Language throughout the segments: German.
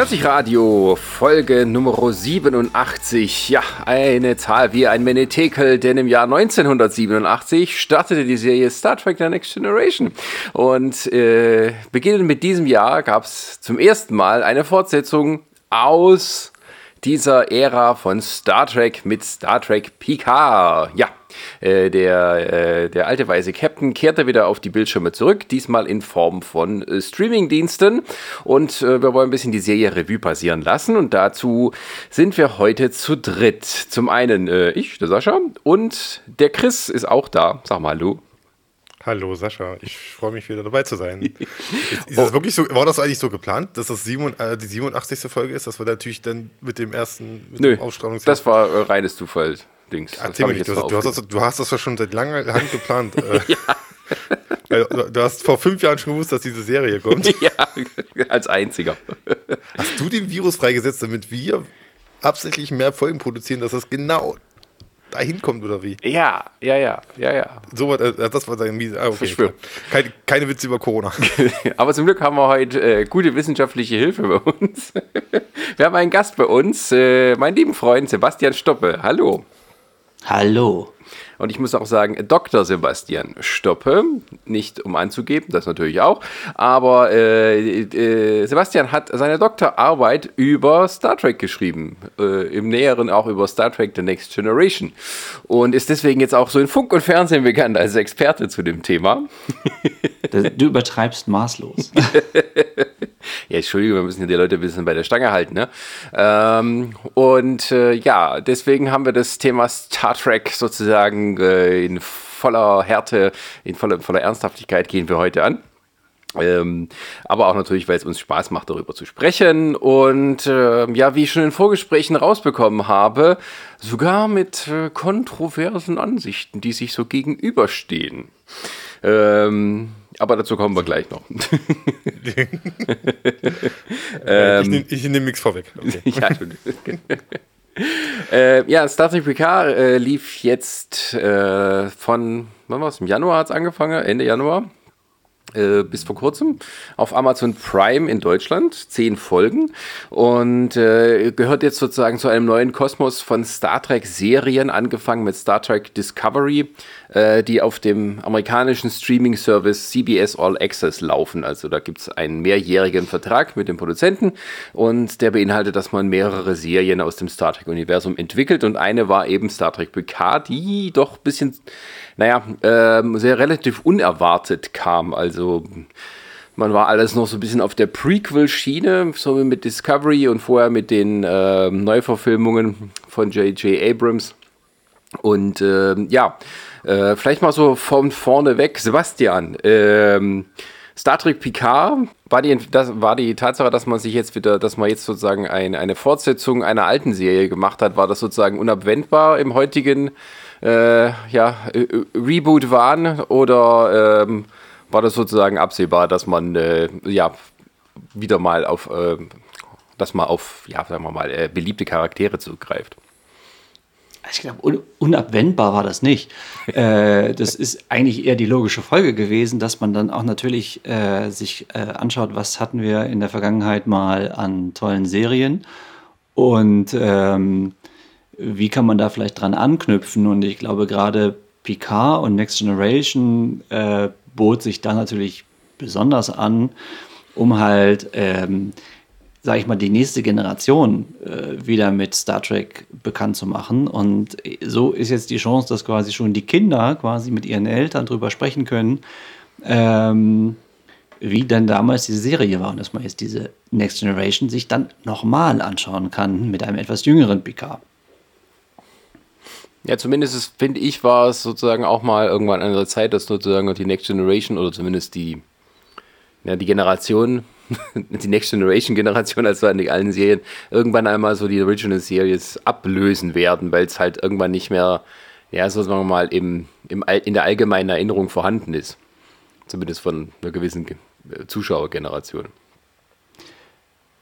Nerdsich Radio, Folge Nummer 87. Ja, eine Zahl wie ein Menetekel, denn im Jahr 1987 startete die Serie Star Trek The Next Generation. Und äh, beginnend mit diesem Jahr gab es zum ersten Mal eine Fortsetzung aus dieser Ära von Star Trek mit Star Trek Picard. Ja, äh, der, äh, der alte weise Captain kehrte wieder auf die Bildschirme zurück, diesmal in Form von äh, Streamingdiensten. Und äh, wir wollen ein bisschen die Serie Revue passieren lassen. Und dazu sind wir heute zu dritt. Zum einen äh, ich, der Sascha, und der Chris ist auch da. Sag mal Hallo. Hallo Sascha, ich freue mich wieder dabei zu sein. ist, ist das wirklich so, war das eigentlich so geplant, dass das 7, äh, die 87. Folge ist? Das war natürlich dann mit dem ersten mit Nö, dem das war äh, reines Zufall. Dings. Erzähl mir nicht, du, du, hast das, du hast das ja schon seit langer Hand geplant. Äh. ja. Du hast vor fünf Jahren schon gewusst, dass diese Serie kommt. ja, als einziger. Hast du den Virus freigesetzt, damit wir absichtlich mehr Folgen produzieren, dass das genau dahin kommt oder wie? Ja, ja, ja, ja, ja. So, äh, das war dein Mies. Ah, okay, keine, keine Witze über Corona. Aber zum Glück haben wir heute äh, gute wissenschaftliche Hilfe bei uns. wir haben einen Gast bei uns, äh, meinen lieben Freund Sebastian Stoppe. Hallo. Hallo. Und ich muss auch sagen, Dr. Sebastian Stoppe, nicht um anzugeben, das natürlich auch, aber äh, äh, Sebastian hat seine Doktorarbeit über Star Trek geschrieben, äh, im Näheren auch über Star Trek The Next Generation und ist deswegen jetzt auch so in Funk und Fernsehen bekannt als Experte zu dem Thema. Du übertreibst maßlos. ja, Entschuldigung, wir müssen ja die Leute ein bisschen bei der Stange halten. Ne? Ähm, und äh, ja, deswegen haben wir das Thema Star Trek sozusagen äh, in voller Härte, in voller, voller Ernsthaftigkeit gehen wir heute an. Ähm, aber auch natürlich, weil es uns Spaß macht, darüber zu sprechen. Und äh, ja, wie ich schon in Vorgesprächen rausbekommen habe, sogar mit äh, kontroversen Ansichten, die sich so gegenüberstehen. Ähm, aber dazu kommen wir gleich noch. ähm, ich nehme nehm nichts vorweg. Okay. ja, äh, ja, Star Trek Picard äh, lief jetzt äh, von, wann war es? Im Januar hat es angefangen, Ende Januar. Äh, bis vor kurzem auf Amazon Prime in Deutschland, zehn Folgen und äh, gehört jetzt sozusagen zu einem neuen Kosmos von Star Trek Serien, angefangen mit Star Trek Discovery, äh, die auf dem amerikanischen Streaming Service CBS All Access laufen. Also da gibt es einen mehrjährigen Vertrag mit dem Produzenten und der beinhaltet, dass man mehrere Serien aus dem Star Trek Universum entwickelt und eine war eben Star Trek Picard, die doch ein bisschen naja, äh, sehr relativ unerwartet kam. Also man war alles noch so ein bisschen auf der Prequel-Schiene, so wie mit Discovery und vorher mit den äh, Neuverfilmungen von J.J. Abrams. Und äh, ja, äh, vielleicht mal so von vorne weg, Sebastian. Ähm, Star Trek Picard war die, das war die Tatsache, dass man sich jetzt wieder, dass man jetzt sozusagen ein, eine Fortsetzung einer alten Serie gemacht hat, war das sozusagen unabwendbar im heutigen äh, ja, Reboot waren oder ähm, war das sozusagen absehbar, dass man äh, ja wieder mal auf, äh, dass man auf, ja, sagen wir mal, äh, beliebte Charaktere zugreift? Ich glaube, un unabwendbar war das nicht. äh, das ist eigentlich eher die logische Folge gewesen, dass man dann auch natürlich äh, sich äh, anschaut, was hatten wir in der Vergangenheit mal an tollen Serien und ähm, wie kann man da vielleicht dran anknüpfen? Und ich glaube, gerade Picard und Next Generation äh, bot sich da natürlich besonders an, um halt, ähm, sag ich mal, die nächste Generation äh, wieder mit Star Trek bekannt zu machen. Und so ist jetzt die Chance, dass quasi schon die Kinder quasi mit ihren Eltern drüber sprechen können, ähm, wie denn damals diese Serie war und dass man jetzt diese Next Generation sich dann nochmal anschauen kann mit einem etwas jüngeren Picard. Ja, zumindest finde ich, war es sozusagen auch mal irgendwann an der Zeit, dass sozusagen die Next Generation oder zumindest die, ja, die Generation, die Next Generation Generation, also an die alten Serien, irgendwann einmal so die Original Series ablösen werden, weil es halt irgendwann nicht mehr, ja, sozusagen mal im, im, in der allgemeinen Erinnerung vorhanden ist. Zumindest von einer gewissen Zuschauergeneration.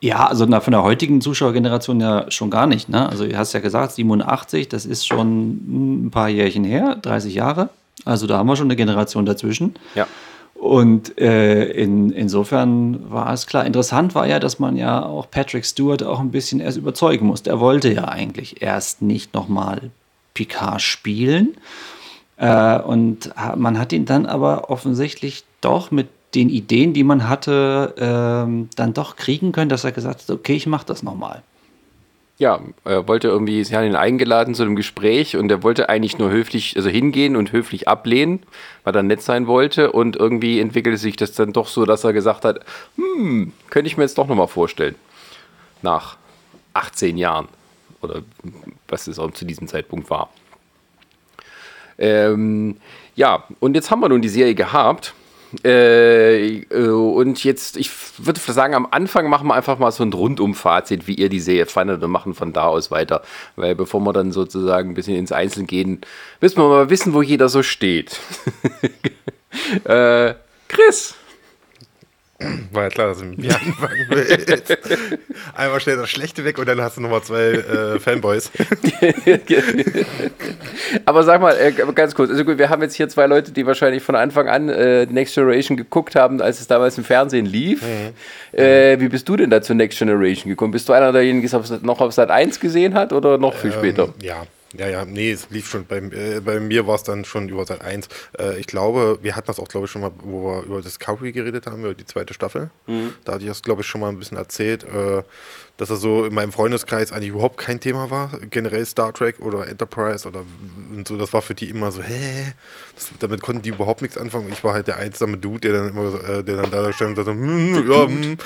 Ja, also na, von der heutigen Zuschauergeneration ja schon gar nicht. Ne? Also, du hast ja gesagt, 87, das ist schon ein paar Jährchen her, 30 Jahre. Also, da haben wir schon eine Generation dazwischen. Ja. Und äh, in, insofern war es klar. Interessant war ja, dass man ja auch Patrick Stewart auch ein bisschen erst überzeugen musste. Er wollte ja eigentlich erst nicht nochmal Picard spielen. Äh, und man hat ihn dann aber offensichtlich doch mit den Ideen, die man hatte, ähm, dann doch kriegen können, dass er gesagt hat, okay, ich mache das nochmal. Ja, er wollte irgendwie, sie haben ihn eingeladen zu einem Gespräch und er wollte eigentlich nur höflich, also hingehen und höflich ablehnen, weil er nett sein wollte und irgendwie entwickelte sich das dann doch so, dass er gesagt hat, hm, könnte ich mir jetzt doch nochmal vorstellen. Nach 18 Jahren oder was es auch zu diesem Zeitpunkt war. Ähm, ja, und jetzt haben wir nun die Serie gehabt äh, äh, und jetzt, ich würde sagen, am Anfang machen wir einfach mal so ein Rundum-Fazit, wie ihr die Serie fandet und machen von da aus weiter. Weil bevor wir dann sozusagen ein bisschen ins Einzelne gehen, müssen wir mal wissen, wo jeder so steht. äh, Chris, war ja klar, dass du wir anfangen willst. Einmal schnell das Schlechte weg und dann hast du nochmal zwei äh, Fanboys. Aber sag mal, äh, ganz kurz, also gut, wir haben jetzt hier zwei Leute, die wahrscheinlich von Anfang an äh, Next Generation geguckt haben, als es damals im Fernsehen lief. Mhm. Äh, wie bist du denn da zur Next Generation gekommen? Bist du einer derjenigen, der noch auf Sat 1 gesehen hat oder noch viel ähm, später? Ja, ja, ja, nee, es lief schon, bei, äh, bei mir war es dann schon über Sat 1. Äh, ich glaube, wir hatten das auch, glaube ich, schon mal, wo wir über Discovery geredet haben, über die zweite Staffel. Mhm. Da hatte ich das, glaube ich, schon mal ein bisschen erzählt, äh, dass das so in meinem Freundeskreis eigentlich überhaupt kein Thema war. Generell Star Trek oder Enterprise oder so, das war für die immer so, hä? Das, damit konnten die überhaupt nichts anfangen. Ich war halt der einsame Dude, der dann immer, äh, der dann da stand und sagte, hm, ja, hm.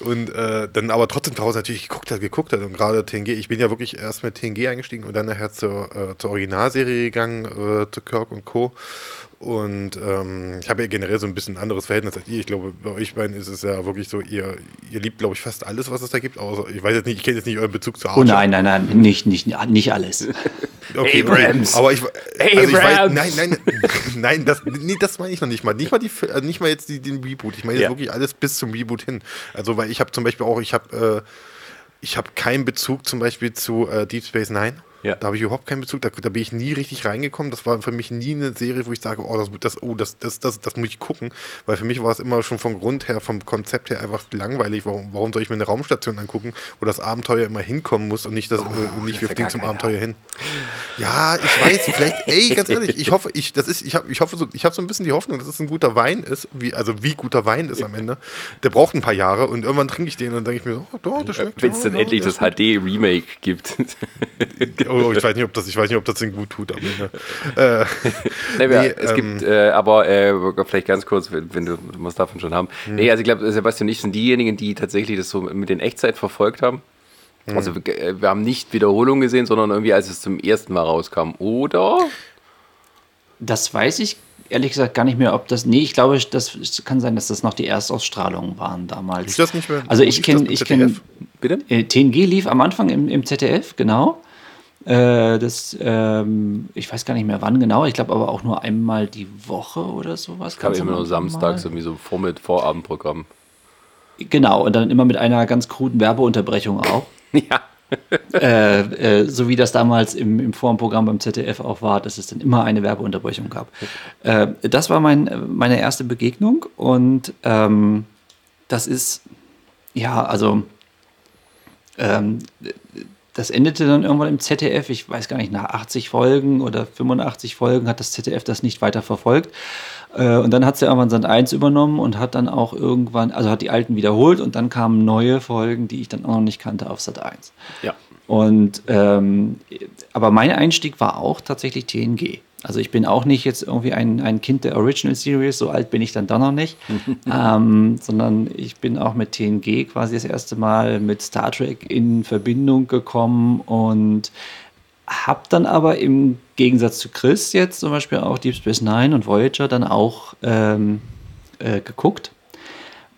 Und äh, dann aber trotzdem draußen natürlich geguckt hat, geguckt hat. Und gerade TNG, ich bin ja wirklich erst mit TNG eingestiegen und dann nachher zur, äh, zur Originalserie gegangen, äh, zu Kirk und Co. Und ähm, ich habe ja generell so ein bisschen ein anderes Verhältnis als ihr. Ich glaube, bei euch beiden ist es ja wirklich so, ihr, ihr liebt, glaube ich, fast alles, was es da gibt. Außer, ich weiß jetzt nicht, ich kenne jetzt nicht euren Bezug zu Archer. Oh nein, nein, nein, nicht, nicht, nicht alles. Okay, Abrams. Okay. Aber ich, also ich weiß, nein, nein, nein, das, nee, das meine ich noch nicht mal. Nicht mal, die, äh, nicht mal jetzt die, den Reboot. Ich meine ja. jetzt wirklich alles bis zum Reboot hin. Also, weil ich habe zum Beispiel auch, ich habe äh, ich habe keinen Bezug zum Beispiel zu äh, Deep Space Nine. Ja. Da habe ich überhaupt keinen Bezug. Da, da, bin ich nie richtig reingekommen. Das war für mich nie eine Serie, wo ich sage, oh, das, das, oh, das, das, das, das muss ich gucken. Weil für mich war es immer schon vom Grund her, vom Konzept her einfach langweilig. Warum, warum soll ich mir eine Raumstation angucken, wo das Abenteuer immer hinkommen muss und nicht, das, oh, nicht wir fliegen zum Abenteuer hin? Ja, ich weiß, vielleicht, ey, ganz ehrlich, ich hoffe, ich, das ist, ich habe ich hoffe so, ich habe so ein bisschen die Hoffnung, dass es ein guter Wein ist, wie, also wie guter Wein ist am Ende. Der braucht ein paar Jahre und irgendwann trinke ich den und dann denke ich mir so, oh, doch, das schmeckt. Wenn es dann ja, endlich das HD-Remake gibt. oh, ich weiß nicht, ob das, ich weiß nicht, ob das den gut tut. Aber, ne. äh, nee, nee, es ähm, gibt, äh, aber äh, vielleicht ganz kurz, wenn, wenn du, du musst davon schon haben. Hm. Nee, also ich glaube, Sebastian und ich sind diejenigen, die tatsächlich das so mit den Echtzeit verfolgt haben. Hm. Also wir, äh, wir haben nicht Wiederholung gesehen, sondern irgendwie als es zum ersten Mal rauskam, oder? Das weiß ich ehrlich gesagt gar nicht mehr, ob das. Nee, ich glaube, das kann sein, dass das noch die Erstausstrahlungen waren damals. Ich das nicht mehr. Also ich kenne, ich kenne. Bitte? Äh, TNG lief am Anfang im, im ZDF, genau. Äh, das, ähm, ich weiß gar nicht mehr wann genau, ich glaube aber auch nur einmal die Woche oder sowas. Kam immer nur samstags, irgendwie so vor mit Vorabendprogramm. Genau, und dann immer mit einer ganz kruden Werbeunterbrechung auch. ja. äh, äh, so wie das damals im, im Vorprogramm beim ZDF auch war, dass es dann immer eine Werbeunterbrechung gab. Äh, das war mein, meine erste Begegnung und ähm, das ist, ja, also ähm, das endete dann irgendwann im ZDF. Ich weiß gar nicht, nach 80 Folgen oder 85 Folgen hat das ZDF das nicht weiter verfolgt. Äh, und dann hat sie irgendwann Sand 1 übernommen und hat dann auch irgendwann, also hat die alten wiederholt und dann kamen neue Folgen, die ich dann auch noch nicht kannte auf Sat 1. Ja. Und ähm, aber mein Einstieg war auch tatsächlich TNG. Also ich bin auch nicht jetzt irgendwie ein, ein Kind der Original Series, so alt bin ich dann doch noch nicht, ähm, sondern ich bin auch mit TNG quasi das erste Mal mit Star Trek in Verbindung gekommen und habe dann aber im Gegensatz zu Chris jetzt zum Beispiel auch Deep Space Nine und Voyager dann auch ähm, äh, geguckt.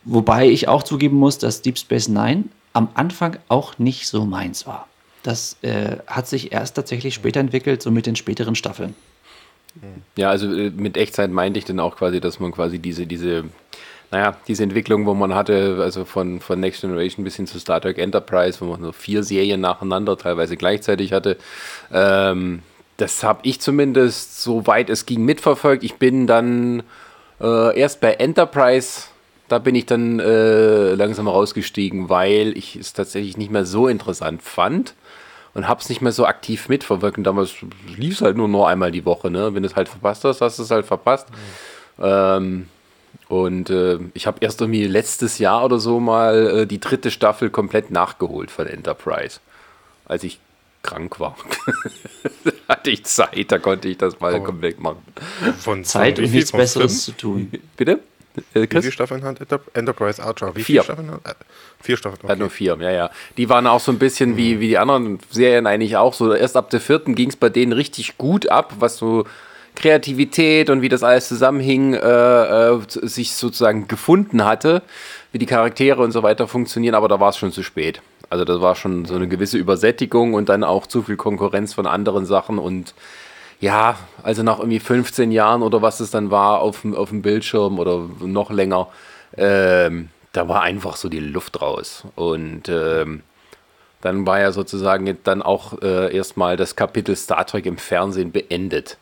Wobei ich auch zugeben muss, dass Deep Space Nine am Anfang auch nicht so meins war. Das äh, hat sich erst tatsächlich später entwickelt, so mit den späteren Staffeln. Ja, also äh, mit Echtzeit meinte ich dann auch quasi, dass man quasi diese, diese, naja, diese Entwicklung, wo man hatte, also von, von Next Generation bis hin zu Star Trek Enterprise, wo man so vier Serien nacheinander teilweise gleichzeitig hatte, ähm, das habe ich zumindest, soweit es ging, mitverfolgt. Ich bin dann Äh, erst bei Enterprise, da bin ich dann äh, langsam rausgestiegen, weil ich es tatsächlich nicht mehr so interessant fand und habe es nicht mehr so aktiv mitverwirkt. Und damals lief es halt nur noch einmal die Woche. Ne? Wenn du es halt verpasst hast, hast du es halt verpasst. Mhm. Ähm, und äh, ich habe erst irgendwie letztes Jahr oder so mal äh, die dritte Staffel komplett nachgeholt von Enterprise. Als ich krank war. hatte ich Zeit, da konnte ich das mal Aber komplett machen. Von Zeit und nichts Besseres zu tun. Bitte? Äh, Wie viele Staffeln hat Enterprise Archer? Wie vier. viele Staffeln hat? Vier Staffeln. Okay. Hat nur vier, ja, ja. Die waren auch so ein bisschen wie, wie die anderen Serien eigentlich auch. So erst ab der vierten ging es bei denen richtig gut ab, was so Kreativität und wie das alles zusammenhing, äh, äh, sich sozusagen gefunden hatte, wie die Charaktere und so weiter funktionieren, aber da war es schon zu spät. Also das war schon so eine gewisse Übersättigung und dann auch zu viel Konkurrenz von anderen Sachen und ja, also nach irgendwie 15 Jahren oder was es dann war auf, auf dem Bildschirm oder noch länger, ähm, da war einfach so die Luft raus. Und ähm, dann war ja sozusagen dann auch äh, erstmal das Kapitel Star Trek im Fernsehen beendet.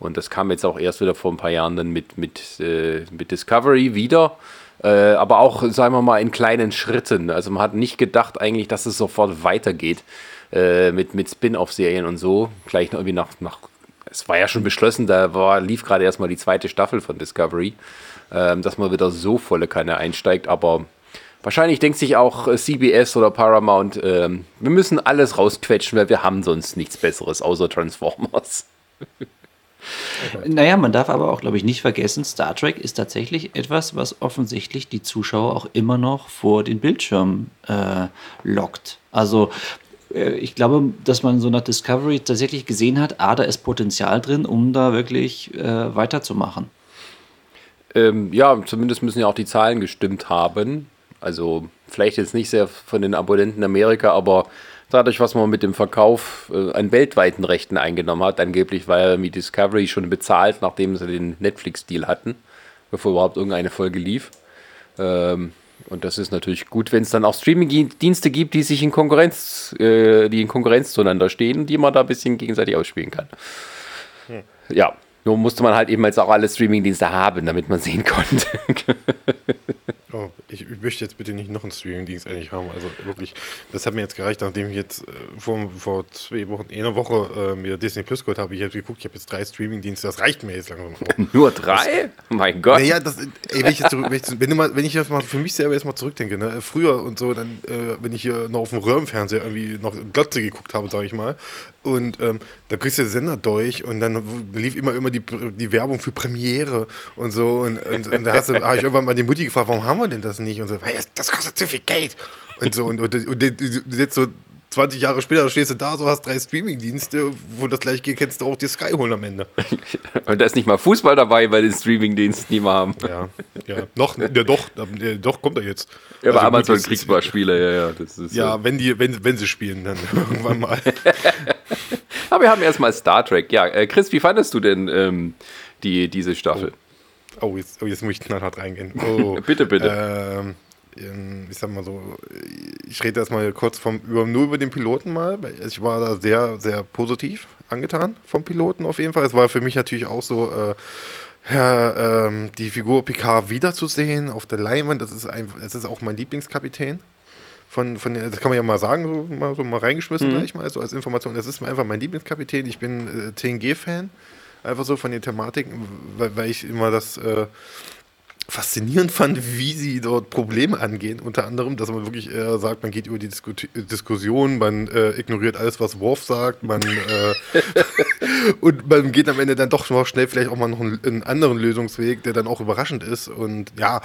Und das kam jetzt auch erst wieder vor ein paar Jahren dann mit, mit, äh, mit Discovery wieder. Äh, aber auch, sagen wir mal, in kleinen Schritten. Also man hat nicht gedacht eigentlich, dass es sofort weitergeht äh, mit, mit Spin-off-Serien und so. Gleich irgendwie nach, nach, es war ja schon beschlossen, da war, lief gerade erstmal die zweite Staffel von Discovery, ähm, dass man wieder so volle Kanne einsteigt. Aber wahrscheinlich denkt sich auch äh, CBS oder Paramount, ähm, wir müssen alles rausquetschen, weil wir haben sonst nichts Besseres außer Transformers. Naja, man darf aber auch, glaube ich, nicht vergessen, Star Trek ist tatsächlich etwas, was offensichtlich die Zuschauer auch immer noch vor den Bildschirm äh, lockt. Also ich glaube, dass man so nach Discovery tatsächlich gesehen hat, ah, da ist Potenzial drin, um da wirklich äh, weiterzumachen. Ähm, ja, zumindest müssen ja auch die Zahlen gestimmt haben. Also vielleicht jetzt nicht sehr von den Abonnenten Amerika, aber dadurch, was man mit dem Verkauf äh, an weltweiten Rechten eingenommen hat. Angeblich war ja wie Discovery schon bezahlt, nachdem sie den Netflix-Deal hatten, bevor überhaupt irgendeine Folge lief. Ähm, und das ist natürlich gut, wenn es dann auch Streaming-Dienste gibt, die sich in Konkurrenz, äh, die in Konkurrenz zueinander stehen und die man da ein bisschen gegenseitig ausspielen kann. Hm. Ja, nur musste man halt eben jetzt auch alle Streaming-Dienste haben, damit man sehen konnte. Oh, ich, ich, möchte jetzt bitte nicht noch einen Streaming-Dienst eigentlich haben. Also wirklich, das hat mir jetzt gereicht, nachdem ich jetzt äh, vor, vor zwei Wochen, eine Woche äh, mir Disney Plus geholt habe. Ich habe geguckt, ich habe jetzt drei Streaming-Dienste. Das reicht mir jetzt langsam. Nur drei? Das, mein Gott. Naja, das, ey, wenn, ich jetzt, wenn, ich, wenn, mal, wenn ich jetzt mal für mich selber jetzt mal zurückdenke, ne, früher und so, dann, äh, wenn ich hier noch auf dem Röhrenfernseher irgendwie noch Glotze geguckt habe, sage ich mal, und ähm, da kriegst du den Sender durch und dann lief immer immer die, die Werbung für Premiere und so. Und, und, und da habe ich irgendwann mal die Mutti gefragt, warum haben wir denn das nicht? Und so, hey, das kostet zu viel Geld. Und so, und, und, und, und jetzt so 20 Jahre später stehst du da, so hast drei Streamingdienste, wo das gleich geht, kannst du auch dir Sky holen am Ende. Und da ist nicht mal Fußball dabei, weil den Streamingdienst nie mehr haben. Ja, ja. Noch, ja, doch, ja, doch kommt er jetzt. Ja, aber also Amazon kriegt mal Spiele, ja, ja. Das ist ja, so. wenn, die, wenn, wenn sie spielen, dann irgendwann mal. aber wir haben erstmal Star Trek. Ja, äh, Chris, wie fandest du denn ähm, die, diese Staffel? Oh, oh, jetzt, oh, jetzt muss ich knallhart reingehen. Oh, bitte, bitte. Ähm, ich sag mal so, ich rede erstmal kurz vom, über, nur über den Piloten mal. Ich war da sehr, sehr positiv angetan vom Piloten auf jeden Fall. Es war für mich natürlich auch so, äh, ja, ähm, die Figur Picard wiederzusehen auf der Leinwand. Das ist, ein, das ist auch mein Lieblingskapitän. Von, von, das kann man ja mal sagen, so mal, so mal reingeschmissen mhm. gleich mal, so als Information. Das ist einfach mein Lieblingskapitän. Ich bin äh, TNG-Fan, einfach so von den Thematiken, weil, weil ich immer das. Äh, faszinierend fand, wie sie dort Probleme angehen. Unter anderem, dass man wirklich äh, sagt, man geht über die Disku Diskussion, man äh, ignoriert alles, was Worf sagt, man äh, und man geht am Ende dann doch noch schnell vielleicht auch mal noch einen, einen, anderen Lösungsweg, der dann auch überraschend ist. Und ja,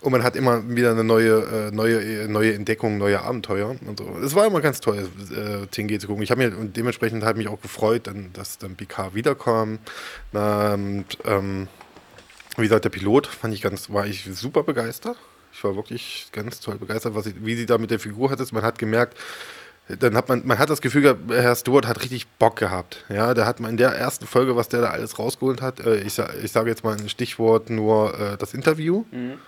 und man hat immer wieder eine neue, äh, neue, neue Entdeckung, neue Abenteuer und so. Es war immer ganz toll, äh, TNG zu gucken. Ich habe mir und dementsprechend hat mich auch gefreut, dann, dass dann Picard wiederkam. Und, ähm, wie gesagt, der Pilot fand ich ganz, war ich super begeistert. Ich war wirklich ganz toll begeistert, was ich, wie sie da mit der Figur hat. Man hat gemerkt, dann hat man, man hat das Gefühl gehabt, Herr Stewart hat richtig Bock gehabt. Ja, da hat man in der ersten Folge, was der da alles rausgeholt hat, äh, ich, ich sage jetzt mal ein Stichwort nur äh, das Interview. Mhm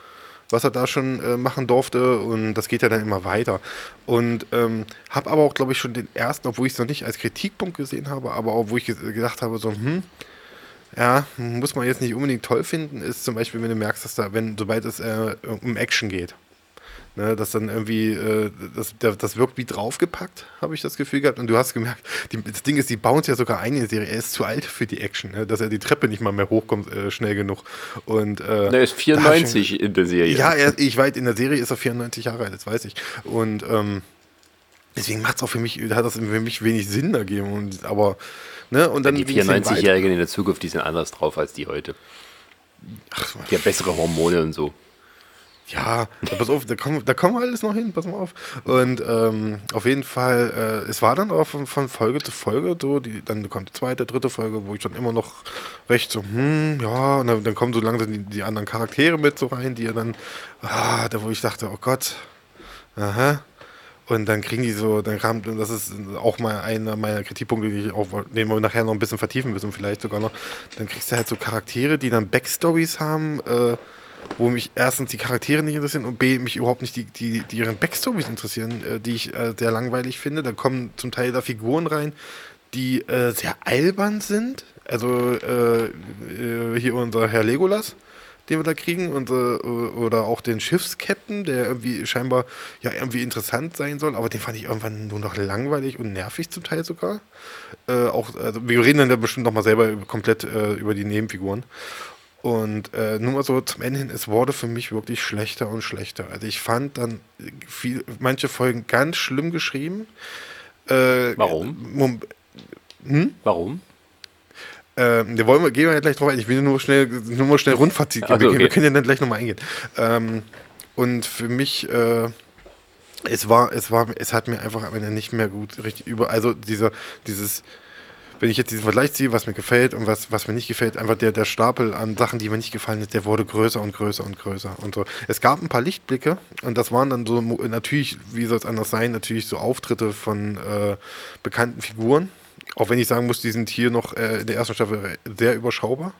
was er da schon äh, machen durfte und das geht ja dann immer weiter. Und ähm, habe aber auch, glaube ich, schon den ersten, obwohl ich es noch nicht als Kritikpunkt gesehen habe, aber auch wo ich gedacht habe, so, hm, Ja, muss man jetzt nicht unbedingt toll finden, ist zum Beispiel, wenn du merkst, dass da, wenn, sobald es äh, um Action geht, Ne, dass dann irgendwie, äh, das, das wirkt wie draufgepackt, habe ich das Gefühl gehabt. Und du hast gemerkt, die, das Ding ist, die bauen es ja sogar ein in die Serie. Er ist zu alt für die Action, ne, dass er die Treppe nicht mal mehr hochkommt, äh, schnell genug. Und, äh, er ist 94 schon, in der Serie. Ja, er, ich weiß, in der Serie ist er 94 Jahre alt, das weiß ich. Und ähm, deswegen macht es auch für mich, hat das für mich wenig Sinn ergeben. Und, aber, ne, und dann. Die 94-Jährigen in der Zukunft, die sind anders drauf als die heute. Ach, die haben bessere Hormone und so. Ja, pass auf, da kommen, da kommen wir alles noch hin, pass mal auf. Und ähm, auf jeden Fall, äh, es war dann auch von, von, Folge zu Folge so, die, dann kommt die zweite, dritte Folge, wo ich dann immer noch recht so, hm, ja, und dann, dann kommen so langsam die, die, anderen Charaktere mit so rein, die ja dann, ah, da wo ich dachte, oh Gott, aha. Und dann kriegen die so, dann kam, das ist auch mal einer meiner Kritikpunkte, die ich auch, den wir nachher noch ein bisschen vertiefen müssen, vielleicht sogar noch. Dann kriegst du halt so Charaktere, die dann Backstories haben, äh, wo mich erstens die Charaktere nicht interessieren und B, mich überhaupt nicht die, die, die ihren Backstories interessieren, äh, die ich äh, sehr langweilig finde. Da kommen zum Teil da Figuren rein, die äh, sehr albern sind. Also äh, äh, hier unser Herr Legolas, den wir da kriegen, und, oder auch den Schiffskapitän, der irgendwie scheinbar ja irgendwie interessant sein soll, aber den fand ich irgendwann nur noch langweilig und nervig zum Teil sogar. Äh, auch, also wir reden dann ja bestimmt nochmal selber komplett über die Nebenfiguren. Und äh, nur mal so zum Ende hin, es wurde für mich wirklich schlechter und schlechter. Also ich fand dann viel, manche Folgen ganz schlimm geschrieben. Äh, Warum? Hm? Warum? Ähm, da wollen wir, gehen wir ja gleich drauf ein. Ich will nur schnell, nur mal schnell Rundfazit geben. Also, okay. Wir können ja dann gleich nochmal eingehen. Ähm, und für mich, äh, es war, es war, es hat mir einfach nicht mehr gut richtig über, also dieser, dieses, wenn ich jetzt diesen Vergleich ziehe, was mir gefällt und was, was mir nicht gefällt, einfach der, der Stapel an Sachen, die mir nicht gefallen ist, der wurde größer und größer und größer. Und so. Es gab ein paar Lichtblicke und das waren dann so, natürlich, wie soll es anders sein, natürlich so Auftritte von äh, bekannten Figuren. Auch wenn ich sagen muss, die sind hier noch äh, in der ersten Staffel sehr überschaubar.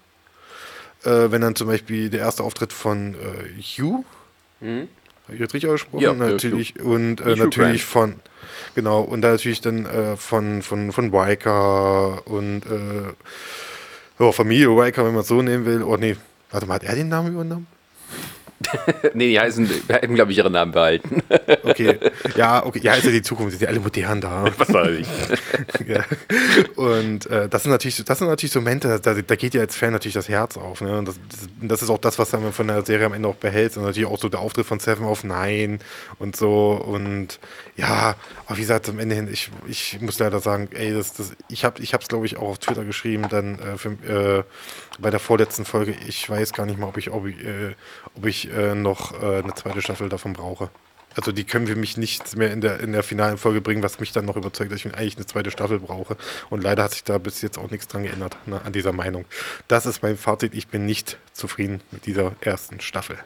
Äh, wenn dann zum Beispiel der erste Auftritt von äh, Hugh, mhm. habe ich jetzt richtig ausgesprochen? Ja, natürlich. Und äh, natürlich von Genau, und da natürlich dann äh, von, von, von Riker und äh, oh, Familie Riker, wenn man es so nehmen will. Oh nee, warte mal, hat er den Namen übernommen? nee, die heißen, hätten, glaube ich, ihre Namen behalten. okay. Ja, okay. Ja, ist ja die Zukunft, sind ja alle modern da. Was weiß ich. ja. Und äh, das sind natürlich, das sind natürlich so Momente, da, da geht ja als Fan natürlich das Herz auf. Ne? Und das, das, ist auch das, was dann von der Serie am Ende auch behält. Und natürlich auch so der Auftritt von Seven auf Nine und so. Und ja, aber wie gesagt, am Ende hin, ich, ich muss leider sagen, ey, das, das, ich habe es, ich glaube ich, auch auf Twitter geschrieben, dann äh, für, äh, bei der vorletzten Folge, ich weiß gar nicht mal, ob ich, ob ich, äh, ob ich äh, noch äh, eine zweite Staffel davon brauche. Also die können wir mich nicht mehr in der, in der finalen Folge bringen, was mich dann noch überzeugt, dass ich eigentlich eine zweite Staffel brauche. Und leider hat sich da bis jetzt auch nichts dran geändert ne, an dieser Meinung. Das ist mein Fazit. Ich bin nicht zufrieden mit dieser ersten Staffel.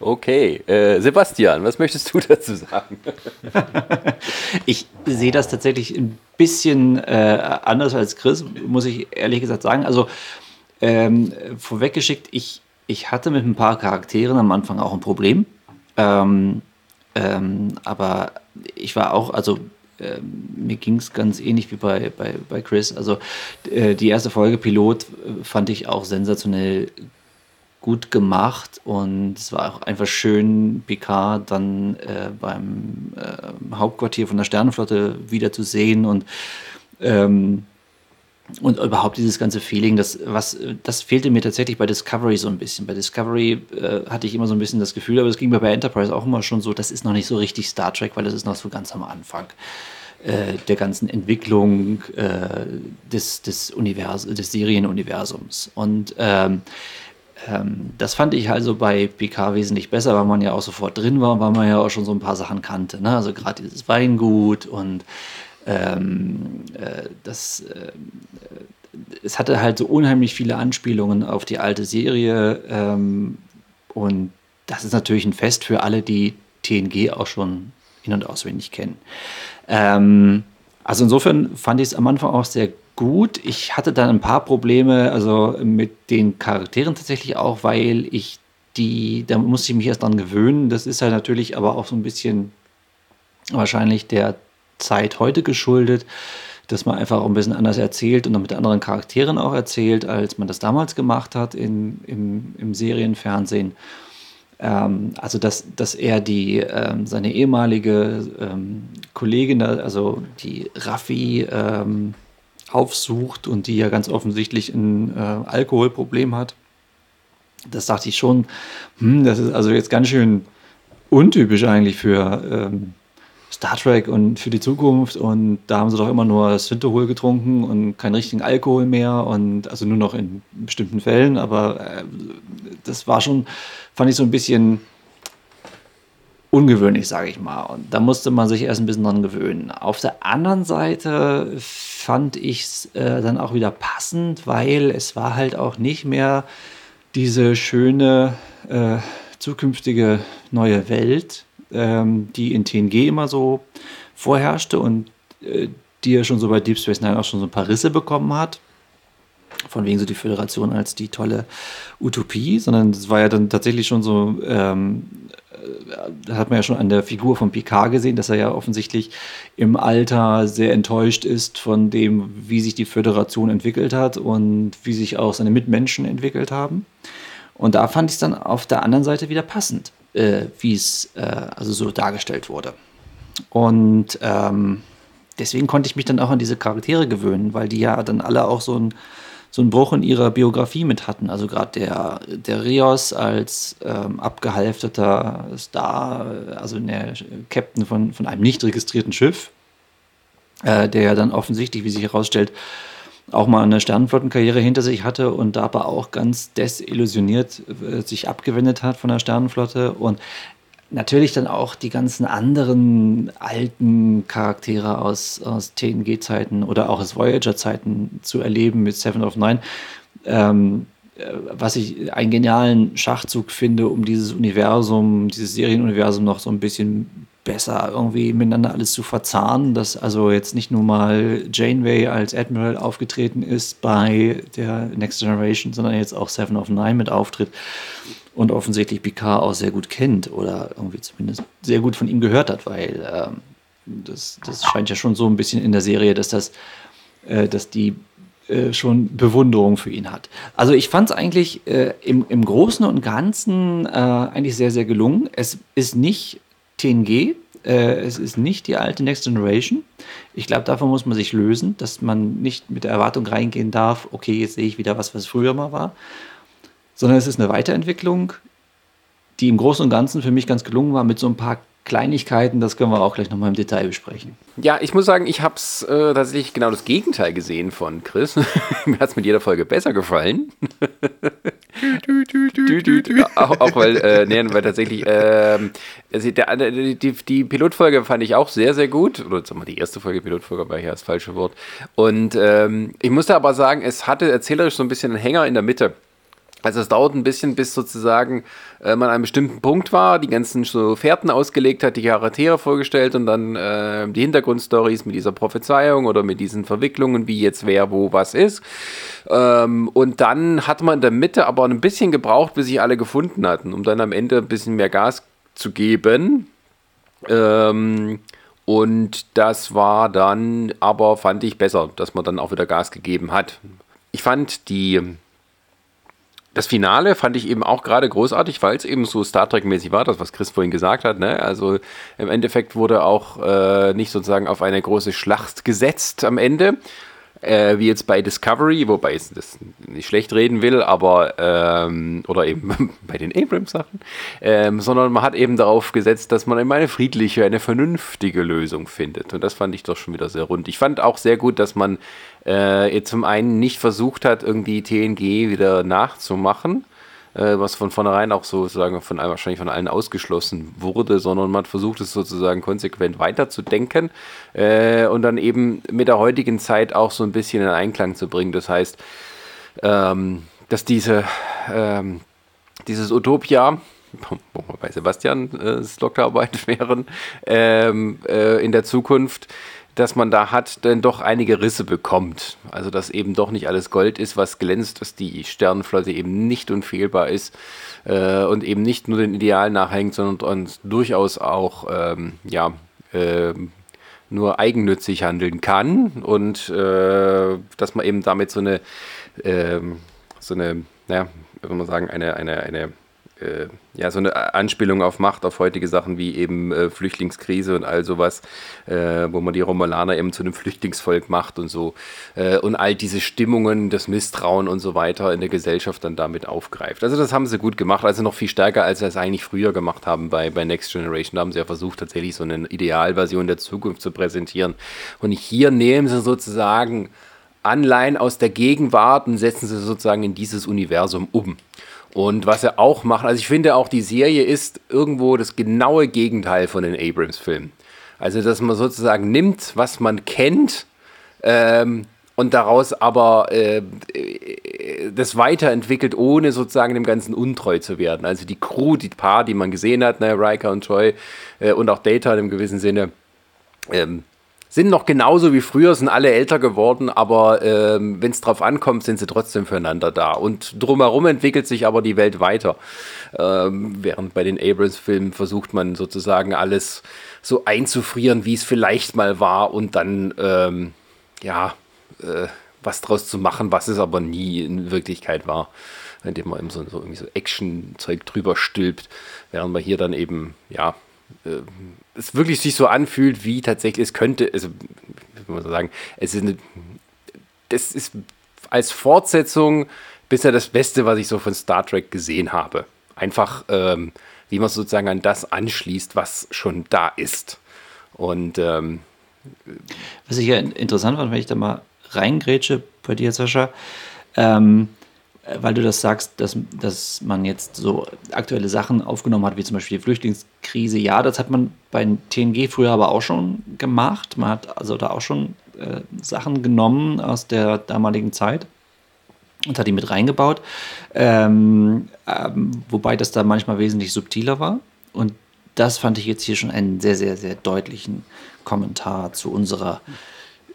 Okay, äh, Sebastian, was möchtest du dazu sagen? ich sehe das tatsächlich ein bisschen äh, anders als Chris, muss ich ehrlich gesagt sagen. Also ähm, vorweggeschickt, ich, ich hatte mit ein paar Charakteren am Anfang auch ein Problem. Ähm, ähm, aber ich war auch, also äh, mir ging es ganz ähnlich wie bei, bei, bei Chris. Also äh, die erste Folge Pilot äh, fand ich auch sensationell gut gemacht und es war auch einfach schön, Picard dann äh, beim äh, Hauptquartier von der Sternenflotte wiederzusehen und ähm, und überhaupt dieses ganze Feeling, das, was, das fehlte mir tatsächlich bei Discovery so ein bisschen. Bei Discovery äh, hatte ich immer so ein bisschen das Gefühl, aber es ging mir bei Enterprise auch immer schon so, das ist noch nicht so richtig Star Trek, weil das ist noch so ganz am Anfang äh, der ganzen Entwicklung äh, des, des, Univers des Serienuniversums. Und ähm, ähm, das fand ich also bei PK wesentlich besser, weil man ja auch sofort drin war, weil man ja auch schon so ein paar Sachen kannte. Ne? Also gerade dieses Weingut und ähm, äh, das, äh, es hatte halt so unheimlich viele Anspielungen auf die alte Serie ähm, und das ist natürlich ein Fest für alle, die TNG auch schon in- und auswendig kennen. Ähm, also insofern fand ich es am Anfang auch sehr gut. Ich hatte dann ein paar Probleme, also mit den Charakteren tatsächlich auch, weil ich die, da musste ich mich erst dran gewöhnen. Das ist halt natürlich aber auch so ein bisschen wahrscheinlich der Zeit heute geschuldet, dass man einfach ein bisschen anders erzählt und mit anderen Charakteren auch erzählt, als man das damals gemacht hat in, im, im Serienfernsehen. Ähm, also, dass, dass er die, ähm, seine ehemalige ähm, Kollegin, also die Raffi, ähm, aufsucht und die ja ganz offensichtlich ein äh, Alkoholproblem hat. Das dachte ich schon, hm, das ist also jetzt ganz schön untypisch eigentlich für ähm, Star Trek und für die Zukunft und da haben sie doch immer nur Synthehol getrunken und keinen richtigen Alkohol mehr und also nur noch in bestimmten Fällen, aber äh, das war schon, fand ich so ein bisschen ungewöhnlich, sage ich mal. Und da musste man sich erst ein bisschen dran gewöhnen. Auf der anderen Seite fand ich es äh, dann auch wieder passend, weil es war halt auch nicht mehr diese schöne äh, zukünftige neue Welt, ähm, die in TNG immer so vorherrschte und äh, die ja schon so bei Deep Space Nine auch schon so ein paar Risse bekommen hat. Von wegen so die Föderation als die tolle Utopie, sondern es war ja dann tatsächlich schon so, ähm, da hat man ja schon an der Figur von Picard gesehen, dass er ja offensichtlich im Alter sehr enttäuscht ist von dem, wie sich die Föderation entwickelt hat und wie sich auch seine Mitmenschen entwickelt haben. Und da fand ich es dann auf der anderen Seite wieder passend äh, wie es äh, also so dargestellt wurde. Und ähm, deswegen konnte ich mich dann auch an diese Charaktere gewöhnen, weil die ja dann alle auch so ein so einen Bruch in ihrer Biografie mit hatten. Also gerade der, der Rios als ähm, abgehalfterter Star, also der Captain von, von einem nicht registrierten Schiff, äh, der ja dann offensichtlich, wie sich herausstellt, auch mal eine Sternenflottenkarriere hinter sich hatte und aber auch ganz desillusioniert äh, sich abgewendet hat von der Sternenflotte und natürlich dann auch die ganzen anderen alten Charaktere aus, aus TNG-Zeiten oder auch aus Voyager-Zeiten zu erleben mit Seven of Nine. Ähm, äh, was ich einen genialen Schachzug finde, um dieses Universum, dieses Serienuniversum noch so ein bisschen besser irgendwie miteinander alles zu verzahnen, dass also jetzt nicht nur mal Janeway als Admiral aufgetreten ist bei der Next Generation, sondern jetzt auch Seven of Nine mit auftritt und offensichtlich Picard auch sehr gut kennt oder irgendwie zumindest sehr gut von ihm gehört hat, weil ähm, das, das scheint ja schon so ein bisschen in der Serie, dass das, äh, dass die äh, schon Bewunderung für ihn hat. Also ich fand es eigentlich äh, im, im Großen und Ganzen äh, eigentlich sehr, sehr gelungen. Es ist nicht TNG. Äh, es ist nicht die alte Next Generation. Ich glaube, davon muss man sich lösen, dass man nicht mit der Erwartung reingehen darf, okay, jetzt sehe ich wieder was, was früher mal war, sondern es ist eine Weiterentwicklung, die im Großen und Ganzen für mich ganz gelungen war, mit so ein paar Kleinigkeiten, das können wir auch gleich nochmal im Detail besprechen. Ja, ich muss sagen, ich habe es äh, tatsächlich genau das Gegenteil gesehen von Chris. Mir hat es mit jeder Folge besser gefallen. auch, auch, weil, äh, nee, weil tatsächlich, äh, der, die, die, Pilotfolge fand ich auch sehr, sehr gut. Oder sagen wir, die erste Folge Pilotfolge war hier das falsche Wort. Und ähm, ich musste aber sagen, es hatte erzählerisch so ein bisschen einen Hänger in der Mitte. Also es dauert ein bisschen, bis sozusagen äh, man an einem bestimmten Punkt war, die ganzen so Fährten ausgelegt hat, die Charaktere vorgestellt und dann äh, die Hintergrundstories mit dieser Prophezeiung oder mit diesen Verwicklungen, wie jetzt wer wo was ist. Ähm, und dann hat man in der Mitte aber ein bisschen gebraucht, bis sich alle gefunden hatten, um dann am Ende ein bisschen mehr Gas zu geben. Ähm, und das war dann aber, fand ich, besser, dass man dann auch wieder Gas gegeben hat. Ich fand die das Finale fand ich eben auch gerade großartig, weil es eben so Star Trek-mäßig war, das, was Chris vorhin gesagt hat. Ne? Also im Endeffekt wurde auch äh, nicht sozusagen auf eine große Schlacht gesetzt am Ende, äh, wie jetzt bei Discovery, wobei ich das nicht schlecht reden will, aber ähm, oder eben bei den Abrams-Sachen, ähm, sondern man hat eben darauf gesetzt, dass man eben eine friedliche, eine vernünftige Lösung findet. Und das fand ich doch schon wieder sehr rund. Ich fand auch sehr gut, dass man äh, zum einen nicht versucht hat, irgendwie TNG wieder nachzumachen äh, was von vornherein auch sozusagen von wahrscheinlich von allen ausgeschlossen wurde, sondern man versucht es sozusagen konsequent weiterzudenken äh, und dann eben mit der heutigen Zeit auch so ein bisschen in Einklang zu bringen. Das heißt, ähm, dass diese, ähm, dieses Utopia, wo wir bei Sebastian äh, Doktorarbeit wären, ähm, äh, in der Zukunft dass man da hat, dann doch einige Risse bekommt. Also dass eben doch nicht alles Gold ist, was glänzt, dass die Sternenflotte eben nicht unfehlbar ist äh, und eben nicht nur den Idealen nachhängt, sondern uns durchaus auch ähm, ja, äh, nur eigennützig handeln kann und äh, dass man eben damit so eine, äh, so eine, ja, wie soll man sagen, eine, eine, eine äh, ja, so eine Anspielung auf Macht, auf heutige Sachen wie eben äh, Flüchtlingskrise und all sowas, äh, wo man die Romulaner eben zu einem Flüchtlingsvolk macht und so. Äh, und all diese Stimmungen, das Misstrauen und so weiter in der Gesellschaft dann damit aufgreift. Also das haben sie gut gemacht, also noch viel stärker, als sie es eigentlich früher gemacht haben bei, bei Next Generation. Da haben sie ja versucht, tatsächlich so eine Idealversion der Zukunft zu präsentieren. Und hier nehmen sie sozusagen Anleihen aus der Gegenwart und setzen sie sozusagen in dieses Universum um. Und was er auch macht, also ich finde auch, die Serie ist irgendwo das genaue Gegenteil von den Abrams-Filmen. Also, dass man sozusagen nimmt, was man kennt, ähm, und daraus aber äh, das weiterentwickelt, ohne sozusagen dem Ganzen untreu zu werden. Also die Crew, die Paar, die man gesehen hat, ne, Riker und Troy äh, und auch Data in einem gewissen Sinne, ähm, sind noch genauso wie früher, sind alle älter geworden, aber ähm, wenn es drauf ankommt, sind sie trotzdem füreinander da. Und drumherum entwickelt sich aber die Welt weiter. Ähm, während bei den Abrams-Filmen versucht man sozusagen alles so einzufrieren, wie es vielleicht mal war und dann, ähm, ja, äh, was draus zu machen, was es aber nie in Wirklichkeit war. Indem man eben so, so so Action-Zeug drüber stülpt, während man hier dann eben, ja, äh, es wirklich sich so anfühlt, wie tatsächlich es könnte, also, wie man so sagen, es ist eine, das ist als Fortsetzung bisher das Beste, was ich so von Star Trek gesehen habe. Einfach, ähm, wie man sozusagen an das anschließt, was schon da ist. Und ähm, was ich ja interessant fand, wenn ich da mal reingrätsche bei dir, Sascha, ähm, weil du das sagst, dass, dass man jetzt so aktuelle Sachen aufgenommen hat, wie zum Beispiel die Flüchtlingskrise. Ja, das hat man bei TNG früher aber auch schon gemacht. Man hat also da auch schon äh, Sachen genommen aus der damaligen Zeit und hat die mit reingebaut. Ähm, ähm, wobei das da manchmal wesentlich subtiler war. Und das fand ich jetzt hier schon einen sehr, sehr, sehr deutlichen Kommentar zu unserer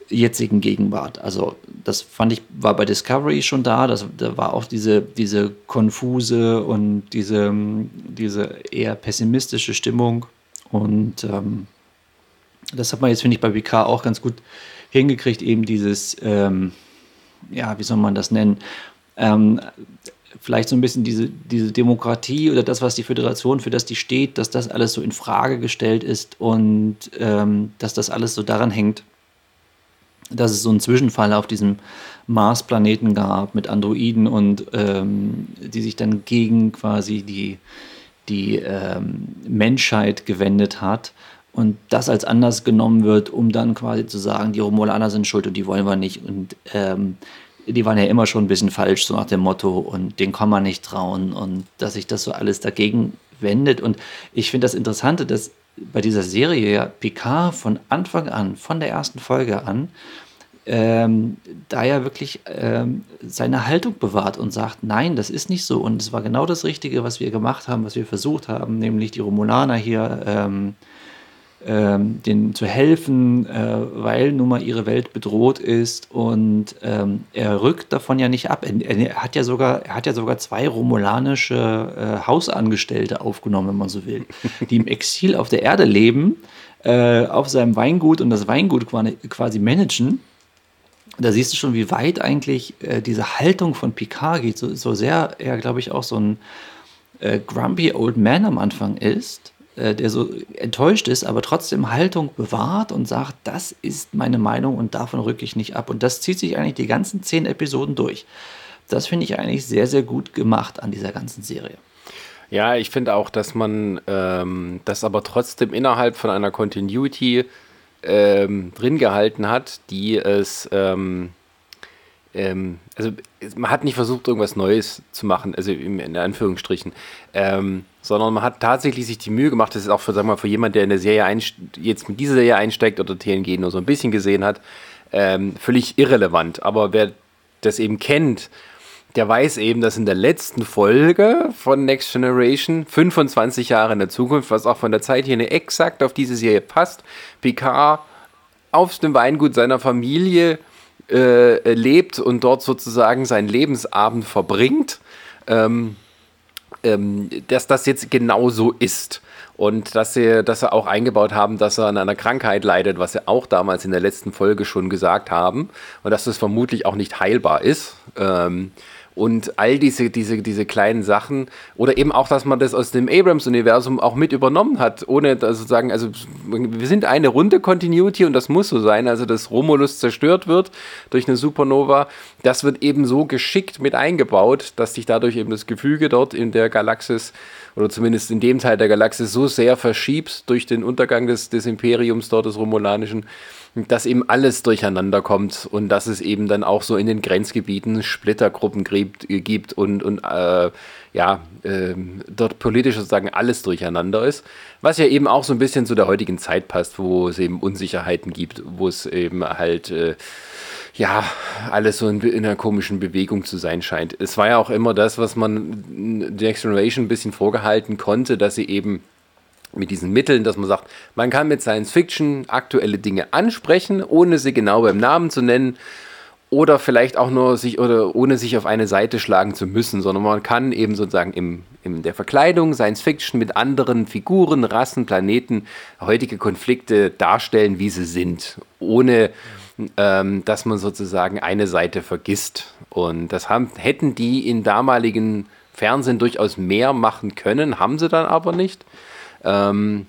jetzigen Gegenwart. Also das fand ich, war bei Discovery schon da, das, da war auch diese, diese konfuse und diese, diese eher pessimistische Stimmung und ähm, das hat man jetzt, finde ich, bei BK auch ganz gut hingekriegt, eben dieses, ähm, ja, wie soll man das nennen, ähm, vielleicht so ein bisschen diese, diese Demokratie oder das, was die Föderation, für das die steht, dass das alles so in Frage gestellt ist und ähm, dass das alles so daran hängt, dass es so einen Zwischenfall auf diesem Mars-Planeten gab mit Androiden und ähm, die sich dann gegen quasi die, die ähm, Menschheit gewendet hat und das als Anlass genommen wird, um dann quasi zu sagen, die Romulaner sind schuld und die wollen wir nicht und ähm, die waren ja immer schon ein bisschen falsch, so nach dem Motto und den kann man nicht trauen und dass sich das so alles dagegen wendet und ich finde das Interessante, dass bei dieser Serie ja Picard von Anfang an, von der ersten Folge an, ähm, da ja wirklich ähm, seine Haltung bewahrt und sagt, nein, das ist nicht so. Und es war genau das Richtige, was wir gemacht haben, was wir versucht haben, nämlich die Romulaner hier ähm, ähm denen zu helfen, äh, weil nun mal ihre Welt bedroht ist. Und ähm, er rückt davon ja nicht ab. Er, er, hat ja sogar, er hat ja sogar zwei romulanische äh, Hausangestellte aufgenommen, wenn man so will, die im Exil auf der Erde leben, äh, auf seinem Weingut und das Weingut quasi managen da siehst du schon, wie weit eigentlich äh, diese Haltung von Picard geht, so, so sehr er, glaube ich, auch so ein äh, grumpy old man am Anfang ist, der so enttäuscht ist, aber trotzdem Haltung bewahrt und sagt, das ist meine Meinung und davon rücke ich nicht ab. Und das zieht sich eigentlich die ganzen zehn Episoden durch. Das finde ich eigentlich sehr, sehr gut gemacht an dieser ganzen Serie. Ja, ich finde auch, dass man ähm, das aber trotzdem innerhalb von einer Continuity ähm, drin gehalten hat, die es, ähm, ähm, also man hat nicht versucht, irgendwas Neues zu machen, also in Anführungsstrichen, ähm, sondern man hat tatsächlich sich die Mühe gemacht, das ist auch für, wir mal, für jemand, der in der Serie jetzt mit dieser Serie einsteigt oder TNG nur so ein bisschen gesehen hat, ähm, völlig irrelevant. Aber wer das eben kennt, der weiß eben, dass in der letzten Folge von Next Generation, 25 Jahre in der Zukunft, was auch von der Zeit hier exakt auf diese Serie passt, Picard auf dem Weingut seiner Familie äh, lebt und dort sozusagen seinen Lebensabend verbringt. Ähm, ähm, dass das jetzt genau so ist. Und dass sie, dass sie auch eingebaut haben, dass er an einer Krankheit leidet, was sie auch damals in der letzten Folge schon gesagt haben. Und dass das vermutlich auch nicht heilbar ist. Ähm, und all diese, diese, diese kleinen Sachen oder eben auch, dass man das aus dem Abrams-Universum auch mit übernommen hat, ohne also sagen, also wir sind eine runde Continuity und das muss so sein, also dass Romulus zerstört wird durch eine Supernova, das wird eben so geschickt mit eingebaut, dass sich dadurch eben das Gefüge dort in der Galaxis oder zumindest in dem Teil der Galaxis so sehr verschiebt durch den Untergang des, des Imperiums dort, des Romulanischen, dass eben alles durcheinander kommt und dass es eben dann auch so in den Grenzgebieten Splittergruppen gibt, gibt und, und äh, ja, äh, dort politisch sozusagen alles durcheinander ist. Was ja eben auch so ein bisschen zu der heutigen Zeit passt, wo es eben Unsicherheiten gibt, wo es eben halt. Äh, ja, alles so in, in, einer komischen Bewegung zu sein scheint. Es war ja auch immer das, was man The Next Generation ein bisschen vorgehalten konnte, dass sie eben mit diesen Mitteln, dass man sagt, man kann mit Science Fiction aktuelle Dinge ansprechen, ohne sie genau beim Namen zu nennen oder vielleicht auch nur sich oder ohne sich auf eine Seite schlagen zu müssen, sondern man kann eben sozusagen im, in der Verkleidung Science Fiction mit anderen Figuren, Rassen, Planeten heutige Konflikte darstellen, wie sie sind, ohne ähm, dass man sozusagen eine Seite vergisst. Und das haben, hätten die in damaligen Fernsehen durchaus mehr machen können, haben sie dann aber nicht. Ähm,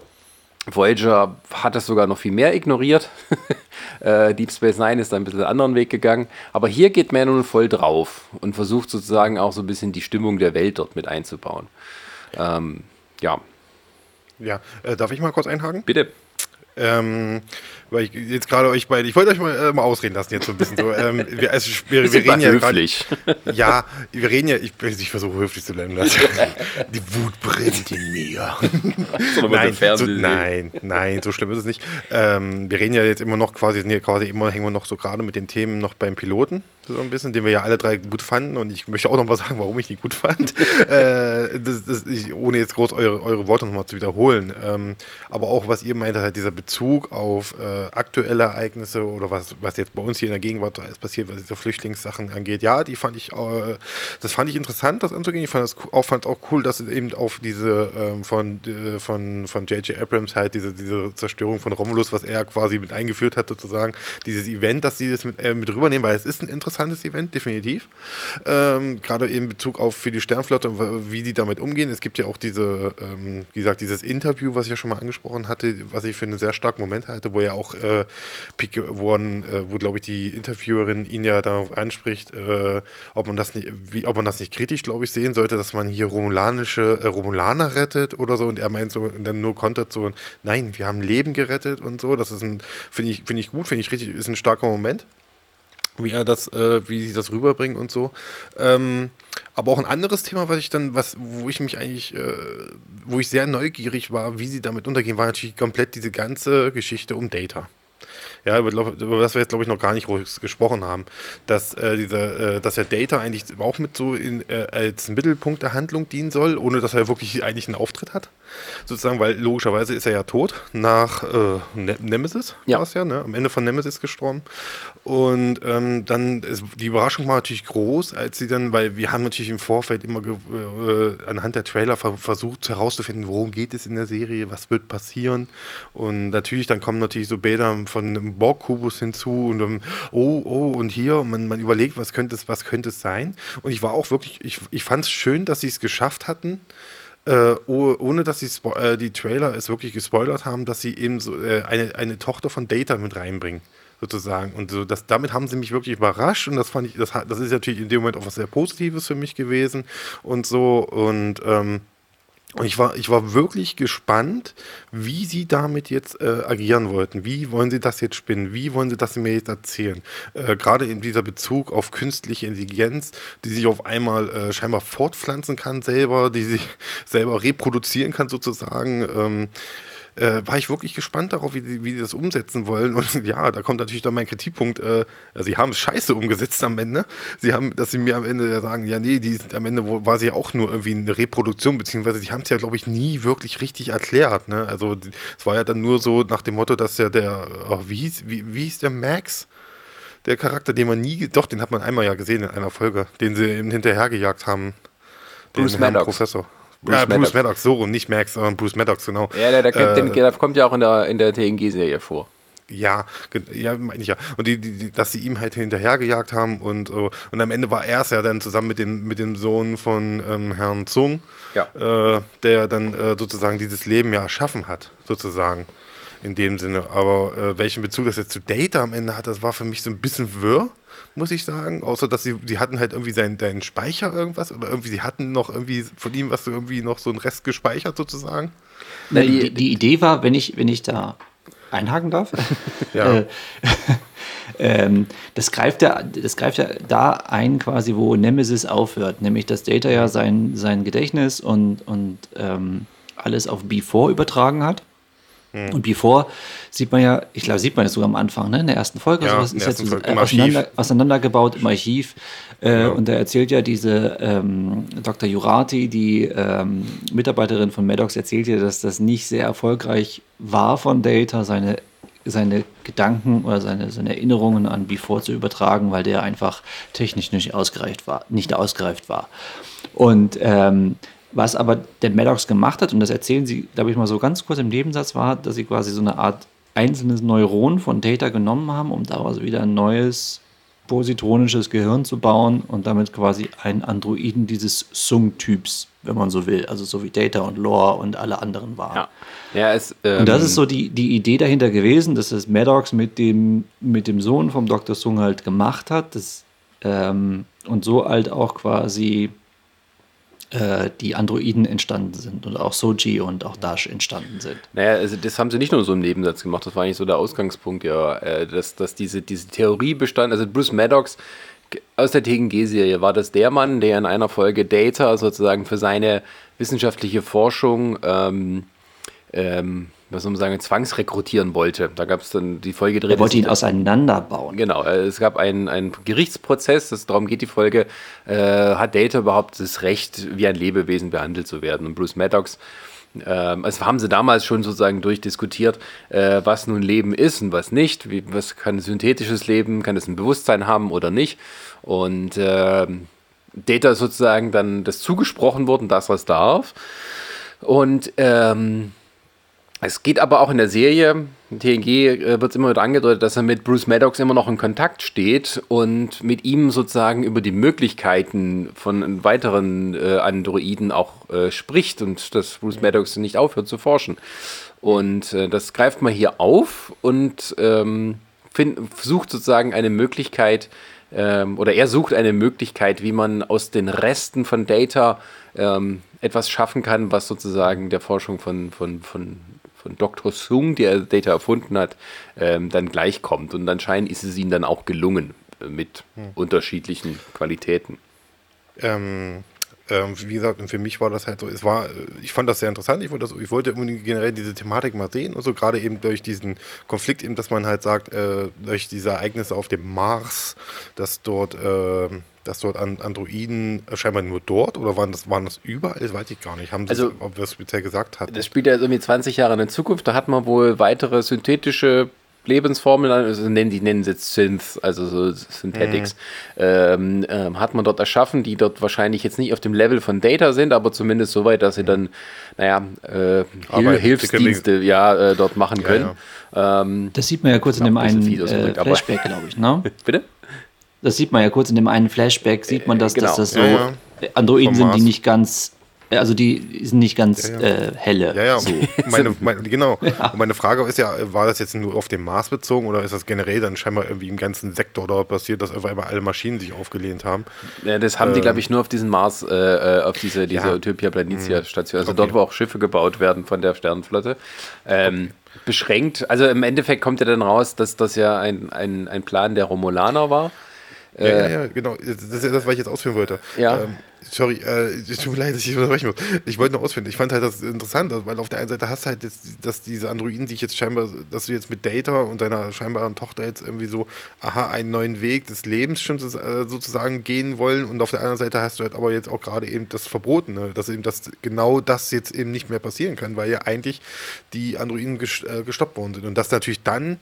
Voyager hat das sogar noch viel mehr ignoriert. äh, Deep Space Nine ist da ein bisschen einen anderen Weg gegangen. Aber hier geht man nun voll drauf und versucht sozusagen auch so ein bisschen die Stimmung der Welt dort mit einzubauen. Ähm, ja. Ja, äh, darf ich mal kurz einhaken? Bitte. Ähm, weil ich jetzt gerade euch beide, ich wollte euch mal, äh, mal ausreden lassen jetzt so ein bisschen so. Ähm, wir, also, wir, wir reden ja höflich. Grad, ja, wir reden ja, ich, ich versuche höflich zu bleiben. Die Wut brennt in mir. nein, so, nein, nein, so schlimm ist es nicht. Ähm, wir reden ja jetzt immer noch quasi, sind ja quasi immer, hängen wir noch so gerade mit den Themen noch beim Piloten so ein bisschen, den wir ja alle drei gut fanden und ich möchte auch noch mal sagen, warum ich die gut fand, äh, das, das, ich, ohne jetzt groß eure, eure Worte nochmal zu wiederholen. Ähm, aber auch, was ihr meint, halt dieser Bezug auf äh, aktuelle Ereignisse oder was, was jetzt bei uns hier in der Gegenwart alles passiert, was diese Flüchtlingssachen angeht. Ja, die fand ich, äh, das fand ich interessant, das anzugehen. Ich fand es auch, auch cool, dass eben auf diese ähm, von äh, von von J.J. Abrams halt diese, diese Zerstörung von Romulus, was er quasi mit eingeführt hat, sozusagen, dieses Event, dass sie das mit, äh, mit rübernehmen, weil es ist ein interessantes Event, definitiv. Ähm, Gerade in Bezug auf für die Sternflotte, wie die damit umgehen. Es gibt ja auch diese, ähm, wie gesagt, dieses Interview, was ich ja schon mal angesprochen hatte, was ich für einen sehr starken Moment halte, wo er auch äh, wo, äh, wo glaube ich, die Interviewerin ihn ja darauf anspricht, äh, ob man das nicht, wie, ob man das nicht kritisch, glaube ich, sehen sollte, dass man hier romulanische äh, Romulaner rettet oder so. Und er meint so, und dann nur kontert so, nein, wir haben Leben gerettet und so. Das ist ein, finde ich, finde ich gut, finde ich richtig, ist ein starker Moment wie er das, äh, wie sie das rüberbringen und so. Ähm, aber auch ein anderes Thema, was ich dann, was, wo ich mich eigentlich, äh, wo ich sehr neugierig war, wie sie damit untergehen, war natürlich komplett diese ganze Geschichte um Data. Ja, über, über das wir jetzt, glaube ich, noch gar nicht gesprochen haben. Dass, äh, dieser, äh, dass der Data eigentlich auch mit so in, äh, als Mittelpunkt der Handlung dienen soll, ohne dass er wirklich eigentlich einen Auftritt hat. Sozusagen, weil logischerweise ist er ja tot nach äh, ne Nemesis, ja. war es ja, ne? am Ende von Nemesis gestorben. Und ähm, dann ist die Überraschung war natürlich groß, als sie dann, weil wir haben natürlich im Vorfeld immer äh, anhand der Trailer ver versucht herauszufinden, worum geht es in der Serie, was wird passieren. Und natürlich, dann kommen natürlich so Bilder von einem Borg-Kubus hinzu und dann, oh, oh, und hier, und man, man überlegt, was könnte es, was könnte es sein. Und ich war auch wirklich, ich, ich fand es schön, dass sie es geschafft hatten, äh, ohne dass sie äh, die Trailer es wirklich gespoilert haben, dass sie eben so äh, eine, eine Tochter von Data mit reinbringen sozusagen. Und so, das, damit haben sie mich wirklich überrascht und das fand ich, das, das ist natürlich in dem Moment auch was sehr Positives für mich gewesen und so. Und ähm, und ich war, ich war wirklich gespannt, wie sie damit jetzt äh, agieren wollten. Wie wollen sie das jetzt spinnen? Wie wollen sie das mir jetzt erzählen? Äh, Gerade in dieser Bezug auf künstliche Intelligenz, die sich auf einmal äh, scheinbar fortpflanzen kann selber, die sich selber reproduzieren kann sozusagen. Ähm, äh, war ich wirklich gespannt darauf, wie die, wie die das umsetzen wollen. Und ja, da kommt natürlich dann mein Kritikpunkt. Äh, sie haben es scheiße umgesetzt am Ende. Sie haben, dass sie mir am Ende sagen, ja, nee, die, am Ende war sie ja auch nur irgendwie eine Reproduktion, beziehungsweise sie haben es ja, glaube ich, nie wirklich richtig erklärt. Ne? Also es war ja dann nur so nach dem Motto, dass ja der, oh, wie, hieß, wie, wie hieß der Max? Der Charakter, den man nie, doch, den hat man einmal ja gesehen in einer Folge, den sie eben hinterhergejagt haben. Bruce Maddox. Professor. Bruce, ja, Maddox. Bruce Maddox, so rum, nicht Max, sondern Bruce Maddox, genau. Ja, der, der, äh, der kommt ja auch in der, in der TNG-Serie vor. Ja, ja, meine ich ja. Und die, die, dass sie ihm halt hinterhergejagt haben und, uh, und am Ende war er es ja dann zusammen mit dem, mit dem Sohn von ähm, Herrn Zung, ja. äh, der dann äh, sozusagen dieses Leben ja erschaffen hat, sozusagen. In dem Sinne. Aber äh, welchen Bezug das jetzt zu Data am Ende hat, das war für mich so ein bisschen wirr, muss ich sagen. Außer, dass sie, sie hatten halt irgendwie seinen, seinen Speicher irgendwas oder irgendwie, sie hatten noch irgendwie von ihm was irgendwie noch so ein Rest gespeichert sozusagen. Na, die, die Idee war, wenn ich, wenn ich da einhaken darf. Ja. Äh, ähm, das, greift ja, das greift ja da ein, quasi, wo Nemesis aufhört, nämlich dass Data ja sein, sein Gedächtnis und, und ähm, alles auf B4 übertragen hat. Mhm. Und Before sieht man ja, ich glaube, sieht man das sogar am Anfang, ne? in der ersten Folge. Ja, also, ist jetzt Folge im auseinander, auseinandergebaut im Archiv. Äh, ja. Und da erzählt ja diese ähm, Dr. Jurati, die ähm, Mitarbeiterin von Maddox, erzählt ja, dass das nicht sehr erfolgreich war von Data, seine seine Gedanken oder seine, seine Erinnerungen an Before zu übertragen, weil der einfach technisch nicht ausgereift war, nicht ausgereift war. Und ähm, was aber der Maddox gemacht hat, und das erzählen sie, glaube ich, mal so ganz kurz im Nebensatz, war, dass sie quasi so eine Art einzelnes Neuron von Data genommen haben, um daraus wieder ein neues positronisches Gehirn zu bauen und damit quasi einen Androiden dieses Sung-Typs, wenn man so will, also so wie Data und Lore und alle anderen waren. Ja. Ja, es, ähm und das ist so die, die Idee dahinter gewesen, dass das Maddox mit dem, mit dem Sohn vom Dr. Sung halt gemacht hat das, ähm, und so halt auch quasi die Androiden entstanden sind und auch Soji und auch Dash entstanden sind. Naja, also das haben sie nicht nur so im Nebensatz gemacht, das war eigentlich so der Ausgangspunkt, ja, äh, dass, dass diese, diese Theorie bestand, also Bruce Maddox aus der TNG-Serie war das der Mann, der in einer Folge Data sozusagen für seine wissenschaftliche Forschung ähm, ähm, was soll man sagen, zwangsrekrutieren wollte. Da gab es dann die Folge drin. Er wollte ihn auseinanderbauen. Genau, äh, es gab einen, einen Gerichtsprozess, das, darum geht die Folge, äh, hat Data überhaupt das Recht, wie ein Lebewesen behandelt zu werden? Und Bruce Maddox, äh, also haben sie damals schon sozusagen durchdiskutiert, äh, was nun Leben ist und was nicht, wie, was kann synthetisches Leben, kann es ein Bewusstsein haben oder nicht. Und äh, Data sozusagen dann das zugesprochen worden, dass es darf. Und ähm, es geht aber auch in der Serie, TNG äh, wird es immer wieder angedeutet, dass er mit Bruce Maddox immer noch in Kontakt steht und mit ihm sozusagen über die Möglichkeiten von weiteren äh, Androiden auch äh, spricht und dass Bruce Maddox nicht aufhört zu forschen. Und äh, das greift man hier auf und ähm, find, sucht sozusagen eine Möglichkeit, ähm, oder er sucht eine Möglichkeit, wie man aus den Resten von Data ähm, etwas schaffen kann, was sozusagen der Forschung von, von, von von Dr. Sung, der Data erfunden hat, ähm, dann gleichkommt. Und anscheinend ist es ihnen dann auch gelungen äh, mit hm. unterschiedlichen Qualitäten. Ähm, ähm, wie gesagt, für mich war das halt so, es war, ich fand das sehr interessant, ich wollte, das, ich wollte generell diese Thematik mal sehen und so, gerade eben durch diesen Konflikt eben, dass man halt sagt, äh, durch diese Ereignisse auf dem Mars, dass dort äh, dass dort Androiden scheinbar nur dort oder waren das, waren das überall? Das weiß ich gar nicht. Haben Sie also, ob wir es speziell gesagt hatten? Das spielt ja irgendwie 20 Jahre in der Zukunft. Da hat man wohl weitere synthetische Lebensformeln, also nennen die nennen sie jetzt Synths, also so Synthetics, mhm. ähm, ähm, hat man dort erschaffen, die dort wahrscheinlich jetzt nicht auf dem Level von Data sind, aber zumindest so weit, dass sie dann, naja, äh, Hil Hilfsdienste ja, äh, dort machen können. Ja, ja. Ähm, das sieht man ja kurz in dem einen äh, Flashback, glaube ich, ne? Bitte? Das sieht man ja kurz in dem einen Flashback, sieht man, dass, genau. dass das so ja, ja. Androiden sind, die nicht ganz also die sind nicht ganz ja, ja. Äh, helle. Ja, ja. So. Meine, meine, genau. Ja. Und meine Frage ist ja, war das jetzt nur auf den Mars bezogen oder ist das generell dann scheinbar irgendwie im ganzen Sektor dort passiert, dass auf einmal alle Maschinen sich aufgelehnt haben? Ja, das haben ähm, die, glaube ich, nur auf diesen Mars, äh, äh auf diese, diese ja. Utopia Planitia Station. Also okay. dort, wo auch Schiffe gebaut werden von der Sternenflotte. Ähm, okay. Beschränkt. Also im Endeffekt kommt ja dann raus, dass das ja ein, ein, ein Plan der Romulaner war. Ja, ja, ja, genau. Das ist das, was ich jetzt ausführen wollte. Ja. Ähm, sorry, äh, tut mir leid, dass ich unterbrechen muss. Ich wollte noch ausführen. Ich fand halt das interessant, weil auf der einen Seite hast du halt, jetzt, dass diese Androiden sich jetzt scheinbar, dass du jetzt mit Data und deiner scheinbaren Tochter jetzt irgendwie so, aha, einen neuen Weg des Lebens schon äh, sozusagen gehen wollen und auf der anderen Seite hast du halt aber jetzt auch gerade eben das Verbotene, dass eben das genau das jetzt eben nicht mehr passieren kann, weil ja eigentlich die Androiden gestoppt worden sind und das natürlich dann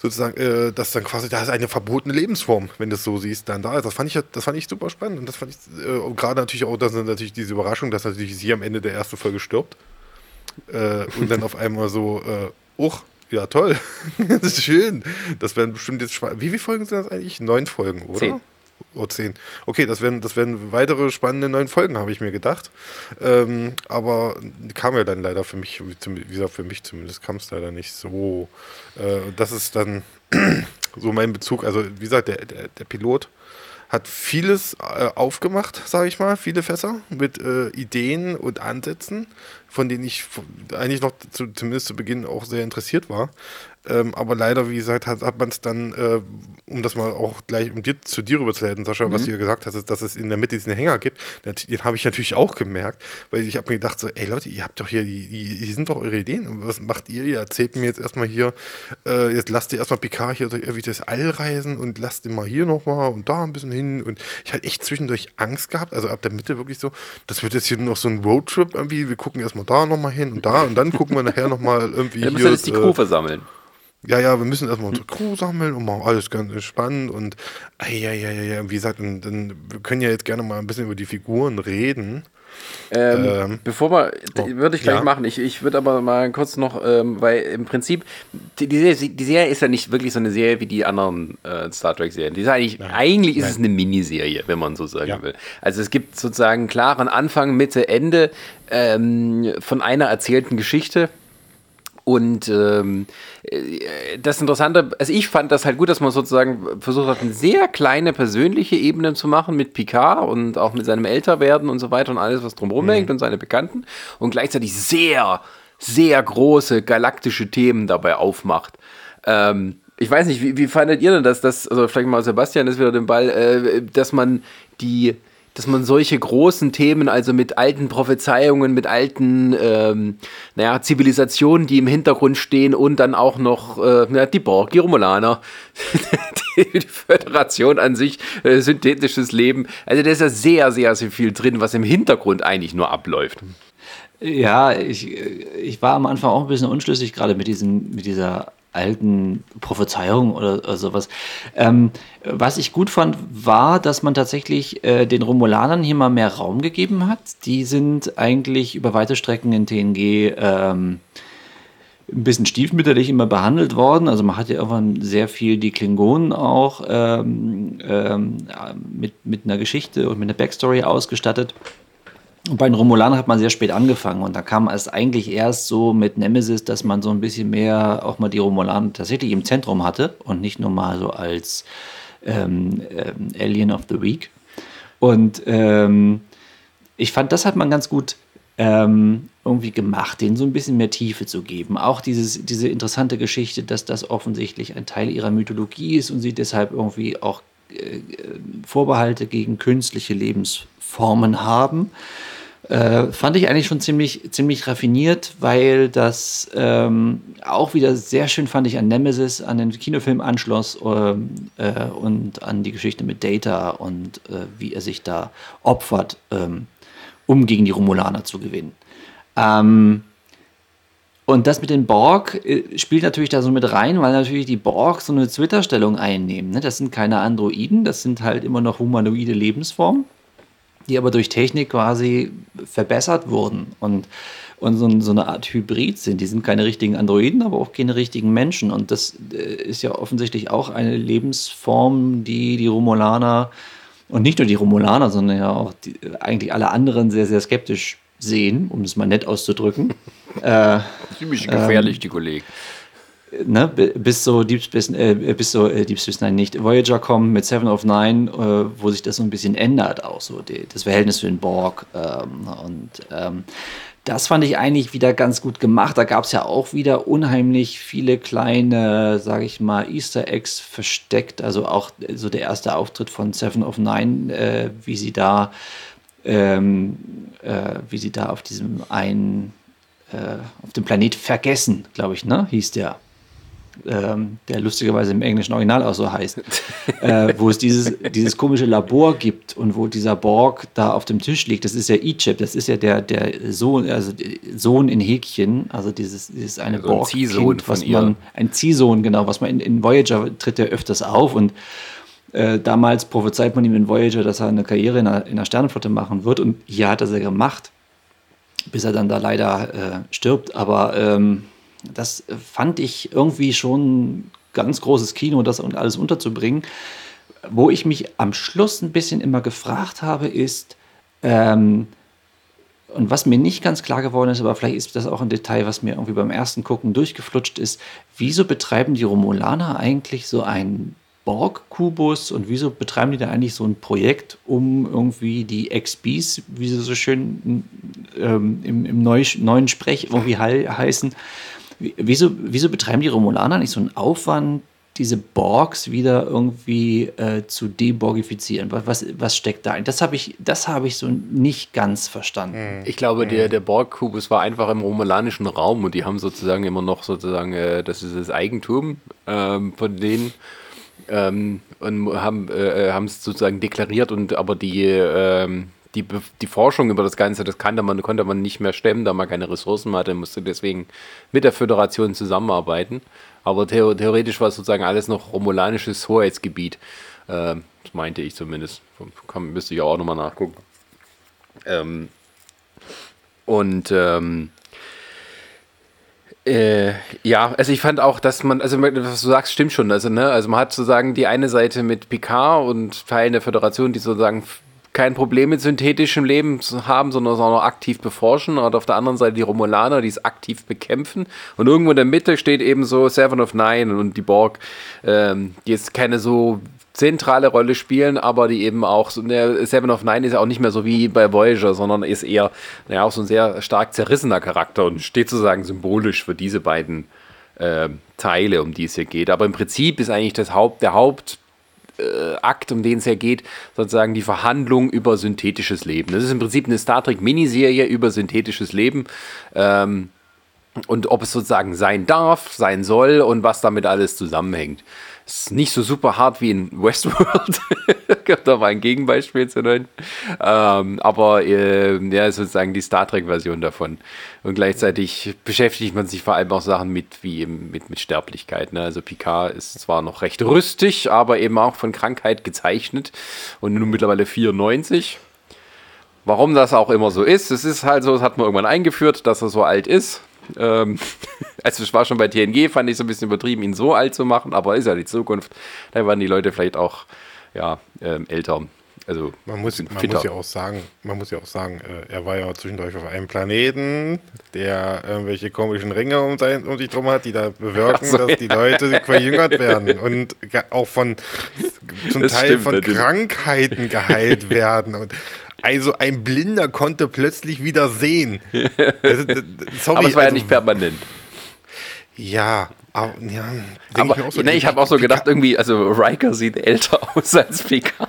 sozusagen, äh, dass dann quasi, da ist eine verbotene Lebensform, wenn du es so siehst, dann da ist. Das fand ich, das fand ich super spannend. Und das fand ich, äh, gerade natürlich auch, dass natürlich diese Überraschung, dass natürlich sie am Ende der ersten Folge stirbt. Äh, und dann auf einmal so, äh, uch, ja toll, das ist schön. Das werden bestimmt jetzt, wie viele Folgen sind das eigentlich? Neun Folgen, oder? Zehn. Oh, zehn. Okay, das werden, das werden weitere spannende neun Folgen, habe ich mir gedacht. Ähm, aber kam ja dann leider für mich, wie gesagt, für mich zumindest, kam es leider nicht so. Äh, das ist dann so mein Bezug. Also, wie gesagt, der, der, der Pilot hat vieles äh, aufgemacht, sage ich mal, viele Fässer mit äh, Ideen und Ansätzen, von denen ich eigentlich noch zu, zumindest zu Beginn auch sehr interessiert war. Ähm, aber leider, wie gesagt, hat, hat man es dann, äh, um das mal auch gleich um dir, zu dir rüberzuleiten, Sascha, mhm. was du ja gesagt hast, ist, dass es in der Mitte diesen Hänger gibt, den habe ich natürlich auch gemerkt, weil ich habe mir gedacht, so, ey Leute, ihr habt doch hier, die, die, die sind doch eure Ideen. Was macht ihr? Ihr erzählt mir jetzt erstmal hier, äh, jetzt lasst ihr erstmal Picard hier durch irgendwie das All reisen und lasst ihn mal hier nochmal und da ein bisschen hin. Und ich hatte echt zwischendurch Angst gehabt, also ab der Mitte wirklich so, das wird jetzt hier noch so ein Roadtrip irgendwie, wir gucken erstmal da nochmal hin und da und dann gucken wir nachher nochmal irgendwie. Dann müssen wir jetzt die äh, versammeln ja, ja, wir müssen erstmal unsere Crew sammeln und machen alles ganz spannend und ja, ja, ja, ja, wie gesagt, dann, dann, wir können ja jetzt gerne mal ein bisschen über die Figuren reden. Ähm, ähm, bevor wir, oh, würde ich gleich ja. machen. Ich, ich würde aber mal kurz noch, ähm, weil im Prinzip, die, die, Serie, die, Serie, ist ja nicht wirklich so eine Serie wie die anderen äh, Star Trek-Serien. Die ist eigentlich, eigentlich ist Nein. es eine Miniserie, wenn man so sagen ja. will. Also es gibt sozusagen einen klaren Anfang, Mitte, Ende ähm, von einer erzählten Geschichte und ähm, äh, das Interessante, also ich fand das halt gut, dass man sozusagen versucht hat, eine sehr kleine persönliche Ebene zu machen mit Picard und auch mit seinem Älterwerden und so weiter und alles, was drumherum mhm. hängt und seine Bekannten und gleichzeitig sehr, sehr große galaktische Themen dabei aufmacht. Ähm, ich weiß nicht, wie, wie fandet ihr denn das, dass, also vielleicht mal Sebastian ist wieder den Ball, äh, dass man die dass man solche großen Themen, also mit alten Prophezeiungen, mit alten ähm, naja, Zivilisationen, die im Hintergrund stehen und dann auch noch äh, ja, die Borg, die Romulaner, die, Föderation an sich, äh, synthetisches Leben. Also da ist ja sehr, sehr, sehr viel drin, was im Hintergrund eigentlich nur abläuft. Ja, ich, ich war am Anfang auch ein bisschen unschlüssig, gerade mit, diesen, mit dieser alten Prophezeiung oder, oder sowas. Ähm, was ich gut fand, war, dass man tatsächlich äh, den Romulanern hier mal mehr Raum gegeben hat. Die sind eigentlich über weite Strecken in TNG ähm, ein bisschen stiefmütterlich immer behandelt worden. Also man hat ja irgendwann sehr viel die Klingonen auch ähm, ähm mit, mit einer Geschichte und mit einer Backstory ausgestattet. Und bei den Romulanern hat man sehr spät angefangen und da kam es eigentlich erst so mit Nemesis, dass man so ein bisschen mehr auch mal die Romulaner tatsächlich im Zentrum hatte und nicht nur mal so als ähm, ähm, Alien of the Week. Und ähm, ich fand, das hat man ganz gut ähm, irgendwie gemacht, denen so ein bisschen mehr Tiefe zu geben. Auch dieses, diese interessante Geschichte, dass das offensichtlich ein Teil ihrer Mythologie ist und sie deshalb irgendwie auch äh, äh Vorbehalte gegen künstliche Lebensformen haben. Äh, fand ich eigentlich schon ziemlich, ziemlich raffiniert, weil das ähm, auch wieder sehr schön fand ich an Nemesis, an den Kinofilm anschloss ähm, äh, und an die Geschichte mit Data und äh, wie er sich da opfert, ähm, um gegen die Romulaner zu gewinnen. Ähm, und das mit den Borg äh, spielt natürlich da so mit rein, weil natürlich die Borg so eine Twitter-Stellung einnehmen. Ne? Das sind keine Androiden, das sind halt immer noch humanoide Lebensformen die aber durch Technik quasi verbessert wurden und, und so, so, eine Art Hybrid sind. Die sind keine richtigen Androiden, aber auch keine richtigen Menschen. Und das äh, ist ja offensichtlich auch eine Lebensform, die die Romulaner und nicht nur die Romulaner, sondern ja auch die, eigentlich alle anderen sehr, sehr skeptisch sehen, um es mal nett auszudrücken. äh, Ziemlich gefährlich, ähm, die Kollegen ne, bis so Deep Space, äh, bis so äh, Deep Space Nine nicht, Voyager kommen mit Seven of Nine, äh, wo sich das so ein bisschen ändert, auch so die, das Verhältnis zu den Borg. Ähm, und ähm, das fand ich eigentlich wieder ganz gut gemacht. Da gab es ja auch wieder unheimlich viele kleine, sage ich mal, Easter Eggs versteckt. Also auch so der erste Auftritt von Seven of Nine, äh, wie sie da, ähm, äh, wie sie da auf diesem einen, äh, auf dem Planet vergessen, glaube ich, ne, hieß der ähm, der lustigerweise im englischen Original auch so heißt, äh, wo es dieses, dieses komische Labor gibt und wo dieser Borg da auf dem Tisch liegt. Das ist ja Egypt, das ist ja der, der Sohn, also Sohn in Häkchen, also dieses, dieses eine Also Borg, ein Ziehsohn was ihr. man, ein Ziehsohn, genau, was man in, in Voyager tritt ja öfters auf und äh, damals prophezeit man ihm in Voyager, dass er eine Karriere in der, in der Sternenflotte machen wird und hier hat er sie gemacht, bis er dann da leider äh, stirbt. Aber ähm, das fand ich irgendwie schon ganz großes Kino, das und alles unterzubringen. Wo ich mich am Schluss ein bisschen immer gefragt habe, ist, ähm, und was mir nicht ganz klar geworden ist, aber vielleicht ist das auch ein Detail, was mir irgendwie beim ersten Gucken durchgeflutscht ist, wieso betreiben die Romulaner eigentlich so einen Borg-Kubus und wieso betreiben die da eigentlich so ein Projekt, um irgendwie die XBs, wie sie so schön ähm, im, im neu, neuen Sprech irgendwie hei- heißen, wieso, wieso betreiben die Romulaner nicht so einen Aufwand, diese Borgs wieder irgendwie äh, zu deborgifizieren? Was, was, was steckt da ein? Das habe ich, das habe ich so nicht ganz verstanden. Ich glaube, der, der Borg-Kubus war einfach im romulanischen Raum und die haben sozusagen immer noch sozusagen, äh, das ist das Eigentum ähm, von denen ähm, und haben äh, haben es sozusagen deklariert und aber die ähm, die, die Forschung über das Ganze, das kannte man, konnte man nicht mehr stemmen, da man keine Ressourcen hatte, musste deswegen mit der Föderation zusammenarbeiten. Aber theo theoretisch war es sozusagen alles noch romulanisches Hoheitsgebiet. Ähm, das meinte ich zumindest. Kann, müsste ich auch nochmal nachgucken. Ähm, und ähm, äh, ja, also ich fand auch, dass man, also was du sagst, stimmt schon. Also, ne, also man hat sozusagen die eine Seite mit Picard und Teilen der Föderation, die sozusagen kein Problem mit synthetischem Leben zu haben, sondern es auch noch aktiv beforschen. Und auf der anderen Seite die Romulaner, die es aktiv bekämpfen. Und irgendwo in der Mitte steht eben so Seven of Nine und die Borg, ähm, die jetzt keine so zentrale Rolle spielen, aber die eben auch, so, ne, Seven of Nine ist ja auch nicht mehr so wie bei Voyager, sondern ist eher, naja, auch so ein sehr stark zerrissener Charakter und steht sozusagen symbolisch für diese beiden äh, Teile, um die es hier geht. Aber im Prinzip ist eigentlich das Haupt, der Haupt, äh, Akt, um den es ja geht, sozusagen die Verhandlung über synthetisches Leben. Das ist im Prinzip eine Star Trek Miniserie über synthetisches Leben. Ähm, und ob es sozusagen sein darf, sein soll und was damit alles zusammenhängt. Ist nicht so super hart wie in Westworld. da war ein Gegenbeispiel zu nennen. Ähm, aber äh, ja, sozusagen die Star Trek-Version davon. Und gleichzeitig beschäftigt man sich vor allem auch Sachen mit, wie eben mit, mit Sterblichkeit. Ne? Also Picard ist zwar noch recht rüstig, aber eben auch von Krankheit gezeichnet und nun mittlerweile 94. Warum das auch immer so ist, es ist halt so, das hat man irgendwann eingeführt, dass er so alt ist. Ähm, also es war schon bei TNG, fand ich so ein bisschen übertrieben, ihn so alt zu machen, aber ist ja die Zukunft. Da waren die Leute vielleicht auch ja, ähm, älter. Also Man muss, man fitter. muss ja auch sagen, man muss ja auch sagen, äh, er war ja zwischendurch auf einem Planeten, der irgendwelche komischen Ringe um, sein, um sich drum hat, die da bewirken, so, dass die Leute verjüngert werden und auch von zum Das Teil stimmt von. Krankheiten geheilt werden. Und also ein Blinder konnte plötzlich wieder sehen. Das, das, sorry, aber es war ja also, nicht permanent. Ja, aber, ja, Aber auch so, nee, ich habe auch so Picard- gedacht, irgendwie, also Riker sieht älter aus als Picard.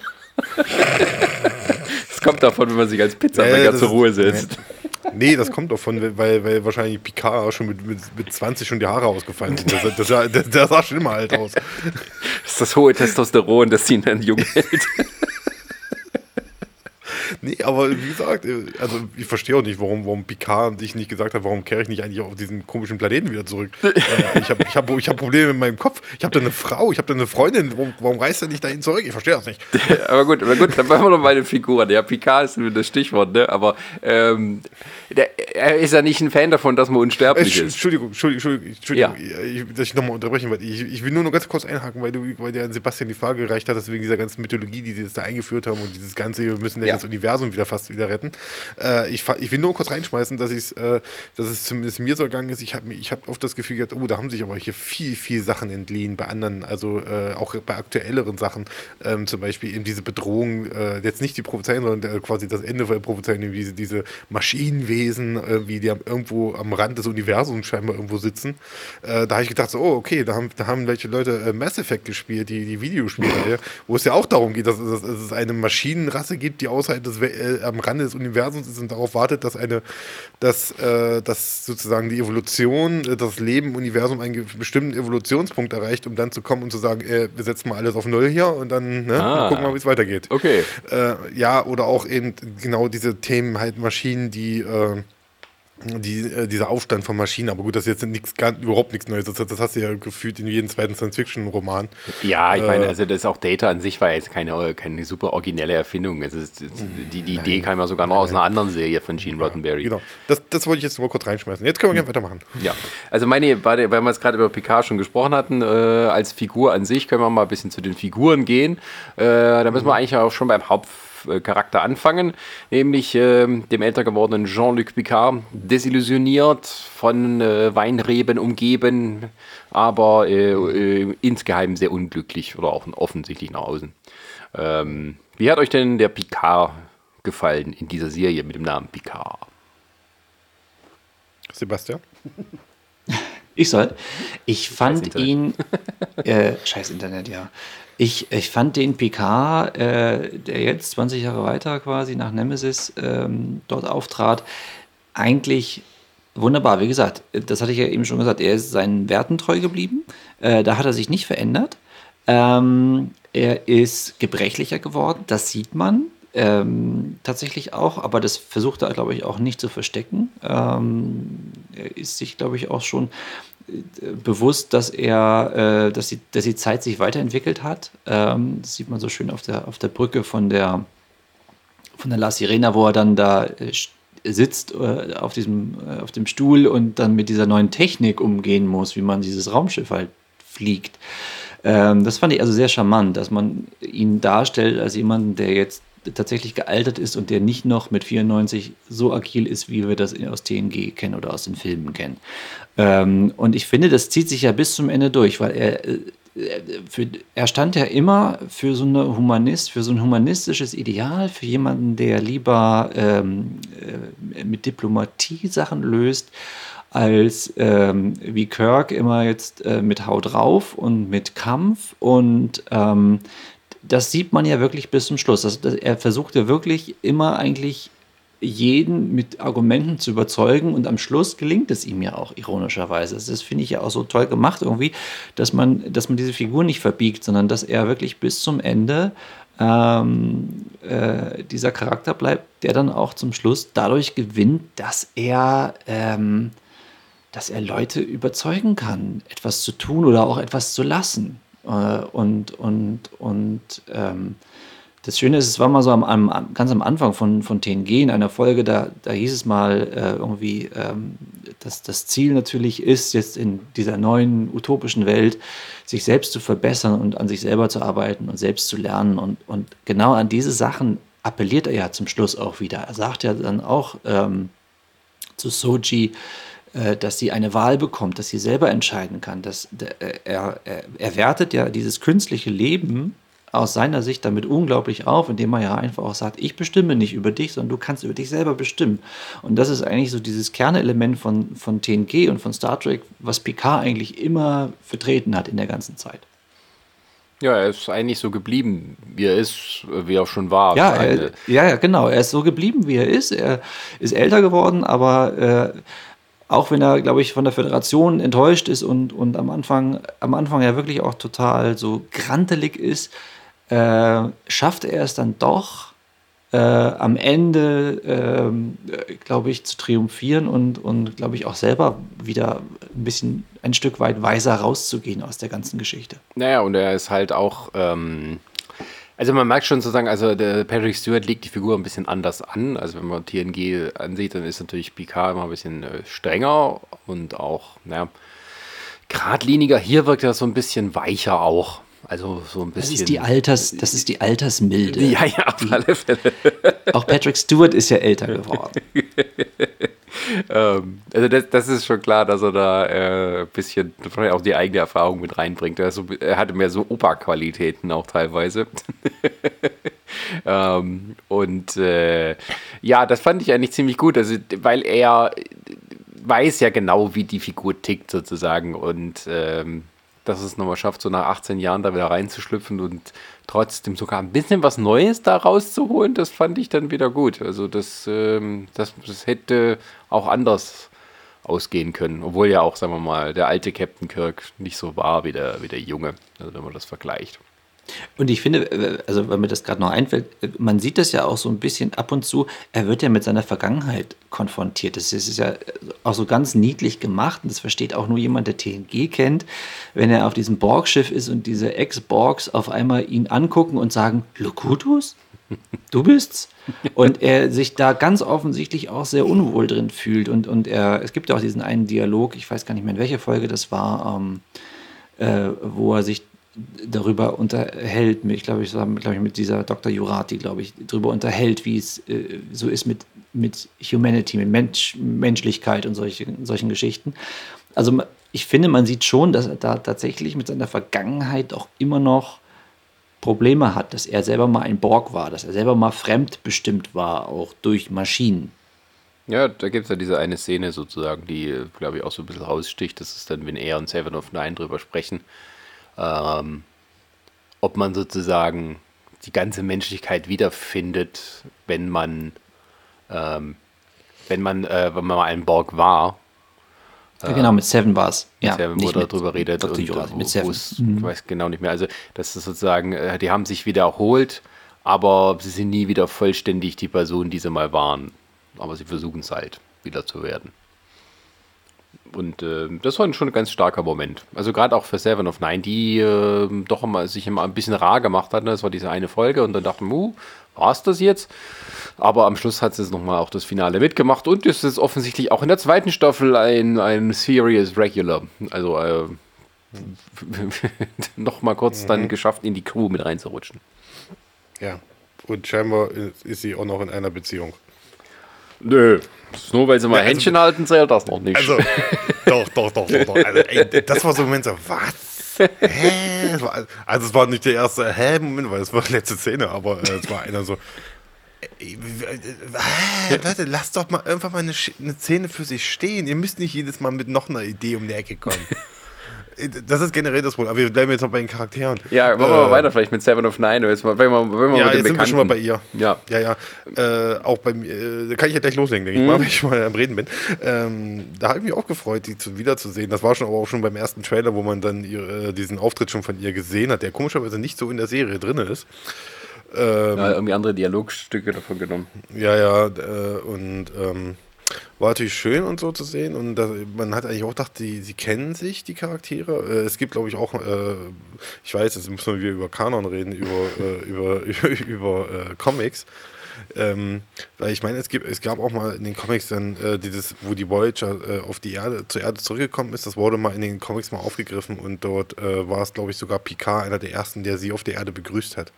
Das kommt davon, wenn man sich als Pizzabäcker Ja, das zur Ruhe setzt. Nee, das kommt davon, weil, weil wahrscheinlich Picard auch schon mit, mit, mit 20 schon die Haare ausgefallen sind. Das, das, das, das, das sah schon immer alt aus. Das ist das hohe Testosteron, das ihn dann jung hält. Nee, aber wie gesagt, äh, also ich verstehe auch nicht, warum, warum Picard sich nicht gesagt hat, warum kehre ich nicht eigentlich auf diesen komischen Planeten wieder zurück. äh, ich habe ich hab, ich hab Probleme mit meinem Kopf. Ich habe da eine Frau, ich habe da eine Freundin. Warum, warum reist er nicht dahin zurück? Ich verstehe das nicht. aber gut, aber gut, dann machen wir noch mal eine Figur. Der Picard ist das Stichwort, ne? Aber ähm, der, er ist ja nicht ein Fan davon, dass man Äh, unsterblich Entsch- ist. Entschuldigung, Entschuldigung, Entschuldigung, Entschuldigung ich, dass ich nochmal unterbrechen wollte. Ich, ich will nur noch ganz kurz einhaken, weil, du, weil der an Sebastian die Frage gereicht hat, dass wegen dieser ganzen Mythologie, die sie jetzt da eingeführt haben und dieses ganze, wir müssen ja Ja. das Universum wieder fast wieder retten. Äh, ich, ich will nur kurz reinschmeißen, dass, äh, dass es zumindest mir so gegangen ist. Ich habe ich hab oft das Gefühl gehabt, oh, da haben sich aber hier viel, viel Sachen entliehen bei anderen, also äh, auch bei aktuelleren Sachen. Ähm, zum Beispiel eben diese Bedrohung, äh, jetzt nicht die Prophezeiung, sondern äh, quasi das Ende von der Prophezeiung, eben diese, diese Maschinenwesen, äh, wie die am, irgendwo am Rand des Universums scheinbar irgendwo sitzen. Äh, da habe ich gedacht, so, oh, okay, da haben, da haben welche Leute äh, Mass Effect gespielt, die, die Videospiele, wo es ja auch darum geht, dass, es- dass es eine Maschinenrasse gibt, die außerhalb des äh, am Rande des Universums ist und darauf wartet, dass eine, dass, äh, dass sozusagen die Evolution, äh, das Leben im Universum einen bestimmten Evolutionspunkt erreicht, um dann zu kommen und zu sagen, äh, wir setzen mal alles auf Null hier und dann ne, ah. gucken mal, wie es weitergeht. Okay. Äh, ja, oder auch eben genau diese Themen, halt Maschinen, die die, äh, dieser Aufstand von Maschinen, aber gut, das ist jetzt nichts, gar, überhaupt nichts Neues. Das, das, hast du ja gefühlt in jedem zweiten Science-Fiction-Roman. Ja, ich äh, meine, also das ist auch Data an sich war jetzt keine, keine super originelle Erfindung. Es ist, die, die Idee kam ja sogar noch aus einer anderen Serie von Gene Roddenberry. Genau, das, das wollte ich jetzt mal kurz reinschmeißen. Jetzt können wir gerne weitermachen. Ja, also meine, weil wir jetzt gerade über Picard schon gesprochen hatten, äh, als Figur an sich können wir mal ein bisschen zu den Figuren gehen. Äh, da müssen wir eigentlich auch schon beim Haupt Charakter anfangen, nämlich äh, dem älter gewordenen Jean-Luc Picard, desillusioniert, von äh, Weinreben umgeben, aber äh, äh, insgeheim sehr unglücklich oder auch offensichtlich nach außen. Ähm, wie hat euch denn der Picard gefallen in dieser Serie mit dem Namen Picard? Sebastian? Ich soll. Ich fand ihn. Äh, scheiß Internet, ja. Ich, ich fand den PK, äh, der jetzt 20 Jahre weiter quasi nach Nemesis ähm, dort auftrat, eigentlich wunderbar. Wie gesagt, das hatte ich ja eben schon gesagt, er ist seinen Werten treu geblieben. Äh, da hat er sich nicht verändert. Ähm, er ist gebrechlicher geworden, das sieht man. Ähm, tatsächlich auch, aber das versucht er, glaube ich, auch nicht zu verstecken. Ähm, er ist sich, glaube ich, auch schon bewusst, dass er, äh, dass, die, dass die Zeit sich weiterentwickelt hat. Ähm, das sieht man so schön auf der, auf der Brücke von der, von der La Sirena, wo er dann da äh, sitzt äh, auf, diesem, äh, auf dem Stuhl und dann mit dieser neuen Technik umgehen muss, wie man dieses Raumschiff halt fliegt. Ähm, das fand ich also sehr charmant, dass man ihn darstellt als jemanden, der jetzt tatsächlich gealtert ist und der nicht noch mit 94 so agil ist, wie wir das aus TNG kennen oder aus den Filmen kennen. Ähm, und ich finde, das zieht sich ja bis zum Ende durch, weil er, äh, für, er stand ja immer für so eine Humanist, für so ein humanistisches Ideal, für jemanden, der lieber ähm, äh, mit Diplomatie Sachen löst, als ähm, wie Kirk immer jetzt äh, mit Haut drauf und mit Kampf und ähm, das sieht man ja wirklich bis zum Schluss. Das, das, er versucht ja wirklich immer eigentlich jeden mit Argumenten zu überzeugen und am Schluss gelingt es ihm ja auch ironischerweise. Das finde ich ja auch so toll gemacht irgendwie, dass man, dass man diese Figur nicht verbiegt, sondern dass er wirklich bis zum Ende ähm, äh, dieser Charakter bleibt, der dann auch zum Schluss dadurch gewinnt, dass er ähm, dass er Leute überzeugen kann, etwas zu tun oder auch etwas zu lassen. Äh, und und, und ähm, das Schöne ist, es war mal so am, am, ganz am Anfang von, von TNG in einer Folge, da, da hieß es mal äh, irgendwie, ähm, dass das Ziel natürlich ist, jetzt in dieser neuen utopischen Welt sich selbst zu verbessern und an sich selber zu arbeiten und selbst zu lernen. Und, und genau an diese Sachen appelliert er ja zum Schluss auch wieder. Er sagt ja dann auch ähm, zu Soji, äh, dass sie eine Wahl bekommt, dass sie selber entscheiden kann. Dass, äh, er, er, er wertet ja dieses künstliche Leben aus seiner Sicht damit unglaublich auf, indem er ja einfach auch sagt, ich bestimme nicht über dich, sondern du kannst über dich selber bestimmen. Und das ist eigentlich so dieses Kernelement von, von TNG und von Star Trek, was Picard eigentlich immer vertreten hat in der ganzen Zeit. Ja, er ist eigentlich so geblieben, wie er ist, wie er schon war. Ja, er, ja, genau. Er ist so geblieben, wie er ist. Er ist älter geworden, aber äh, auch wenn er, glaube ich, von der Föderation enttäuscht ist und, und am, Anfang, am Anfang ja wirklich auch total so grantelig ist, äh, schafft er es dann doch, äh, am Ende, äh, glaube ich, zu triumphieren und, und glaube ich, auch selber wieder ein bisschen ein Stück weit weiser rauszugehen aus der ganzen Geschichte. Naja, und er ist halt auch. Ähm also man merkt schon sozusagen, also der Patrick Stewart legt die Figur ein bisschen anders an. Also wenn man TNG ansieht, dann ist natürlich Picard immer ein bisschen äh, strenger und auch, naja, geradliniger. Hier wirkt er so ein bisschen weicher auch. Also so ein bisschen. Das ist die Alters, das ist die Altersmilde. Ja, ja, auf alle Fälle. Auch Patrick Stewart ist ja älter geworden. ähm, also das, das, ist schon klar, dass er da äh, ein bisschen vielleicht auch die eigene Erfahrung mit reinbringt. Also, er hatte mehr so Opa-Qualitäten auch teilweise. ähm, und äh, ja, das fand ich eigentlich ziemlich gut, also, weil er weiß ja genau, wie die Figur tickt sozusagen und ähm, dass es nochmal schafft, so nach 18 Jahren da wieder reinzuschlüpfen und trotzdem sogar ein bisschen was Neues da rauszuholen, das fand ich dann wieder gut. Also das, ähm, das, das hätte auch anders ausgehen können. Obwohl ja auch, sagen wir mal, der alte Captain Kirk nicht so war wie der, wie der junge, also wenn man das vergleicht. Und ich finde, äh, also wenn mir das gerade noch einfällt, äh, man sieht das ja auch so ein bisschen ab und zu, er wird ja mit seiner Vergangenheit konfrontiert. Das ist ja auch so ganz niedlich gemacht und das versteht auch nur jemand, der TNG kennt, wenn er auf diesem Borg-Schiff ist und diese Ex-Borgs auf einmal ihn angucken und sagen, Locutus? Du bist's? Und er sich da ganz offensichtlich auch sehr unwohl drin fühlt. Und, und er, es gibt ja auch diesen einen Dialog, ich weiß gar nicht mehr in welcher Folge das war, ähm, äh, wo er sich darüber unterhält, ich glaube, ich, glaub ich mit dieser Dr. Jurati, glaube ich, darüber unterhält, wie es äh, so ist mit, mit Humanity, mit Mensch, Menschlichkeit und solche, solchen Geschichten. Also ich finde, man sieht schon, dass er da tatsächlich mit seiner Vergangenheit auch immer noch Probleme hat, dass er selber mal ein Borg war, dass er selber mal fremdbestimmt war, auch durch Maschinen. Ja, da gibt es ja diese eine Szene sozusagen, die, glaube ich, auch so ein bisschen raussticht. Das ist dann, wenn er und Seven of Nine drüber sprechen, ähm, ob man sozusagen die ganze Menschlichkeit wiederfindet, wenn man, ähm, wenn man, äh, wenn man mal ein Borg war. Ja, genau, mit Seven war es. Ja, Seven, wo darüber redet. Und, Jurassic, mit Seven. Mhm. Ich weiß genau nicht mehr. Also, das ist sozusagen, äh, die haben sich wiederholt, aber sie sind nie wieder vollständig die Person, die sie mal waren. Aber sie versuchen es halt, wieder zu werden. Und äh, das war schon ein ganz starker Moment. Also gerade auch für Seven of Nine, die äh, doch immer, sich immer ein bisschen rar gemacht hatten. Das war diese eine Folge und dann dachten, uh, war es das jetzt? Aber am Schluss hat sie es nochmal auch das Finale mitgemacht und ist es offensichtlich auch in der zweiten Staffel ein, ein Serious Regular. Also äh, nochmal kurz mhm. dann geschafft, in die Crew mit reinzurutschen. Ja, und scheinbar ist sie auch noch in einer Beziehung. Nö, nur weil sie mal ja, also, Händchen halten, zählt das noch nicht. Also, doch, doch, doch, doch. doch. Also, ey, das war so ein Moment so, was? Hä? also es war nicht der erste Hä-Moment, weil es war die letzte Szene, aber äh, es war einer so, ey, äh, Leute, lasst doch mal irgendwann mal eine, eine Szene für sich stehen. Ihr müsst nicht jedes Mal mit noch einer Idee um die Ecke kommen. Das ist generell das Problem. Aber wir bleiben jetzt noch bei den Charakteren. Ja, machen wir äh, mal weiter vielleicht mit Seven of Nine. Jetzt mal, wenn wir, wenn wir ja, jetzt sind wir schon mal bei ihr. Ja. Ja, ja. Äh, auch bei mir, äh, da kann ich ja gleich loslegen, denke ich mal, mhm. wenn ich mal am Reden bin. Ähm, da habe ich mich auch gefreut, die zu, wiederzusehen. Das war schon aber auch schon beim ersten Trailer, wo man dann ihre, äh, diesen Auftritt schon von ihr gesehen hat, der komischerweise nicht so in der Serie drin ist. Ähm, ja, irgendwie andere Dialogstücke davon genommen. Ja, ja, äh, und ähm, war natürlich schön und so zu sehen. Und das, man hat eigentlich auch gedacht, die, sie kennen sich, die Charaktere. Äh, es gibt, glaube ich, auch, äh, ich weiß, jetzt müssen wir über Kanon reden, über, äh, über, über, über äh, Comics. Ähm, weil ich meine, es, es gab auch mal in den Comics dann äh, dieses, wo die Voyager äh, auf die Erde, zur Erde zurückgekommen ist, das wurde mal in den Comics mal aufgegriffen und dort äh, war es, glaube ich, sogar Picard, einer der ersten, der sie auf der Erde begrüßt hat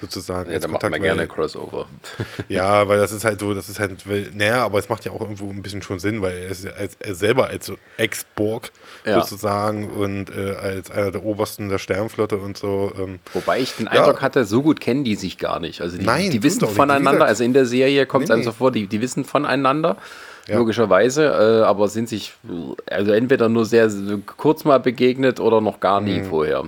sozusagen. Ja, da macht man gerne Crossover. Ja, weil das ist halt so, das ist halt, naja, aber es macht ja auch irgendwo ein bisschen schon Sinn, weil er ist als, er selber als so Ex-Borg ja. sozusagen und äh, als einer der Obersten der Sternflotte und so. Ähm, Wobei ich den ja. Eindruck hatte, so gut kennen die sich gar nicht. Also die, Nein, die wissen voneinander, also in der Serie kommt es nee, einem so vor, die, die wissen voneinander. Ja. logischerweise, äh, aber sind sich also entweder nur sehr kurz mal begegnet oder noch gar nie mhm. vorher.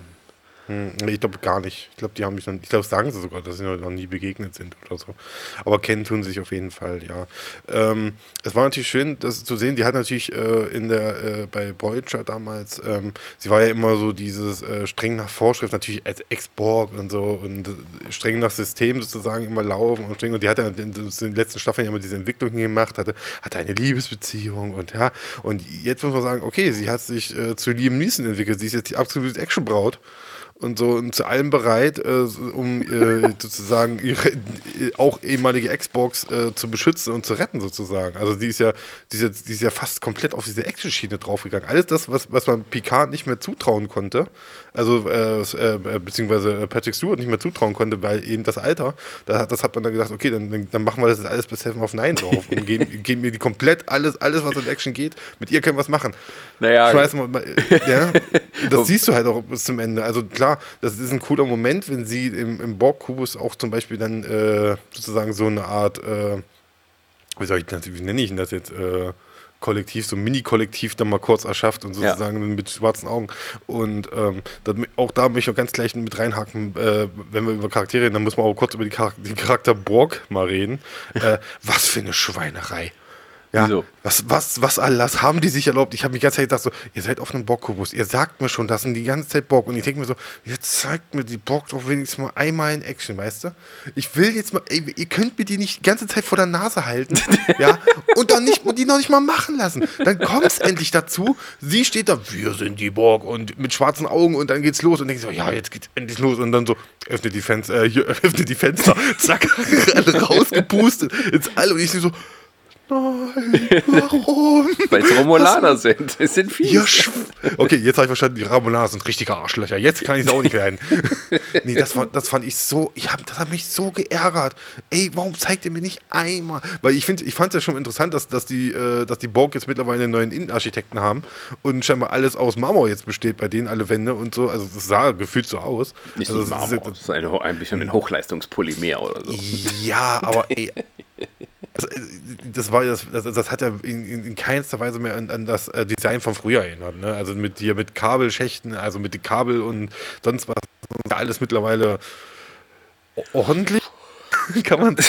Hm, ich glaube gar nicht. Ich glaube, die haben mich noch, ich glaube, sagen sie sogar, dass sie noch nie begegnet sind oder so. Aber kennen tun sie sich auf jeden Fall, ja. Ähm, es war natürlich schön, das zu sehen. Die hat natürlich äh, in der, äh, bei Voyager damals, ähm, sie war ja immer so dieses äh, streng nach Vorschrift, natürlich als Ex-Borg und so und äh, streng nach System sozusagen immer laufen und streng. Und die hat ja in, den letzten Staffeln immer diese Entwicklung gemacht, hatte, hatte eine Liebesbeziehung und ja. Und jetzt muss man sagen, okay, sie hat sich äh, zu Liam Neeson entwickelt. Sie ist jetzt die absolute Action-Braut und so und zu allem bereit, äh, um äh, sozusagen ihre äh, auch ehemalige Xbox äh, zu beschützen und zu retten sozusagen. Also die ist ja, die ist ja, die ist ja fast komplett auf diese Action-Schiene draufgegangen. Alles das, was, was man Picard nicht mehr zutrauen konnte, also äh, äh, beziehungsweise Patrick Stewart nicht mehr zutrauen konnte, weil eben das Alter, da, das hat man dann gedacht, okay, dann, dann machen wir das alles bis Seven of Nine drauf und geben, geben mir die komplett alles, alles, was in Action geht, mit ihr können wir was machen. Naja, Schmeiß mal, ja, das siehst du halt auch bis zum Ende. Also klar, das ist ein cooler Moment, wenn sie im, im Borg-Kubus auch zum Beispiel dann äh, sozusagen so eine Art, äh, wie soll ich das, wie nenne ich denn das jetzt, äh, Kollektiv, so ein Mini-Kollektiv dann mal kurz erschafft und sozusagen ja. mit schwarzen Augen. Und ähm, dann, auch da möchte ich auch ganz gleich mit reinhaken, äh, wenn wir über Charaktere reden, dann müssen wir auch kurz über die Charakter, den Charakter Borg mal reden. äh, was für eine Schweinerei. Ja, Wieso? was, was, was alles haben die sich erlaubt? Ich habe mich die ganze Zeit gedacht, so, ihr seid auf einem Bockkubus, ihr sagt mir schon, das sind die ganze Zeit Bock. Und ich denke mir so, jetzt zeigt mir die Bock doch wenigstens mal einmal in Action, weißt du? Ich will jetzt mal, ey, ihr könnt mir die nicht die ganze Zeit vor der Nase halten, ja, und dann nicht, die noch nicht mal machen lassen. Dann kommt es endlich dazu, sie steht da, wir sind die Bock und mit schwarzen Augen und dann geht's los und denkt so, ja, jetzt geht's endlich los und dann so, öffnet die Fenster, äh, hier, öffnet die Fenster, zack, rausgepustet ins All und ich so, Nein, warum? Weil es Romulaner sind. Es sind viele. Ja, okay, jetzt habe ich verstanden, die Romulaner sind richtige Arschlöcher. Jetzt kann ich es auch nicht werden. nee, das, war, das fand ich so, ich hab, das hat mich so geärgert. Ey, warum zeigt ihr mir nicht einmal? Weil ich finde, ich fand es ja schon interessant, dass, dass, die, äh, dass die Borg jetzt mittlerweile einen neuen Innenarchitekten haben und scheinbar alles aus Marmor jetzt besteht bei denen, alle Wände und so. Also das sah gefühlt so aus. Nicht also, das Marmor, ist, das ist ein, ein bisschen ein Hochleistungspolymer oder so. Ja, aber ey, das, das, war das, das, das hat ja in, in, keinster Weise mehr an, an das äh, Design von früher erinnert. Ne? Also mit hier mit Kabelschächten, also mit den Kabel und sonst was. Alles mittlerweile ordentlich. Kann man.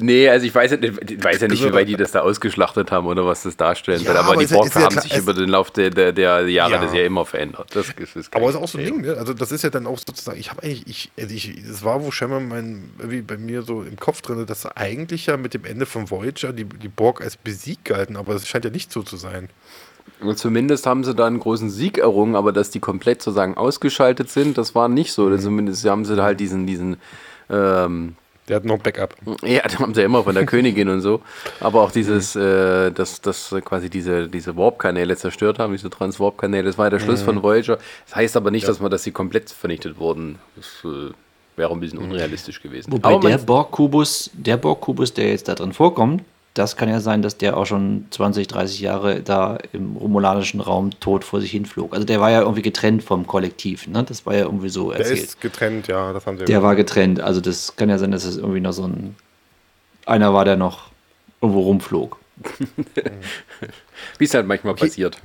nee, also ich weiß, ich weiß ja nicht, wie weit die das da ausgeschlachtet haben oder was das darstellen ja, aber, aber die Borg haben sich über den Lauf der, der, der Jahre ja. das ja immer verändert. Das ist aber es ist auch so ein Ding, ne? also das ist ja dann auch sozusagen, ich habe eigentlich, ich, also ich, das war wo scheinbar mein, wie bei mir so im Kopf drin, dass eigentlich ja mit dem Ende von Voyager die, die Borg als besiegt galten, aber es scheint ja nicht so zu sein. Zumindest haben sie da einen großen Sieg errungen, aber dass die komplett sozusagen ausgeschaltet sind, das war nicht so. Mhm. Zumindest haben sie halt diesen, diesen ähm, der hat noch Backup. Ja, das haben sie ja immer von der Königin und so. Aber auch dieses, äh, dass, dass quasi diese, diese Warp-Kanäle zerstört haben, diese Trans-Warp-Kanäle, das war der Schluss mhm. von Voyager. Das heißt aber nicht, ja. dass man, dass sie komplett vernichtet wurden. Das äh, wäre ein bisschen unrealistisch gewesen. Wobei aber der Borg-Kubus, der Borg-Kubus, der jetzt da drin vorkommt, das kann ja sein, dass der auch schon 20, 30 Jahre da im romulanischen Raum tot vor sich hinflog. Also der war ja irgendwie getrennt vom Kollektiv, ne? Das war ja irgendwie so erzählt. Der ist getrennt, ja, das haben sie. Der war getrennt, also das kann ja sein, dass es irgendwie noch so ein einer war, der noch irgendwo rumflog. Wie es halt manchmal okay. passiert.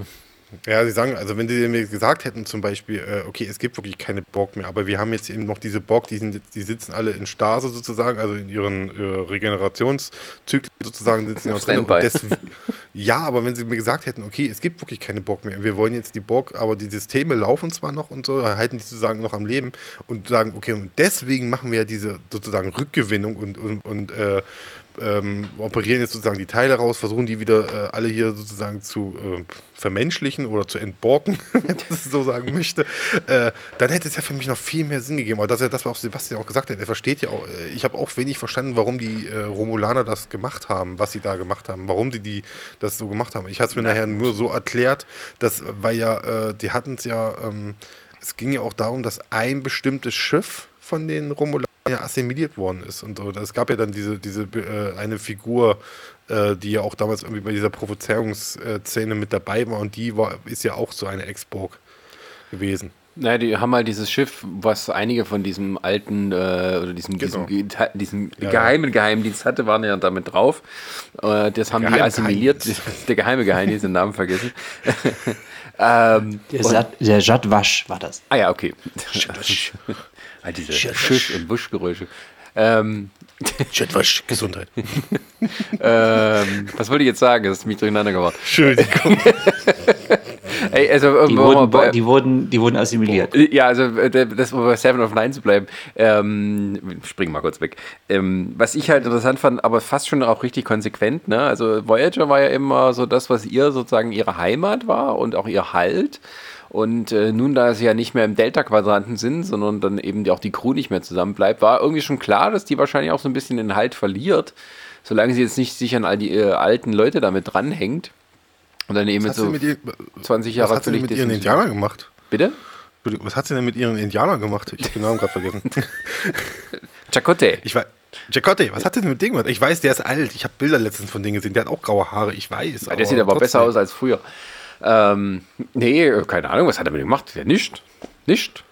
Ja, sie sagen, also wenn sie mir gesagt hätten zum Beispiel, äh, okay, es gibt wirklich keine Borg mehr, aber wir haben jetzt eben noch diese Borg, die, sind, die sitzen alle in Stase sozusagen, also in ihren äh, Regenerationszyklen sozusagen sitzen ja drin. Des, ja, aber wenn sie mir gesagt hätten, okay, es gibt wirklich keine Borg mehr, wir wollen jetzt die Borg, aber die Systeme laufen zwar noch und so, halten die sozusagen noch am Leben und sagen, okay, und deswegen machen wir ja diese sozusagen Rückgewinnung und, und, und äh, ähm, operieren jetzt sozusagen die Teile raus, versuchen die wieder äh, alle hier sozusagen zu äh, vermenschlichen oder zu entborken, wenn man das so sagen möchte, äh, dann hätte es ja für mich noch viel mehr Sinn gegeben. Aber das ist ja das, was Sebastian auch gesagt hat. Er versteht ja auch, äh, ich habe auch wenig verstanden, warum die äh, Romulaner das gemacht haben, was sie da gemacht haben, warum die, die das so gemacht haben. Ich hatte es mir nachher nur so erklärt, dass, weil ja, äh, die hatten es ja, ähm, es ging ja auch darum, dass ein bestimmtes Schiff von den Romulanern ja assimiliert worden ist und so. Es gab ja dann diese, diese äh, eine Figur, äh, die ja auch damals irgendwie bei dieser Provozierungsszene mit dabei war und die war, ist ja auch so eine Ex-Borg gewesen. Naja, die haben halt dieses Schiff, was einige von diesem alten äh, oder diesem, genau. diesem, diesem ja, geheimen Geheimdienst hatte, waren ja damit drauf. Äh, das haben die assimiliert. Der geheime Geheimdienst, den Namen vergessen. ähm, der, Sat, der Jad Wasch war das. Ah ja, okay. Ah, diese Schiff- und Wuschgeräusche. Ähm, Chatwasch, Gesundheit. ähm, was wollte ich jetzt sagen? Das ist mich durcheinander geworden. Entschuldigung. Ey, also, die, wurden, bei, die, wurden, die wurden assimiliert. Ja, also äh, das, um bei Seven of Nine zu bleiben, ähm, springen mal kurz weg. Ähm, was ich halt interessant fand, aber fast schon auch richtig konsequent, ne? Also Voyager war ja immer so das, was ihr sozusagen ihre Heimat war und auch ihr Halt. Und äh, nun, da sie ja nicht mehr im Delta-Quadranten sind, sondern dann eben auch die Crew nicht mehr zusammen bleibt, war irgendwie schon klar, dass die wahrscheinlich auch so ein bisschen den Halt verliert, solange sie jetzt nicht sich an all die äh, alten Leute damit dranhängt. Und dann eben mit so mit ihr, 20 Jahre Was hat sie mit ihren Indianern gemacht? Bitte? Was hat sie denn mit ihren Indianern gemacht? Ich habe den Namen gerade vergessen. Chacote. Ich weiß. Jacote, was hat denn mit dem gemacht? Ich weiß, der ist alt. Ich habe Bilder letztens von denen gesehen. Der hat auch graue Haare. Ich weiß. Ja, der sieht aber trotzdem. besser aus als früher. Ähm, nee, keine Ahnung, was hat er mit dem gemacht? Ja, nicht. Nicht.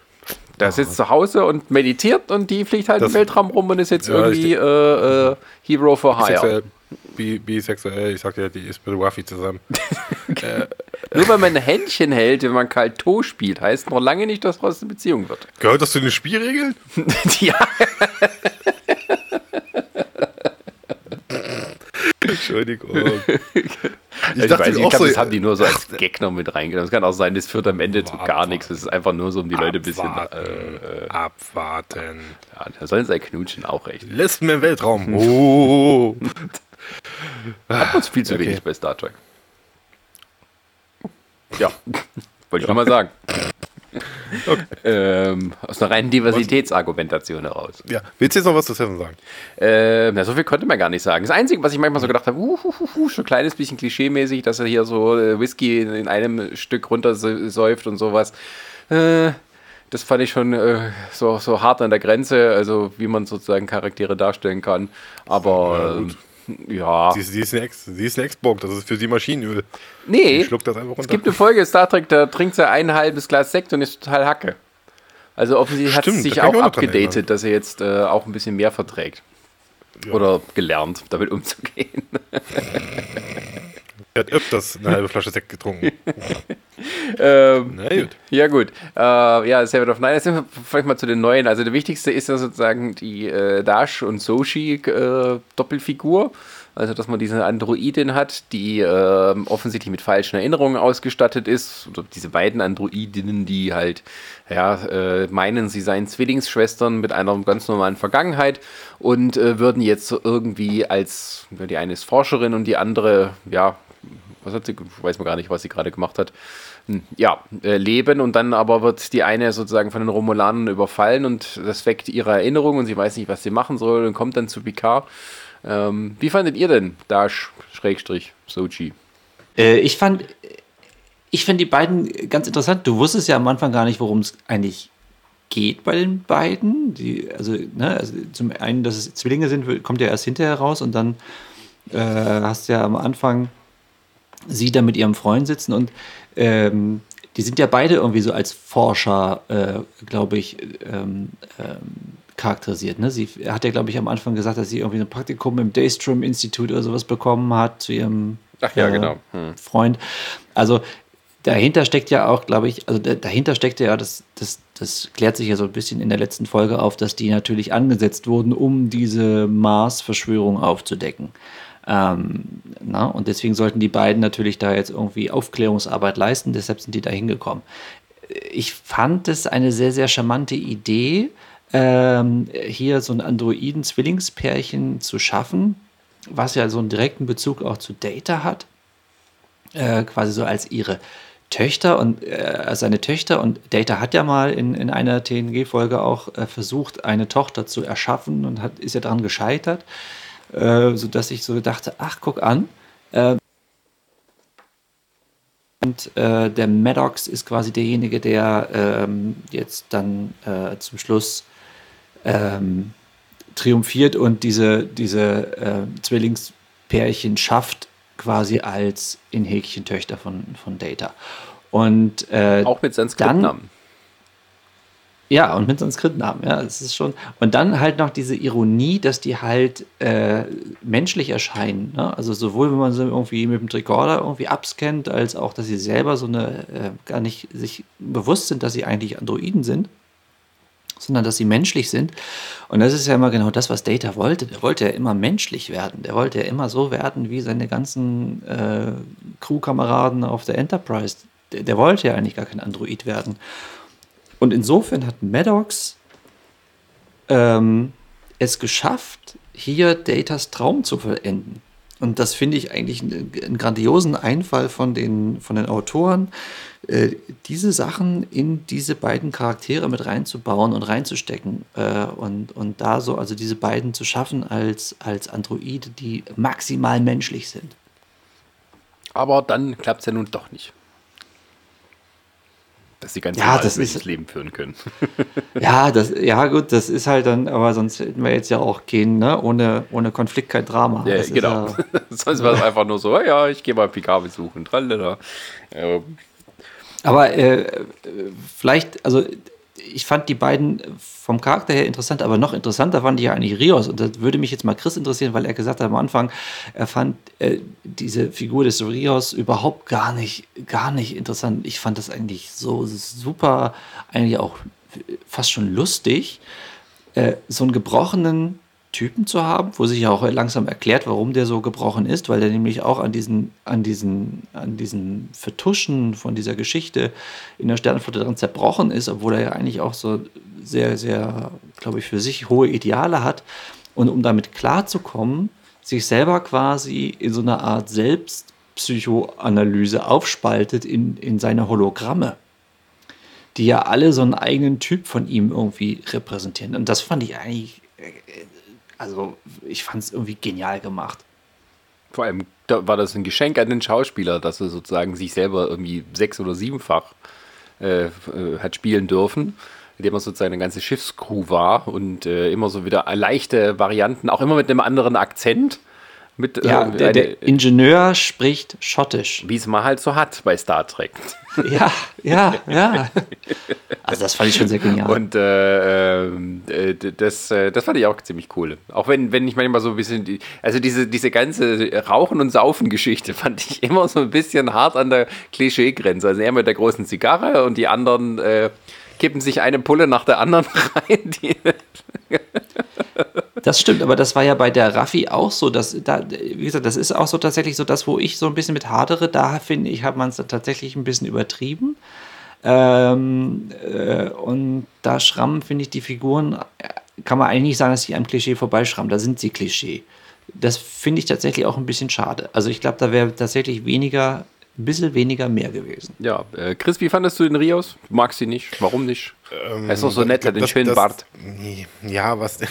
Der sitzt zu Hause und meditiert und die fliegt halt das, im Weltraum rum und ist jetzt ja, irgendwie äh, äh, Hero for Hire. bi bisexuell. Ich sag ja, die ist mit Ruffy zusammen. äh, Nur weil man ein Händchen hält, wenn man kalt To spielt, heißt noch lange nicht, dass daraus eine Beziehung wird. Gehört das zu den Spielregeln? ja. Entschuldigung. Ich, ich, weiß, ich glaube, so, das haben die nur so als Gag noch mit reingenommen. Es kann auch sein, das führt am Ende zu gar nichts. Es ist einfach nur so, um die Leute ein bisschen. Äh, äh, abwarten. Ja, da sollen sie knutschen auch recht. Lesben im Weltraum. Oh. Hat uns viel zu okay. wenig bei Star Trek. Ja, wollte ich ja. mal sagen. Okay. Ähm, aus einer reinen Diversitätsargumentation heraus. Ja, willst du jetzt noch was zu Seven sagen? Äh, na, so viel konnte man gar nicht sagen. Das Einzige, was ich manchmal so gedacht habe, uh, uh, uh, schon ein kleines bisschen klischee-mäßig, dass er hier so äh, Whisky in, in, einem Stück runtersäuft und sowas. Äh, das fand ich schon äh, so, so hart an der Grenze, also wie man sozusagen Charaktere darstellen kann. Aber ja, ja. Sie, sie, ist eine Ex, sie ist eine Ex-Bomb, das ist für sie Maschinenöl. Nee, es gibt eine Folge Star Trek, da trinkt sie ein halbes Glas Sekt und ist total Hacke. Also offensichtlich hat sie sich auch abgedatet, dass er jetzt äh, auch ein bisschen mehr verträgt. Ja. Oder gelernt, damit umzugehen. Er hat öfters eine halbe Flasche Sekt getrunken. ähm, Na gut. Ja, gut. Äh, ja, Seven of Nine. Jetzt sind wir vielleicht mal zu den neuen. Also, der wichtigste ist ja sozusagen die äh, Dash und Soshi äh. Also, dass man diese Androidin hat, die äh, offensichtlich mit falschen Erinnerungen ausgestattet ist. Oder diese beiden Androidinnen, die halt, ja, äh, meinen, sie seien Zwillingsschwestern mit einer ganz normalen Vergangenheit und äh, würden jetzt irgendwie als, die eine ist Forscherin und die andere, ja, was hat sie, weiß man gar nicht, was sie gerade gemacht hat. Ja, äh, leben und dann aber wird die eine sozusagen von den Romulanern überfallen und das weckt ihre Erinnerung und sie weiß nicht, was sie machen soll und kommt dann zu Picard. Ähm, wie fandet ihr denn Dash Schrägstrich Sochi? Äh, ich fand, ich fand die beiden ganz interessant. Du wusstest ja am Anfang gar nicht, worum es eigentlich geht bei den beiden. Die, also, ne, also zum einen, dass es Zwillinge sind, kommt ja erst hinterher raus und dann äh, hast du ja am Anfang sie da mit ihrem Freund sitzen und ähm, die sind ja beide irgendwie so als Forscher, äh, glaube ich, ähm, ähm, charakterisiert. Ne? Sie hat ja, glaube ich, am Anfang gesagt, dass sie irgendwie ein Praktikum im Daystrom Institut oder sowas bekommen hat zu ihrem Ach, ja, äh, genau. hm. Freund. Also dahinter steckt ja auch, glaube ich, also dahinter steckt ja, das, das, das klärt sich ja so ein bisschen in der letzten Folge auf, dass die natürlich angesetzt wurden, um diese Mars-Verschwörung aufzudecken. Ähm, na, und deswegen sollten die beiden natürlich da jetzt irgendwie Aufklärungsarbeit leisten, deshalb sind die da hingekommen. Ich fand es eine sehr, sehr charmante Idee, ähm, hier so ein Androiden-Zwillingspärchen zu schaffen, was ja so einen direkten Bezug auch zu Data hat, äh, quasi so als ihre Töchter und äh, seine Töchter und Data hat ja mal in, in einer TNG-Folge auch äh, versucht, eine Tochter zu erschaffen und hat, ist ja daran gescheitert äh, sodass ich so dachte, ach, guck an. Äh, und äh, der Maddox ist quasi derjenige, der ähm, jetzt dann äh, zum Schluss ähm, triumphiert und diese, diese äh, Zwillingspärchen schafft, quasi als in Häkchen Töchter von, von Data. Und äh, auch mit Sanskritnamen. Ja, und mit Sanskritnamen, ja, das ist schon. Und dann halt noch diese Ironie, dass die halt äh, menschlich erscheinen. Ne? Also sowohl, wenn man sie irgendwie mit dem Tricorder irgendwie abscannt, als auch, dass sie selber so eine, äh, gar nicht sich bewusst sind, dass sie eigentlich Androiden sind, sondern dass sie menschlich sind. Und das ist ja immer genau das, was Data wollte. Der wollte ja immer menschlich werden. Der wollte ja immer so werden wie seine ganzen äh, Crewkameraden auf der Enterprise. Der, der wollte ja eigentlich gar kein Android werden. Und insofern hat Maddox ähm, es geschafft, hier Datas Traum zu vollenden. Und das finde ich eigentlich einen, einen, grandiosen Einfall von den, von den Autoren, äh, diese Sachen in diese beiden Charaktere mit reinzubauen und reinzustecken. Äh, und, und da so, also diese beiden zu schaffen als, als Androide, die maximal menschlich sind. Aber dann klappt es ja nun doch nicht dass sie ganz ja, das ist, Leben führen können. ja, das, ja, gut, das ist halt dann, aber sonst hätten wir jetzt ja auch gehen, ne? Ohne, ohne Konflikt kein Drama. Ja, genau. Ja, sonst wäre es einfach nur so, ja, ich gehe mal Picard besuchen, tralala. Ähm. Aber äh, vielleicht, also ich fand die beiden vom Charakter her interessant, aber noch interessanter fand ich ja eigentlich Rios. Und das würde mich jetzt mal Chris interessieren, weil er gesagt hat am Anfang, er fand äh, diese Figur des Rios überhaupt gar nicht, gar nicht interessant. Ich fand das eigentlich so super, eigentlich auch fast schon lustig, äh, so einen gebrochenen Typen zu haben, wo sich ja auch langsam erklärt, warum der so gebrochen ist, weil der nämlich auch an diesen, an diesen, an diesen Vertuschen von dieser Geschichte in der Sternenflotte dran zerbrochen ist, obwohl er ja eigentlich auch so sehr, sehr, glaube ich, für sich hohe Ideale hat. Und um damit klarzukommen, sich selber quasi in so einer Art Selbstpsychoanalyse aufspaltet in, in seine Hologramme die ja alle so einen eigenen Typ von ihm irgendwie repräsentieren. Und das fand ich eigentlich äh, also ich fand es irgendwie genial gemacht. Vor allem war das ein Geschenk an den Schauspieler, dass er sozusagen sich selber irgendwie sechs- oder siebenfach äh, äh, hat spielen dürfen, indem er sozusagen eine ganze Schiffscrew war und äh, immer so wieder leichte Varianten, auch immer mit einem anderen Akzent. Mit, ja, äh, der, der, Ingenieur spricht Schottisch. Wie es man halt so hat bei Star Trek. Ja, ja, ja. Also das fand ich schon sehr genial. Und äh, äh, das, äh, das fand ich auch ziemlich cool. Auch wenn, wenn ich manchmal so ein bisschen, die, also diese, diese ganze Rauchen- und Saufen-Geschichte fand ich immer so ein bisschen hart an der Klischeegrenze. Also er mit der großen Zigarre und die anderen äh, kippen sich eine Pulle nach der anderen rein. Das stimmt, aber das war ja bei der Raffi auch so, dass da, wie gesagt, das ist auch so tatsächlich so das, wo ich so ein bisschen mit hadere. Da finde ich, hat man es tatsächlich ein bisschen übertrieben. Ähm, äh, und da schrammen, finde ich, die Figuren, äh, kann man eigentlich nicht sagen, dass sie am Klischee vorbeischrammen. Da sind sie Klischee. Das finde ich tatsächlich auch ein bisschen schade. Also ich glaube, da wäre tatsächlich weniger, ein bisschen weniger mehr gewesen. Ja, äh, Chris, wie fandest du den Rios? Du magst ihn nicht? Warum nicht? Ähm, er ist doch so nett, hat den schönen das, Bart. Ja, was.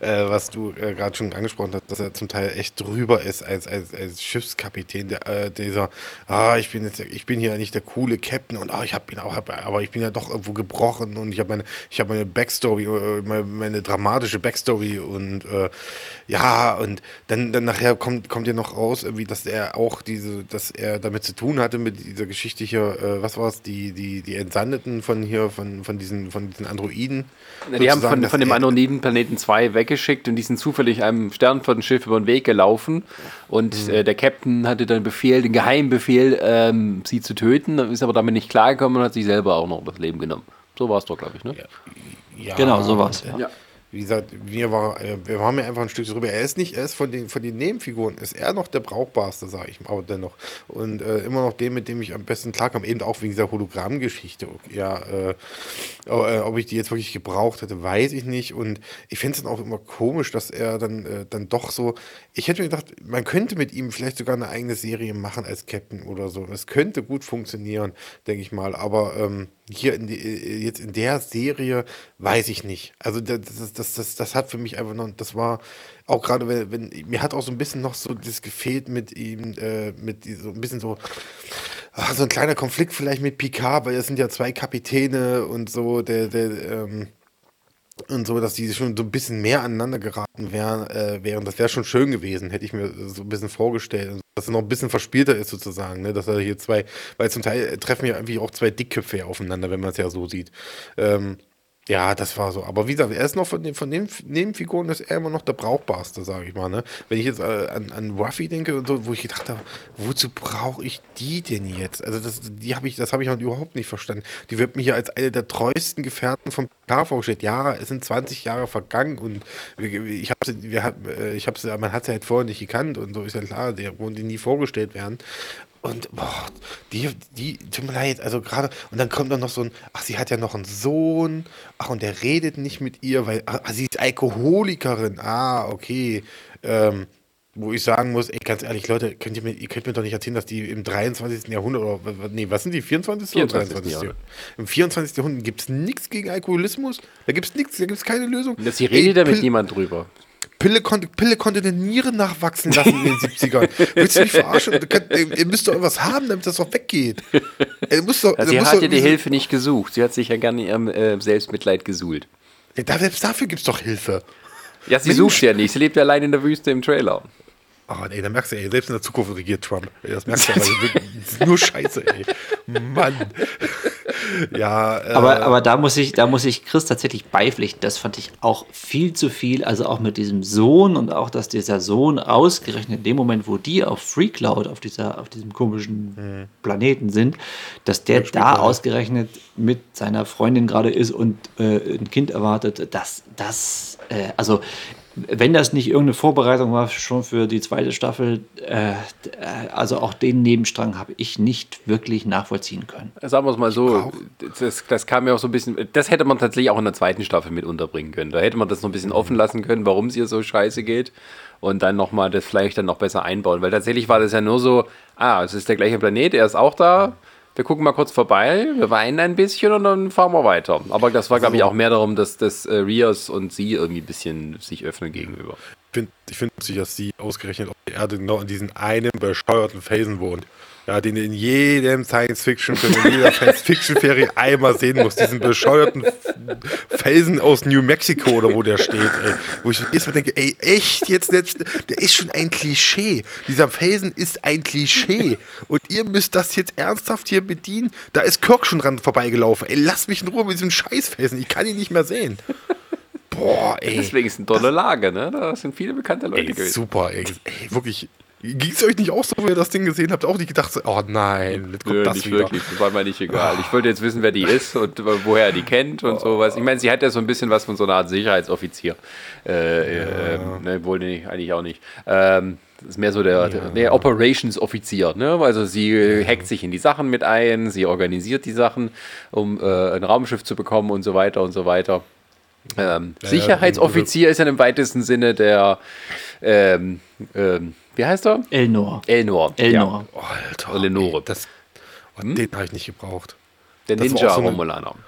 äh, was du äh, gerade schon angesprochen hast, dass er zum Teil echt drüber ist als, als, als Schiffskapitän, der, äh, dieser, ah, ich bin jetzt, ich bin hier nicht der coole Captain und ah, ich habe ihn auch, hab, aber ich bin ja doch irgendwo gebrochen und ich habe meine, ich habe meine Backstory, äh, meine, meine, dramatische Backstory und äh, ja, und dann, dann nachher kommt, kommt ja noch raus, irgendwie, dass er auch diese, dass er damit zu tun hatte mit dieser Geschichte hier, äh, was war es, die, die, die Entsandeten von hier, von, von diesen, von diesen Androiden. Die haben von, von dem Androiden-Planeten 2 weggeschickt und die sind zufällig einem Sternflottenschiff über den Weg gelaufen. Und mhm. äh, der Captain hatte dann Befehl, den Geheimbefehl, ähm, sie zu töten, ist aber damit nicht klargekommen und hat sich selber auch noch das Leben genommen. So war es doch, glaube ich, ne? Ja. Ja, genau, so war es. Ja. ja wie gesagt, wir, war, äh, wir waren mir einfach ein Stück drüber. Er ist nicht, er ist von den, von den Nebenfiguren, ist er noch der brauchbarste, sage ich mal, aber dennoch. Und äh, immer noch dem, mit dem ich am besten klarkam, eben auch wegen dieser Hologrammgeschichte. Ja, äh, äh, ob ich die jetzt wirklich gebraucht hätte, weiß ich nicht. Und ich finde es dann auch immer komisch, dass er dann, äh, dann doch so. Ich hätte mir gedacht, man könnte mit ihm vielleicht sogar eine eigene Serie machen als Captain oder so. Es könnte gut funktionieren, denke ich mal. Aber ähm, hier in die, äh, jetzt in der Serie weiß ich nicht. Also das, das, das, das hat für mich einfach noch, das war auch gerade, wenn, wenn mir hat auch so ein bisschen noch so das gefehlt mit ihm, äh, mit so ein bisschen so, ach, so ein kleiner Konflikt vielleicht mit Picard, weil es sind ja zwei Kapitäne und so, der, der, ähm, und so, dass die schon so ein bisschen mehr aneinander geraten wären, äh, wären. Das wäre schon schön gewesen, hätte ich mir so ein bisschen vorgestellt. Und dass er noch ein bisschen verspielter ist sozusagen, ne? dass er hier zwei, weil zum Teil treffen ja irgendwie auch zwei Dickköpfe aufeinander, wenn man es ja so sieht. Ähm, ja, das war so. Aber wie gesagt, er ist noch von den, von den Nebenfiguren ist er immer noch der brauchbarste, sage ich mal. Ne? Wenn ich jetzt äh, an, an Ruffy denke und so, wo ich gedacht habe, wozu brauche ich die denn jetzt? Also das, die habe ich, das habe ich noch überhaupt nicht verstanden. Die wird mir hier als eine der treuesten Gefährten vom K vorgestellt. Ja, es sind 20 Jahre vergangen und ich habe sie, wir, äh, ich habe sie, man hat sie halt vorher nicht gekannt und so ist ja klar, der wollen die nie vorgestellt werden. Und boah, die, die, tut mir leid, also gerade, und dann kommt dann noch so ein, ach, sie hat ja noch einen Sohn, ach, und der redet nicht mit ihr, weil, ach, sie ist Alkoholikerin, ah, okay. Ähm, wo ich sagen muss, ey, ganz ehrlich, Leute, könnt ihr, mir, ihr könnt mir doch nicht erzählen, dass die im 23. Jahrhundert, oder, nee, was sind die, 24. 24. oder 23. Im 24. Jahrhundert gibt es nichts gegen Alkoholismus, da gibt es nichts, da gibt es keine Lösung. Das hier redet damit niemand drüber. Pille konnte, Pille konnte eine Niere nachwachsen lassen in den 70ern. Willst du mich verarschen? Du könnt, ihr müsst doch irgendwas haben, damit das doch weggeht. Er muss doch, also sie hat ja die Hilfe nicht gesucht. Sie hat sich ja gerne ihrem äh, Selbstmitleid gesuhlt. Ja, selbst dafür gibt es doch Hilfe. Ja, sie Mensch. sucht ja nicht. Sie lebt ja allein in der Wüste im Trailer. Oh, ey, da merkst du, ey, selbst in der Zukunft regiert Trump. Das merkst du, aber nur Scheiße, ey. Mann. ja. Äh, aber, aber da muss ich, da muss ich Chris tatsächlich beipflichten. Das fand ich auch viel zu viel. Also auch mit diesem Sohn und auch, dass dieser Sohn ausgerechnet in dem Moment, wo die auf Free Cloud, auf dieser, auf diesem komischen mhm. Planeten sind, dass der da ausgerechnet mit seiner Freundin gerade ist und äh, ein Kind erwartet. Das, das, äh, also wenn das nicht irgendeine Vorbereitung war schon für die zweite Staffel, äh, also auch den Nebenstrang habe ich nicht wirklich nachvollziehen können. Sagen wir es mal so, das, das kam ja auch so ein bisschen, das hätte man tatsächlich auch in der zweiten Staffel mit unterbringen können. Da hätte man das noch ein bisschen offen lassen können, warum es hier so scheiße geht und dann nochmal das vielleicht dann noch besser einbauen, weil tatsächlich war das ja nur so, ah, es ist der gleiche Planet, er ist auch da, wir gucken mal kurz vorbei, wir weinen ein bisschen und dann fahren wir weiter. Aber das war, glaube ich, auch mehr darum, dass, dass äh, Rios und sie irgendwie ein bisschen sich öffnen gegenüber. Ich finde es dass sie ausgerechnet auf der Erde genau in diesen einen bescheuerten Phasen wohnt ja, den in jedem Science-Fiction-Film, in jeder Science-Fiction-Ferie einmal sehen muss. Diesen bescheuerten Felsen aus New Mexico oder wo der steht, ey. Wo ich erstmal denke, ey, echt jetzt, jetzt, der ist schon ein Klischee. Dieser Felsen ist ein Klischee. Und ihr müsst das jetzt ernsthaft hier bedienen. Da ist Kirk schon dran vorbeigelaufen. Ey, lass mich in Ruhe mit diesem Scheißfelsen. Ich kann ihn nicht mehr sehen. Boah, ey. Deswegen ist eine tolle Lage, ne? Da sind viele bekannte Leute ey, gewesen. Super, ey. ey wirklich Ging es euch nicht auch so, wo ihr das Ding gesehen habt? Auch nicht gedacht, so, oh nein, jetzt kommt Nö, das nicht wieder. wirklich. Das war mir nicht egal. Ich wollte jetzt wissen, wer die ist und woher er die kennt und sowas. Ich meine, sie hat ja so ein bisschen was von so einer Art Sicherheitsoffizier. Äh, ja. äh, ne, wohl nicht, eigentlich auch nicht. Ähm, das ist mehr so der, ja. der Operations-Offizier. Ne? Also sie ja. hackt sich in die Sachen mit ein, sie organisiert die Sachen, um äh, ein Raumschiff zu bekommen und so weiter und so weiter. Ähm, ja, Sicherheitsoffizier ist ja im weitesten Sinne der ähm, ähm, wie heißt er? Elnor. Elnor. Elnor. Ja. Oh, Alter. Eleonore. Das, hm? Den habe ich nicht gebraucht. Der Ninja-Romulaner. So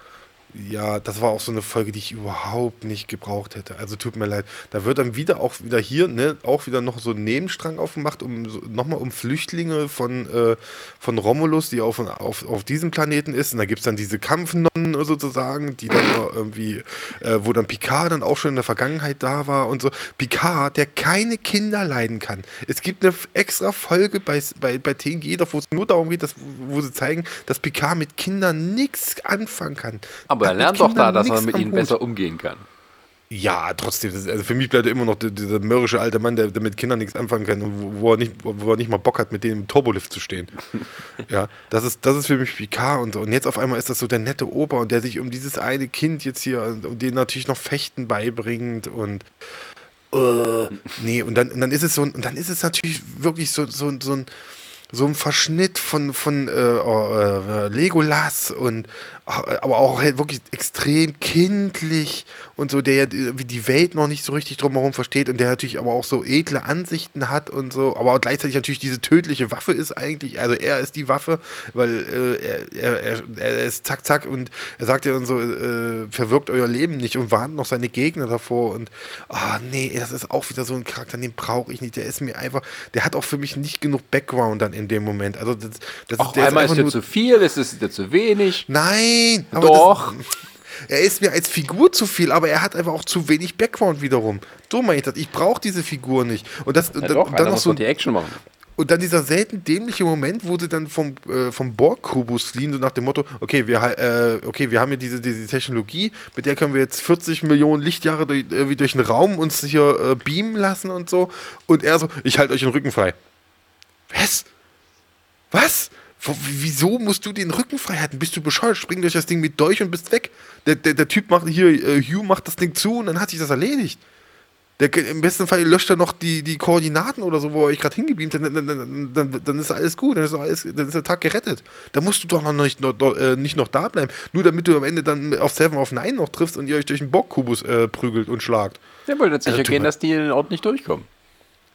ja, das war auch so eine Folge, die ich überhaupt nicht gebraucht hätte. Also tut mir leid. Da wird dann wieder auch wieder hier, ne, auch wieder noch so ein Nebenstrang aufgemacht, um so, nochmal um Flüchtlinge von, äh, von Romulus, die auf, auf, auf diesem Planeten ist. Und da gibt es dann diese Kampfnonnen sozusagen, die dann irgendwie, äh, wo dann Picard dann auch schon in der Vergangenheit da war und so. Picard, der keine Kinder leiden kann. Es gibt eine extra Folge bei, bei, bei TNG, wo es nur darum geht, dass, wo sie zeigen, dass Picard mit Kindern nichts anfangen kann. Aber aber er lernt doch da, dass er mit ihnen besser umgehen kann. Ja, trotzdem. also für mich bleibt er immer noch dieser mürrische alte Mann, der, der, mit Kindern nichts anfangen kann und wo, wo, er nicht, wo er nicht mal Bock hat, mit denen im Turbolift zu stehen. ja, das ist, das ist für mich Picard und, und jetzt auf einmal ist das so der nette Opa und der sich um dieses eine Kind jetzt hier und den natürlich noch Fechten beibringt und uh, nee, und dann, und dann ist es so, und dann ist es natürlich wirklich so, so, so ein so ein Verschnitt von, von äh, äh, Legolas und aber auch halt wirklich extrem kindlich und so, der ja die Welt noch nicht so richtig drumherum versteht und der natürlich aber auch so edle Ansichten hat und so, aber auch gleichzeitig natürlich diese tödliche Waffe ist eigentlich, also er ist die Waffe, weil äh, er, er, er, ist zack, zack und er sagt ja dann so, äh, verwirkt euer Leben nicht und warnt noch seine Gegner davor und ah oh, nee, das ist auch wieder so ein Charakter, den brauche ich nicht, der ist mir einfach, der hat auch für mich nicht genug Background dann in dem Moment, also das, das auch ist, einmal ist, ist dir zu viel, ist es zu wenig. Nein, Nein, Doch. Das, er ist mir als Figur zu viel, aber er hat einfach auch zu wenig Background wiederum. So meine ich das. Ich brauche diese Figur nicht. Und das ja, doch, dann noch so die Action machen. Und dann dieser selten dämliche Moment, wo sie dann vom, äh, vom Borg-Kubus fliehen, so nach dem Motto, okay, wir, äh, okay, wir haben hier diese, diese Technologie, mit der können wir jetzt 40 Millionen Lichtjahre durch, irgendwie durch den Raum uns hier äh, beamen lassen und so. Und er so, ich halte euch den Rücken frei. Was? Was? Wieso musst du den Rücken frei halten? Bist du bescheuert? Spring durch das Ding mit durch und bist weg. Der, der, der Typ macht hier, äh, Hugh macht das Ding zu und dann hat sich das erledigt. Der, Im besten Fall löscht er noch die, die Koordinaten oder so, wo er euch gerade hingebeamt hat, dann, dann, dann, dann, ist alles gut, dann ist, alles, dann ist der Tag gerettet. Da musst du doch noch nicht, noch, äh, nicht noch da bleiben, nur damit du am Ende dann auf Seven auf Nine noch triffst und ihr euch durch den Bockkubus äh, prügelt und schlagt. Der wollte sicher also, gehen, dass die in den Ort nicht durchkommen.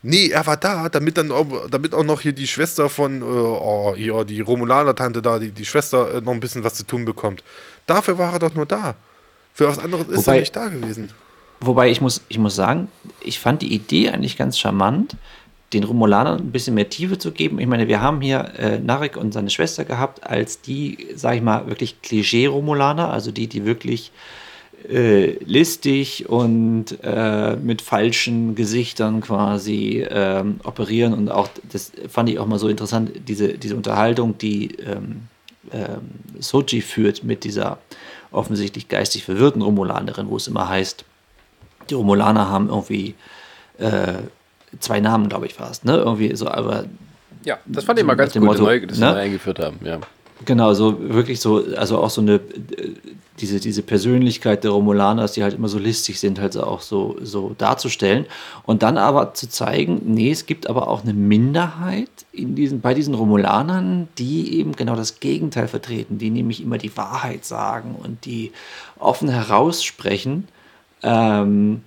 Nee, er war da, damit dann auch, damit auch noch hier die Schwester von, äh, oh, ja, die Romulaner-Tante da, die, die Schwester äh, noch ein bisschen was zu tun bekommt. Dafür war er doch nur da. Für was anderes ist er nicht da gewesen. Wobei ich muss, ich muss sagen, ich fand die Idee eigentlich ganz charmant, den Romulanern ein bisschen mehr Tiefe zu geben. Ich meine, wir haben hier äh, Narek und seine Schwester gehabt, als die, sag ich mal, wirklich Klischee-Romulaner, also die, die wirklich äh, listig und äh, mit falschen Gesichtern quasi ähm, operieren. Und auch, das fand ich auch mal so interessant, diese, diese Unterhaltung, die ähm, ähm, Soji führt mit dieser offensichtlich geistig verwirrten Romulanerin, wo es immer heißt, die Romulaner haben irgendwie äh, zwei Namen, glaube ich, fast. Ne? Irgendwie so, aber. Ja, das fand ich mal ganz gut, Motto, neu, dass ne? sie eingeführt haben, ja. Genau, so wirklich so, also auch so eine, diese, diese Persönlichkeit der Romulaners, die halt immer so listig sind, halt auch so, so darzustellen. Und dann aber zu zeigen, nee, es gibt aber auch eine Minderheit in diesen, bei diesen Romulanern, die eben genau das Gegenteil vertreten, die nämlich immer die Wahrheit sagen und die offen heraussprechen. Ähm,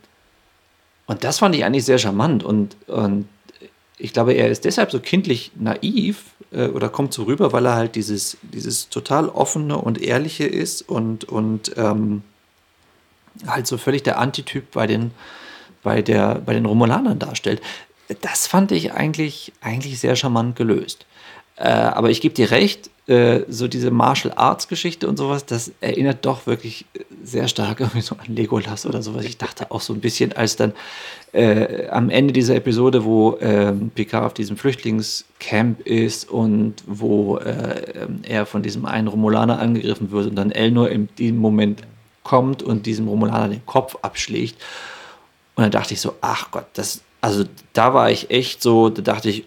und das fand ich eigentlich sehr charmant. Und, und ich glaube, er ist deshalb so kindlich naiv äh, oder kommt so rüber, weil er halt dieses, dieses total offene und ehrliche ist und, und ähm, halt so völlig der Antityp bei den, bei, der, bei den Romulanern darstellt. Das fand ich eigentlich, eigentlich sehr charmant gelöst. Äh, aber ich gebe dir recht, äh, so diese Martial Arts Geschichte und sowas, das erinnert doch wirklich sehr stark so an Legolas oder sowas. Ich dachte auch so ein bisschen, als dann äh, am Ende dieser Episode, wo äh, Picard auf diesem Flüchtlingscamp ist und wo äh, er von diesem einen Romulaner angegriffen wird und dann Elnor in dem Moment kommt und diesem Romulaner den Kopf abschlägt. Und dann dachte ich so, ach Gott, das, also da war ich echt so, da dachte ich,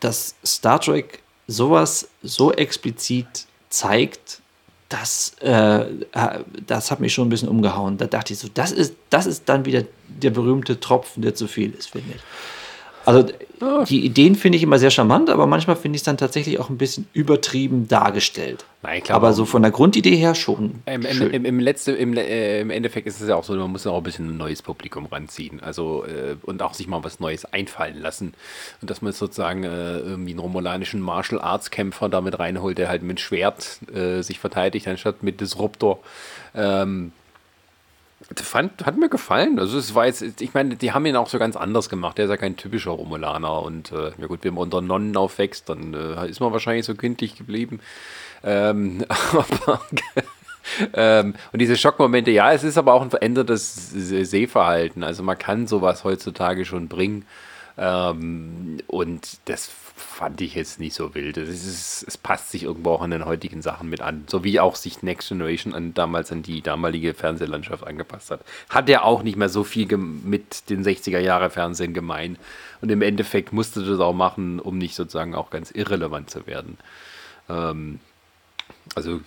dass Star Trek sowas so explizit zeigt, das, äh, das hat mich schon ein bisschen umgehauen. Da dachte ich so, das ist, das ist dann wieder der berühmte Tropfen, der zu viel ist, finde ich. Also die Ideen finde ich immer sehr charmant, aber manchmal finde ich es dann tatsächlich auch ein bisschen übertrieben dargestellt. Nein, klar, aber so von der Grundidee her schon. Im, im, im, letzte, im, äh, Im Endeffekt ist es ja auch so, man muss ja auch ein bisschen ein neues Publikum ranziehen. Also äh, und auch sich mal was Neues einfallen lassen. Und dass man sozusagen äh, irgendwie einen romulanischen Martial Arts Kämpfer damit reinholt, der halt mit Schwert äh, sich verteidigt, anstatt mit Disruptor. Ähm, Fand, hat mir gefallen. Also es war jetzt, ich meine, die haben ihn auch so ganz anders gemacht. Der ist ja kein typischer Romulaner. Und äh, ja gut, wenn man unter Nonnen aufwächst, dann äh, ist man wahrscheinlich so kindlich geblieben. Ähm, aber ähm, und diese Schockmomente, ja, es ist aber auch ein verändertes Sehverhalten. Also man kann sowas heutzutage schon bringen. Ähm, und das fand ich jetzt nicht so wild. Es, ist, es passt sich irgendwo auch an den heutigen Sachen mit an. So wie auch sich Next Generation an, damals an die damalige Fernsehlandschaft angepasst hat. Hat ja auch nicht mehr so viel mit den 60er Jahre Fernsehen gemein. Und im Endeffekt musste das auch machen, um nicht sozusagen auch ganz irrelevant zu werden. Ähm, also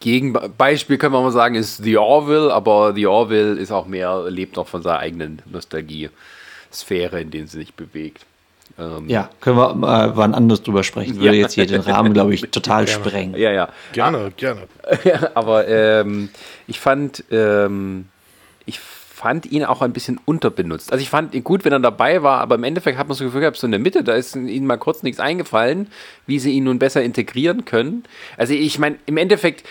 Gegenbeispiel können wir mal sagen, ist The Orville, aber The Orville ist auch mehr, lebt noch von seiner eigenen Nostalgie-Sphäre, in der sie sich bewegt. Ähm, ja, können wir mal äh, wann anders drüber sprechen. Würde ja. jetzt hier den Rahmen, glaube ich, total gerne. sprengen. Ja, ja. Gerne, gerne. aber ähm, ich fand, ähm, ich fand ihn auch ein bisschen unterbenutzt. Also ich fand ihn gut, wenn er dabei war, aber im Endeffekt hat man so Gefühl gehabt, so in der Mitte, da ist ihnen mal kurz nichts eingefallen, wie sie ihn nun besser integrieren können. Also ich meine, im Endeffekt,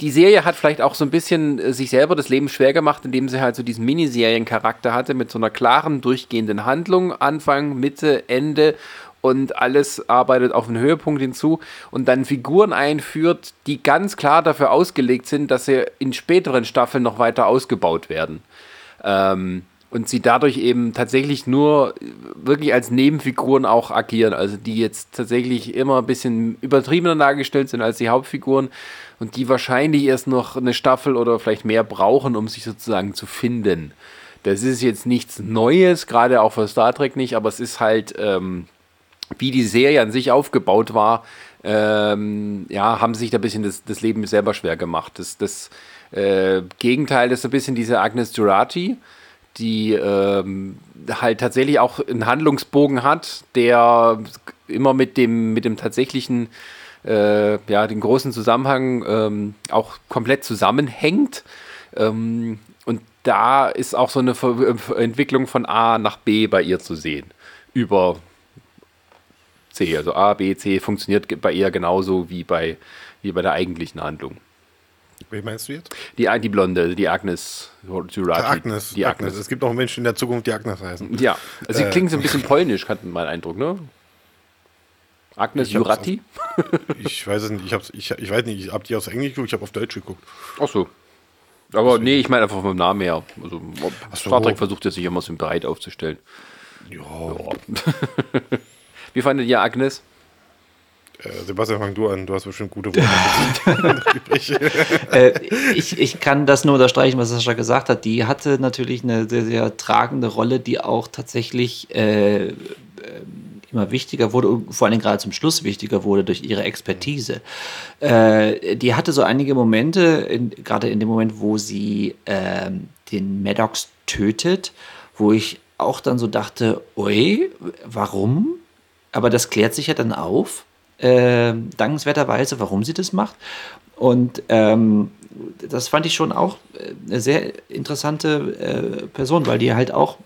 die Serie hat vielleicht auch so ein bisschen äh, sich selber das Leben schwer gemacht, indem sie halt so diesen Miniserien-Charakter hatte mit so einer klaren, durchgehenden Handlung, Anfang, Mitte, Ende und alles arbeitet auf einen Höhepunkt hinzu und dann Figuren einführt, die ganz klar dafür ausgelegt sind, dass sie in späteren Staffeln noch weiter ausgebaut werden. Ähm, und sie dadurch eben tatsächlich nur wirklich als Nebenfiguren auch agieren. Also die jetzt tatsächlich immer ein bisschen übertriebener dargestellt sind als die Hauptfiguren und die wahrscheinlich erst noch eine Staffel oder vielleicht mehr brauchen, um sich sozusagen zu finden. Das ist jetzt nichts Neues, gerade auch für Star Trek nicht, aber es ist halt, ähm, wie die Serie an sich aufgebaut war, ähm, ja, haben sich da ein bisschen das, das Leben selber schwer gemacht. Das, das äh, Gegenteil ist so ein bisschen diese Agnes Durati, die ähm, halt tatsächlich auch einen Handlungsbogen hat, der immer mit dem, mit dem tatsächlichen, äh, ja, den großen Zusammenhang ähm, auch komplett zusammenhängt. Ähm, und da ist auch so eine Ver Entwicklung von A nach B bei ihr zu sehen. Über C. Also A, B, C funktioniert bei ihr genauso wie bei, wie bei der eigentlichen Handlung. Wie meinst du jetzt? Die, die Blonde, die Agnes Jurati. Agnes, die Agnes. Agnes. Es gibt auch Menschen in der Zukunft, die Agnes heißen. Ja, also sie äh, klingt so ein bisschen polnisch, hat mein Eindruck, ne? Agnes Jurati? ich weiß es nicht. Ich, hab's, ich, ich weiß nicht, ich habe die aus Englisch geguckt, ich habe auf Deutsch geguckt. Ach so. Aber nee, ich meine einfach vom Namen her. Also, so. Star Trek versucht ja sich immer so breit aufzustellen. Ja. Wie fandet ihr Agnes? Äh, Sebastian, fang du an. Du hast bestimmt gute Worte. äh, ich, ich kann das nur unterstreichen, was Sascha gesagt hat. Die hatte natürlich eine sehr, sehr tragende Rolle, die auch tatsächlich äh, äh, immer wichtiger wurde und vor allem gerade zum Schluss wichtiger wurde durch ihre Expertise. Äh, die hatte so einige Momente, in, gerade in dem Moment, wo sie ähm, den Maddox tötet, wo ich auch dann so dachte, ui, warum? Aber das klärt sich ja dann auf, äh, dankenswerterweise, warum sie das macht. Und ähm, das fand ich schon auch äh, eine sehr interessante äh, Person, weil die halt auch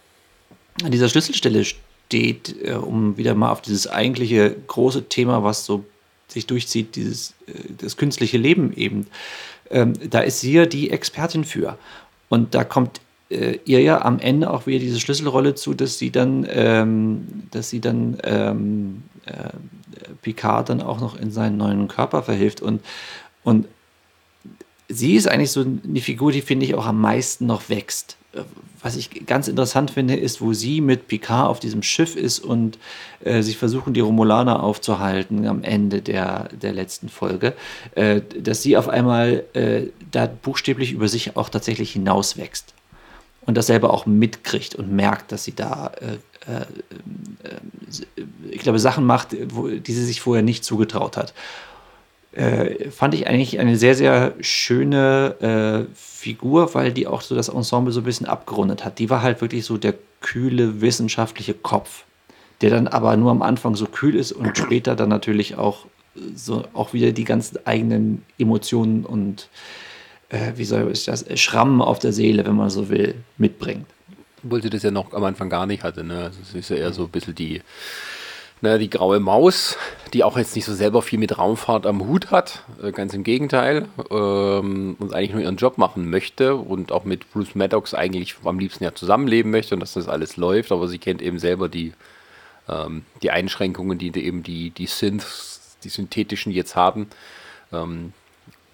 an dieser Schlüsselstelle steht, äh, um wieder mal auf dieses eigentliche große Thema, was so sich durchzieht, dieses äh, das künstliche Leben eben. Ähm, da ist sie ja die Expertin für. Und da kommt äh, ihr ja am Ende auch wieder diese Schlüsselrolle zu, dass sie dann, ähm, dass sie dann ähm, äh, Picard dann auch noch in seinen neuen Körper verhilft und, und sie ist eigentlich so eine Figur, die finde ich auch am meisten noch wächst. Was ich ganz interessant finde, ist, wo sie mit Picard auf diesem Schiff ist und äh, sie versuchen, die Romulaner aufzuhalten am Ende der, der letzten Folge, äh, dass sie auf einmal äh, da buchstäblich über sich auch tatsächlich hinauswächst und das selber auch mitkriegt und merkt, dass sie da, äh, ich glaube, Sachen macht, wo, die sie sich vorher nicht zugetraut hat. Äh, fand ich eigentlich eine sehr, sehr schöne äh, Figur, weil die auch so das Ensemble so ein bisschen abgerundet hat. Die war halt wirklich so der kühle wissenschaftliche Kopf, der dann aber nur am Anfang so kühl ist und später dann natürlich auch so auch wieder die ganzen eigenen Emotionen und äh, wie soll ich das, Schrammen auf der Seele, wenn man so will, mitbringt. Obwohl sie das ja noch am Anfang gar nicht hatte. Ne? Also es ist ja eher so ein bisschen die, ne, die graue Maus, die auch jetzt nicht so selber viel mit Raumfahrt am Hut hat. Äh, ganz im Gegenteil. Ähm, und eigentlich nur ihren Job machen möchte und auch mit Bruce Maddox eigentlich am liebsten ja zusammenleben möchte und dass das alles läuft. Aber sie kennt eben selber die, ähm, die Einschränkungen, die eben die, die Synths, die synthetischen jetzt haben. Ähm,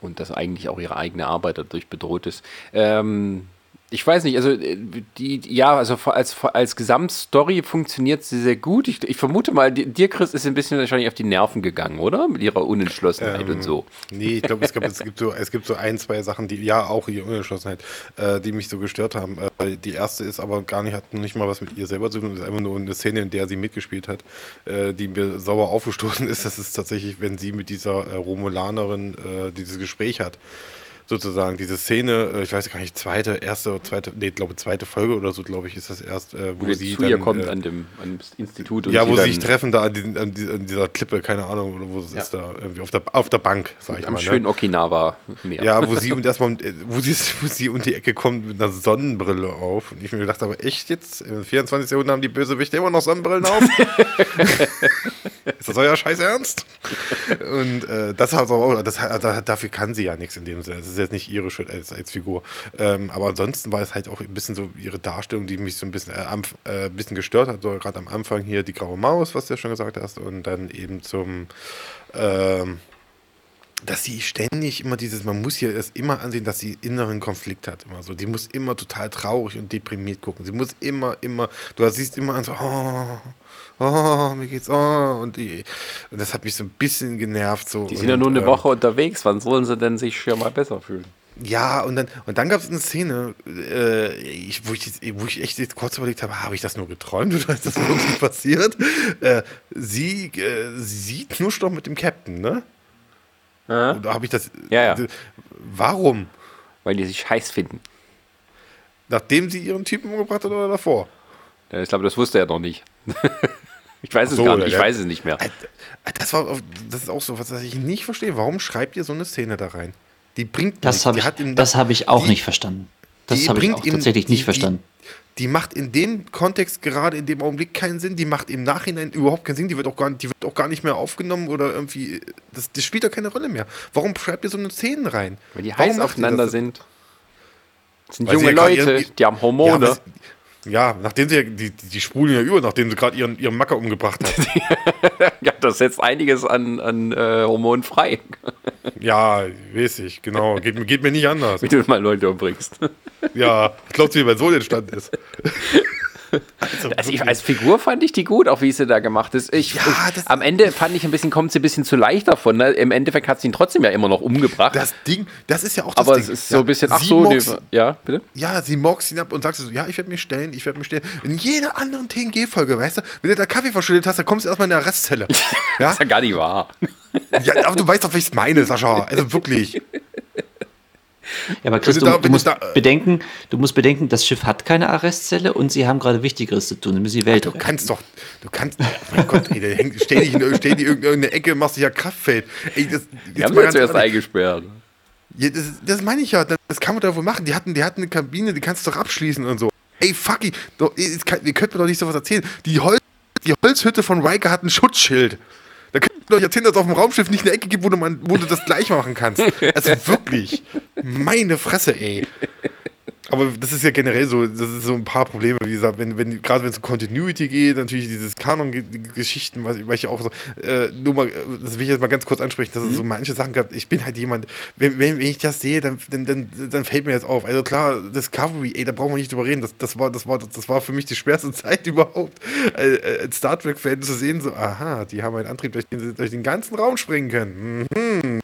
und dass eigentlich auch ihre eigene Arbeit dadurch bedroht ist. Ähm, ich weiß nicht, also äh, die, ja, also als, als Gesamtstory funktioniert sie sehr gut. Ich, ich vermute mal, dir, Chris, ist ein bisschen wahrscheinlich auf die Nerven gegangen, oder? Mit ihrer Unentschlossenheit ähm, und so. Nee, ich glaube, es, es, gibt so, es gibt so ein, zwei Sachen, die, ja, auch ihre Unentschlossenheit, äh, die mich so gestört haben. Äh, die erste ist aber gar nicht, hat nicht mal was mit ihr selber zu tun, es ist einfach nur eine Szene, in der sie mitgespielt hat, äh, die mir sauer aufgestoßen ist. Das ist tatsächlich, wenn sie mit dieser äh, Romulanerin äh, dieses Gespräch hat sozusagen diese Szene, äh, ich weiß gar nicht, zweite, erste, zweite, nee, glaube zweite Folge oder so, glaube ich, ist das erst, äh, wo, wo sie zu dann, ihr kommt äh, an dem, an Institut. ja, wo sie sich treffen da an, die, an, die, an, dieser Klippe, keine Ahnung, oder wo es ja. ist da, irgendwie auf der, auf der Bank, sag ich Am mal. Am schönen ne? Okinawa Meer. Ja, wo sie und erstmal, äh, wo sie, wo sie um die Ecke kommt mit einer Sonnenbrille auf. Und ich mir gedacht habe, echt jetzt? Im 24. Jahrhundert haben die Bösewichte immer noch Sonnenbrillen auf? ist das euer Scheiß Ernst? Und äh, das hat auch, das, dafür kann sie ja nichts in dem Sinne. Das ist jetzt nicht ihre Schuld als, als Figur. Ähm, aber ansonsten war es halt auch ein bisschen so ihre Darstellung, die mich so ein bisschen, äh, äh, ein bisschen gestört hat. So gerade am Anfang hier die graue Maus, was du ja schon gesagt hast, und dann eben zum. Ähm, dass sie ständig immer dieses, man muss hier das immer ansehen, dass sie inneren Konflikt hat. Immer so. Die muss immer total traurig und deprimiert gucken. Sie muss immer, immer, du siehst immer an so, oh, oh, mir geht's, oh, und, die, und das hat mich so ein bisschen genervt. So. Die sind und, ja nur eine ähm, Woche unterwegs, wann sollen sie denn sich schon mal besser fühlen? Ja, und dann, und dann gab es eine Szene, äh, ich, wo, ich, wo ich echt jetzt kurz überlegt habe, habe ich das nur geträumt oder ist das wirklich passiert? Äh, sie, äh, sie knutscht doch mit dem Captain, ne? Ja. Oder habe ich das. Ja, ja. Warum? Weil die sich heiß finden. Nachdem sie ihren Typen umgebracht hat oder davor? Ja, ich glaube, das wusste er noch nicht. ich weiß es so, gar nicht, ich weiß es nicht mehr. Das, war, das ist auch so was, was ich nicht verstehe. Warum schreibt ihr so eine Szene da rein? Die bringt Das habe ich, hab ich auch die, nicht verstanden. Das habe ich auch tatsächlich nicht die, verstanden. Die, macht in dem Kontext gerade in dem Augenblick keinen Sinn. Die macht im Nachhinein überhaupt keinen Sinn. Die wird auch gar, die wird auch gar nicht mehr aufgenommen oder irgendwie. Das, das spielt doch keine Rolle mehr. Warum schreibt ihr so eine Szene rein? Weil die heiß aufeinander sind. Das sind Weil junge Leute, die haben Hormone. Ja, Ja, nachdem sie die, die, sprudeln ja über, nachdem sie gerade ihren, ihren Macker umgebracht hat. ja, das setzt einiges an, an äh, Hormonen frei. ja, weiß ich, genau. Geht, geht mir nicht anders. Wie du mal Leute umbringst. ja, ich glaube, wie bei so entstanden ist. Also, also ich, als Figur fand ich die gut, auch wie sie da gemacht ist. Ich, ja, ich, am Ende fand ich ein bisschen, kommt sie ein bisschen zu leicht davon. Ne? Im Endeffekt hat sie ihn trotzdem ja immer noch umgebracht. Das Ding, das ist ja auch das Aber Ding. es ist so ein bisschen, ach so, die, ja, bitte? Ja, sie moxt ihn ab und sagt so, ja, ich werde mich stellen, ich werde mich stellen. In jeder anderen TNG-Folge, weißt du, wenn du da Kaffee verschüttet hast, dann kommst du erstmal in der Restzelle. ja? das ist ja gar nicht wahr. ja, aber du weißt doch, wie ich es meine, Sascha. Also wirklich. Ja, aber Chris, du, da, du musst da, äh, bedenken, du musst bedenken, das Schiff hat keine Arrestzelle und sie haben gerade Wichtigeres zu tun, nämlich die Welt. Du kannst doch, du kannst, oh mein Gott, ey, hängt, stell dich in, dich in irgendeine Ecke, machst dich ja Kraftfeld. Ey, das, die haben wir zuerst eingesperrt. Ja, das, das meine ich ja, das kann man doch wohl machen. Die hatten, die hatten eine Kabine, die kannst du doch abschließen und so. Ey, fuck, ihr könnt mir doch nicht sowas erzählen. Die, Hol die Holzhütte von Riker hat ein Schutzschild. Da könnt ihr euch erzählen, dass es auf dem Raumschiff nicht eine Ecke gibt, wo du, man, wo du das gleich machen kannst. Also wirklich. Meine Fresse, ey. Aber das ist ja generell so, das ist so ein paar Probleme, wie gesagt, wenn, wenn, gerade wenn es um Continuity geht, natürlich dieses Kanon-Geschichten, was, ich auch so, äh, nur mal, das will ich jetzt mal ganz kurz ansprechen, dass es so mhm. manche Sachen gab, ich bin halt jemand, wenn, wenn, wenn ich das sehe, dann, dann, dann, dann fällt mir jetzt auf. Also klar, Discovery, ey, da brauchen wir nicht drüber reden, das, das, war, das, war, das war für mich die schwerste Zeit überhaupt, äh, äh, als Star Trek-Fan zu sehen, so, aha, die haben einen Antrieb, durch den sie durch den ganzen Raum springen können. Mhm.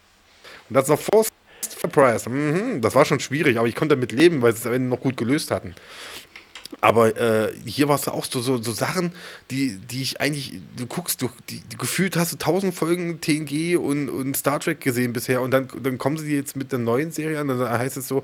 Und das noch vor Surprise. Mhm, das war schon schwierig, aber ich konnte damit leben, weil sie es am Ende noch gut gelöst hatten. Aber äh, hier war es auch so, so, so, Sachen, die, die ich eigentlich, du guckst, du, die, die gefühlt hast du tausend Folgen TNG und, und Star Trek gesehen bisher und dann, dann kommen sie jetzt mit der neuen Serie an, dann heißt es so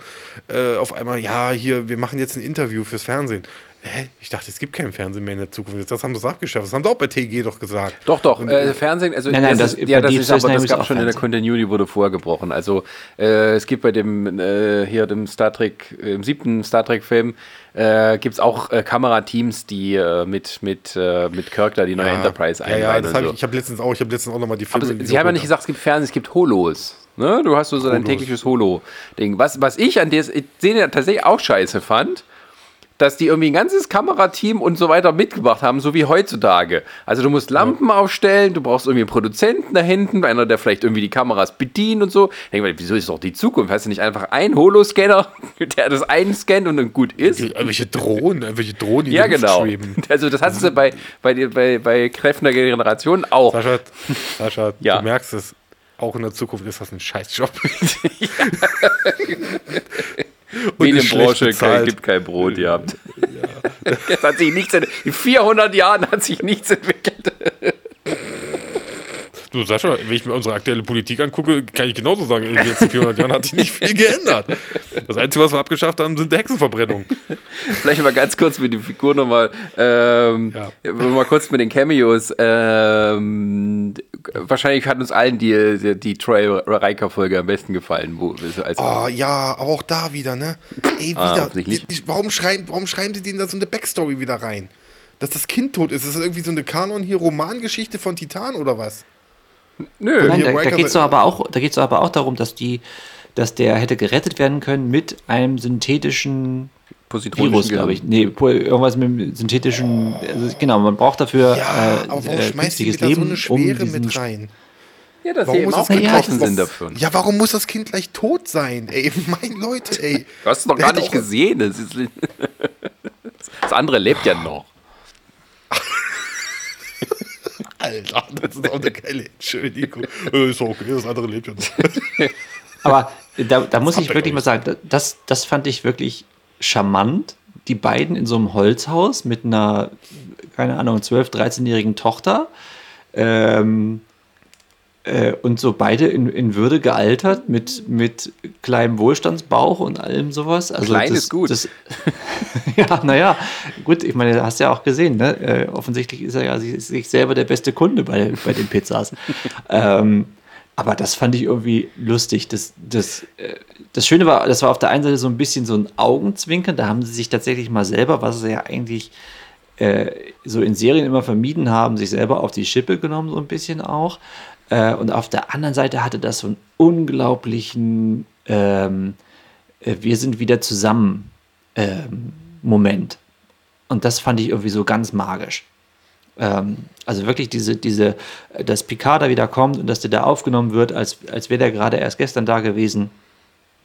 äh, auf einmal, ja, hier, wir machen jetzt ein Interview fürs Fernsehen. Hä? Ich dachte, es gibt keinen Fernsehen mehr in der Zukunft. Das haben sie abgeschafft. Das haben sie auch bei TG doch gesagt. Doch, doch. Und, äh, Fernsehen, also nein, nein, das, das, ja, das ist aber das gab schon Fernsehen. in der Continuity wurde vorher gebrochen. Also äh, es gibt bei dem äh, hier dem Star Trek, im siebten Star Trek Film äh, gibt es auch äh, Kamerateams, die äh, mit, mit, äh, mit Kirk da die neue ja, Enterprise einweihen. Ja, ja, das hab so. ich, ich habe letztens auch, ich habe letztens auch nochmal die Filme. Aber Sie haben ja nicht gesagt, es gibt Fernsehen, es gibt Holos. Ne? Du hast so, so dein tägliches Holo-Ding. Was, was ich an der Szene tatsächlich auch scheiße fand, dass die irgendwie ein ganzes Kamerateam und so weiter mitgebracht haben, so wie heutzutage. Also du musst Lampen ja. aufstellen, du brauchst irgendwie einen Produzenten da hinten, einer, der vielleicht irgendwie die Kameras bedient und so. Denk mal, wieso ist doch die Zukunft? Hast du nicht einfach einen Holoscanner, der das einscannt und dann gut ist? Irgendwelche Drohnen, irgendwelche Drohnen, die ja, genau. schweben. Also das hast du bei, bei, bei, bei Kräften der Generation auch. Sascha, Sascha ja. du merkst es, auch in der Zukunft ist das ein Scheißjob. ja. Medienbranche gibt kein Brot, ihr habt. Ja. Hat sich nichts in, in 400 Jahren hat sich nichts entwickelt. Du, Sascha, wenn ich mir unsere aktuelle Politik angucke, kann ich genauso sagen, in den letzten 400 Jahren hat sich nicht viel geändert. Das Einzige, was wir abgeschafft haben, sind Hexenverbrennungen. Vielleicht mal ganz kurz mit die Figur nochmal, ähm, ja. mal kurz mit den Cameos. Ähm, wahrscheinlich hat uns allen die, die, die Troy Riker-Folge am besten gefallen. Wo, als oh ja, aber auch da wieder, ne? Ey, ah, wieder. Ah, die, die, warum, schreiben, warum schreiben sie denen da so eine Backstory wieder rein? Dass das Kind tot ist. Ist das irgendwie so eine Kanon hier Romangeschichte von Titan oder was? Nö, Nein, da, da geht es doch aber auch, aber auch darum, dass die, dass der hätte gerettet werden können mit einem synthetischen Virus, glaube ich. Nee, irgendwas mit einem synthetischen, also genau, man braucht dafür ja, äh, aber warum äh, schmeißt die da so eine Schwere um mit rein? Ja, dass warum eben auch getroffen sind dafür. Ja, warum muss das Kind gleich tot sein? Ey, mein Leute, ey. Du hast es noch gar nicht gesehen. Das, ist, das andere lebt ja noch. Alter, das ist auch eine geile Entschuldigung. Äh, ist okay, das andere lebt ja noch. Aber da, da muss ich wirklich mal sagen, das, das fand ich wirklich charmant. Die beiden in so einem Holzhaus mit einer, keine Ahnung, 12-, 13-jährigen Tochter. Ähm, äh, und so beide in, in Würde gealtert mit, mit kleinem Wohlstandsbauch und allem sowas. Also Klein das, ist gut. Das, ja, naja, gut, ich meine, hast ja auch gesehen, ne? Äh, offensichtlich ist er ja sich, sich, selber der beste Kunde bei, bei den Pizzas. ähm, aber das fand ich irgendwie lustig. Das, das, äh, das Schöne war, das war auf der einen Seite so ein bisschen so ein Augenzwinkern. Da haben sie sich tatsächlich mal selber, was sie ja eigentlich äh, so in Serien immer vermieden haben, sich selber auf die Schippe genommen, so ein bisschen auch. Äh, und auf der anderen Seite hatte das so einen unglaublichen ähm, äh, Wir sind wieder zusammen ähm, Moment. Und das fand ich irgendwie so ganz magisch. Ähm, also wirklich diese, diese, dass Picard da wieder kommt und dass der da aufgenommen wird, als, als wäre der gerade erst gestern da gewesen.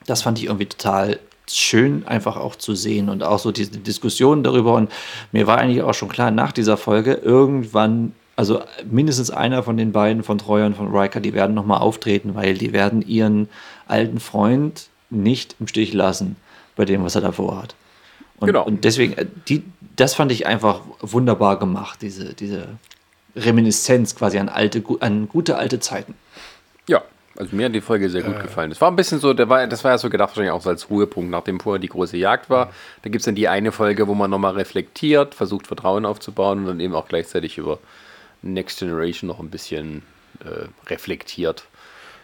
Das fand ich irgendwie total schön, einfach auch zu sehen und auch so diese Diskussionen darüber. Und mir war eigentlich auch schon klar nach dieser Folge, irgendwann, also mindestens einer von den beiden, von Treuer und von Riker, die werden nochmal auftreten, weil die werden ihren alten Freund nicht im Stich lassen bei dem, was er davor hat. Und, genau. und deswegen, äh, die, das fand ich einfach wunderbar gemacht, diese, diese Reminiszenz quasi an alte, an gute alte Zeiten. Ja, also mir hat die Folge sehr gut äh. gefallen. Es war ein bisschen so, der war, das war ja so gedacht wahrscheinlich auch so als Ruhepunkt, nachdem vorher die große Jagd war. Da gibt es dann die eine Folge, wo man nochmal reflektiert, versucht Vertrauen aufzubauen und dann eben auch gleichzeitig über Next Generation noch ein bisschen äh, reflektiert.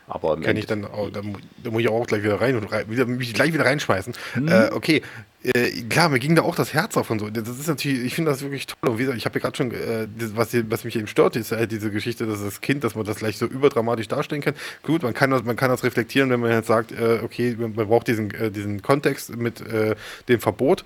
Aber kann ich dann auch, da, da, muss ich auch gleich wieder rein und rein, wieder, mich gleich wieder reinschmeißen. Mhm. Äh, okay, äh, klar, mir ging da auch das Herz auf und so. Das ist natürlich, ich finde das wirklich toll. Und ich habe ja gerade schon, äh, was, was, mich eben stört, ist halt diese Geschichte, dass das Kind, dass man das gleich so überdramatisch darstellen kann. Gut, man kann das, man kann das reflektieren, wenn man jetzt sagt, äh, okay, man braucht diesen, äh, diesen Kontext mit äh, dem Verbot.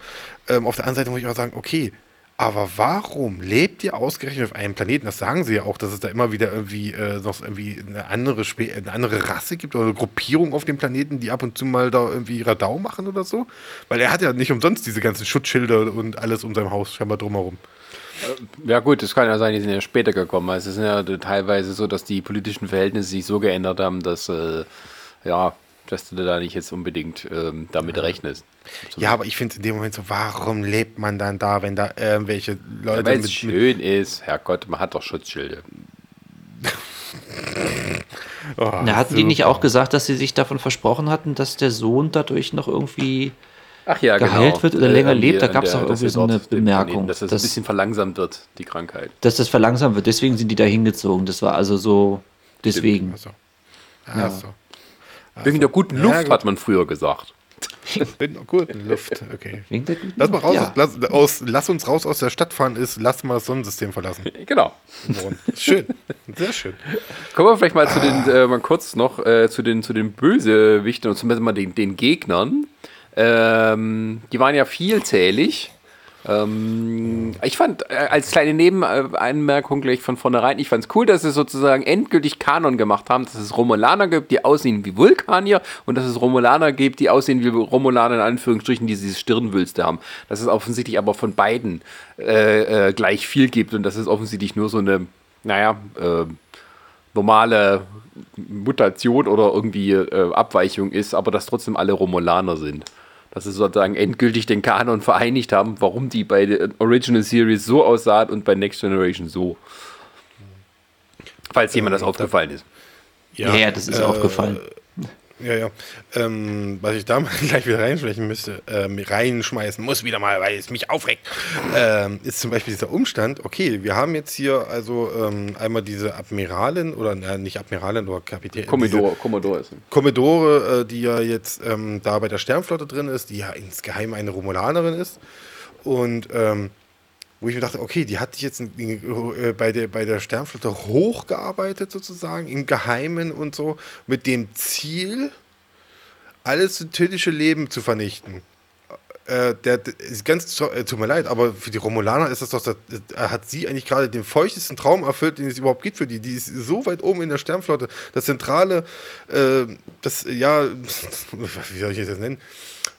Ähm, auf der anderen Seite muss ich auch sagen, okay, aber warum lebt ihr ausgerechnet auf einem Planeten? Das sagen sie ja auch, dass es da immer wieder irgendwie äh, noch irgendwie eine andere, eine andere Rasse gibt oder eine Gruppierung auf dem Planeten, die ab und zu mal da irgendwie Radau machen oder so. Weil er hat ja nicht umsonst diese ganzen Schutzschilder und alles um sein Haus scheinbar drumherum. Äh, ja gut, das kann ja sein, die sind ja später gekommen. Also es ist ja teilweise so, dass die politischen Verhältnisse sich so geändert haben, dass äh, ja, dass du da nicht jetzt unbedingt ähm, damit rechnest. Ja, aber ich finde in dem Moment so, warum lebt man dann da, wenn da irgendwelche Leute. Ja, Weil es schön ist, Herrgott, man hat doch Schutzschilde. oh, Na, hatten super. die nicht auch gesagt, dass sie sich davon versprochen hatten, dass der Sohn dadurch noch irgendwie Ach ja, geheilt genau. wird oder länger äh, lebt? Da gab es auch irgendwie so eine Bemerkung. Dass das dass, ein bisschen verlangsamt wird, die Krankheit. Dass das verlangsamt wird, deswegen sind die da hingezogen. Das war also so, deswegen. Also. Also. Ja. Wegen der guten Luft, ja, hat man früher gesagt. Wegen der guten Luft, okay. Lass, mal raus, ja. lass, aus, lass uns raus aus der Stadt fahren, ist, lass mal das Sonnensystem verlassen. Genau. Schön, sehr schön. Kommen wir vielleicht mal ah. zu den, äh, mal kurz noch äh, zu den, zu den Bösewichten und zumindest mal den, den Gegnern. Ähm, die waren ja vielzählig. Ähm, ich fand, äh, als kleine Nebenanmerkung gleich von vornherein, ich fand es cool, dass sie sozusagen endgültig Kanon gemacht haben, dass es Romulaner gibt, die aussehen wie Vulkanier und dass es Romulaner gibt, die aussehen wie Romulaner in Anführungsstrichen, die diese Stirnwülste haben. Dass es offensichtlich aber von beiden äh, äh, gleich viel gibt und dass es offensichtlich nur so eine, naja, äh, normale Mutation oder irgendwie äh, Abweichung ist, aber dass trotzdem alle Romulaner sind dass sie sozusagen endgültig den Kanon vereinigt haben, warum die bei der Original Series so aussahen und bei Next Generation so. Falls jemand das aufgefallen ist. Ja, ja, das ist äh, aufgefallen. Ja, ja. Ähm, was ich da mal gleich wieder reinschmeißen müsste, ähm, reinschmeißen muss wieder mal, weil es mich aufregt, ähm, ist zum Beispiel dieser Umstand, okay, wir haben jetzt hier also ähm, einmal diese Admiralin, oder na, nicht Admiralin, oder Kapitän. Commodore, Commodore ist. Commodore, äh, die ja jetzt ähm, da bei der Sternflotte drin ist, die ja insgeheim eine Romulanerin ist. Und ähm, wo ich mir dachte, okay, die hat sich jetzt äh, bei, der, bei der Sternflotte hochgearbeitet sozusagen, im Geheimen und so, mit dem Ziel, alles synthetische Leben zu vernichten. Äh, der, der, ist ganz, äh, tut mir leid, aber für die Romulaner ist das doch, das, äh, hat sie eigentlich gerade den feuchtesten Traum erfüllt, den es überhaupt gibt für die. Die ist so weit oben in der Sternflotte. Das zentrale, äh, das, ja, wie soll ich das nennen?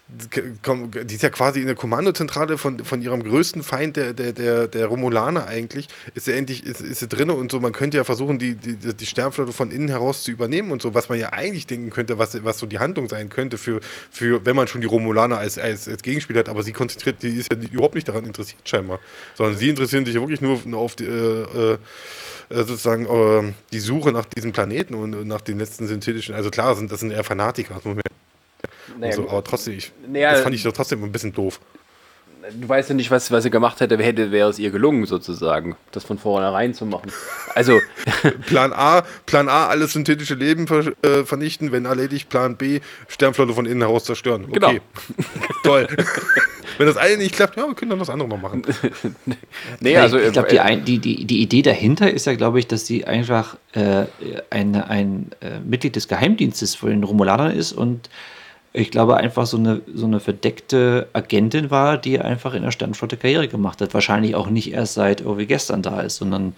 Die ist ja quasi in der Kommandozentrale von, von ihrem größten Feind, der, der, der, der Romulaner eigentlich, ist sie endlich, ist, ist sie drin und so, man könnte ja versuchen, die, die, die Sternflotte von innen heraus zu übernehmen und so, was man ja eigentlich denken könnte, was, was so die Handlung sein könnte für, für wenn man schon die Romulaner als, als, als Gegenspieler hat, aber sie konzentriert, die ist ja überhaupt nicht daran interessiert scheinbar, sondern sie interessieren sich ja wirklich nur auf die, äh, äh, sozusagen äh, die Suche nach diesem Planeten und nach den letzten synthetischen, also klar, sind, das sind eher Fanatiker, das muss man naja, so, aber trotzdem, ich, naja, das fand ich doch trotzdem ein bisschen doof. Du weißt ja nicht, was, was sie gemacht hätte, hätte wäre es ihr gelungen, sozusagen, das von vornherein zu machen. Also. Plan A, Plan A, alles synthetische Leben ver, äh, vernichten, wenn erledigt, Plan B, Sternflotte von innen heraus zerstören. Okay. Genau. Toll. wenn das eine nicht klappt, ja, wir können dann das andere noch machen. nee, also, ich glaube, äh, die, die, die Idee dahinter ist ja, glaube ich, dass sie einfach äh, ein, ein äh, Mitglied des Geheimdienstes von den Romulanern ist und ich glaube einfach so eine, so eine verdeckte Agentin war, die einfach in der Sternflotte Karriere gemacht hat. Wahrscheinlich auch nicht erst seit oh, wie gestern da ist, sondern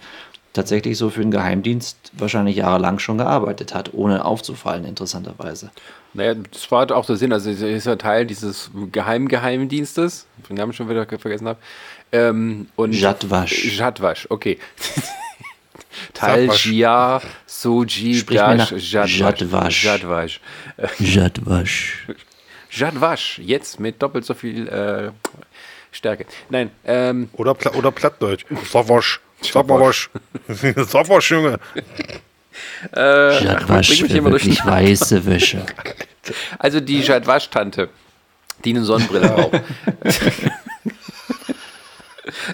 tatsächlich so für den Geheimdienst wahrscheinlich jahrelang schon gearbeitet hat, ohne aufzufallen, interessanterweise. Naja, das war auch der Sinn. Also, sie ist ja Teil dieses Geheimgeheimdienstes, den Namen schon wieder vergessen habe. Ähm, und Jadwasch. Jadwasch, okay. Taljia, Soji, Jadwasch. Jadwasch. Jadwasch. Jadwasch, jetzt mit doppelt so viel äh, Stärke. Nein, ähm. Oder, Pla oder Plattdeutsch. Savasch. Savasch. Savasch, Junge. Äh, Jadwasch wirklich weiße Wäsche. Also die Jadwasch-Tante, die eine Sonnenbrille braucht.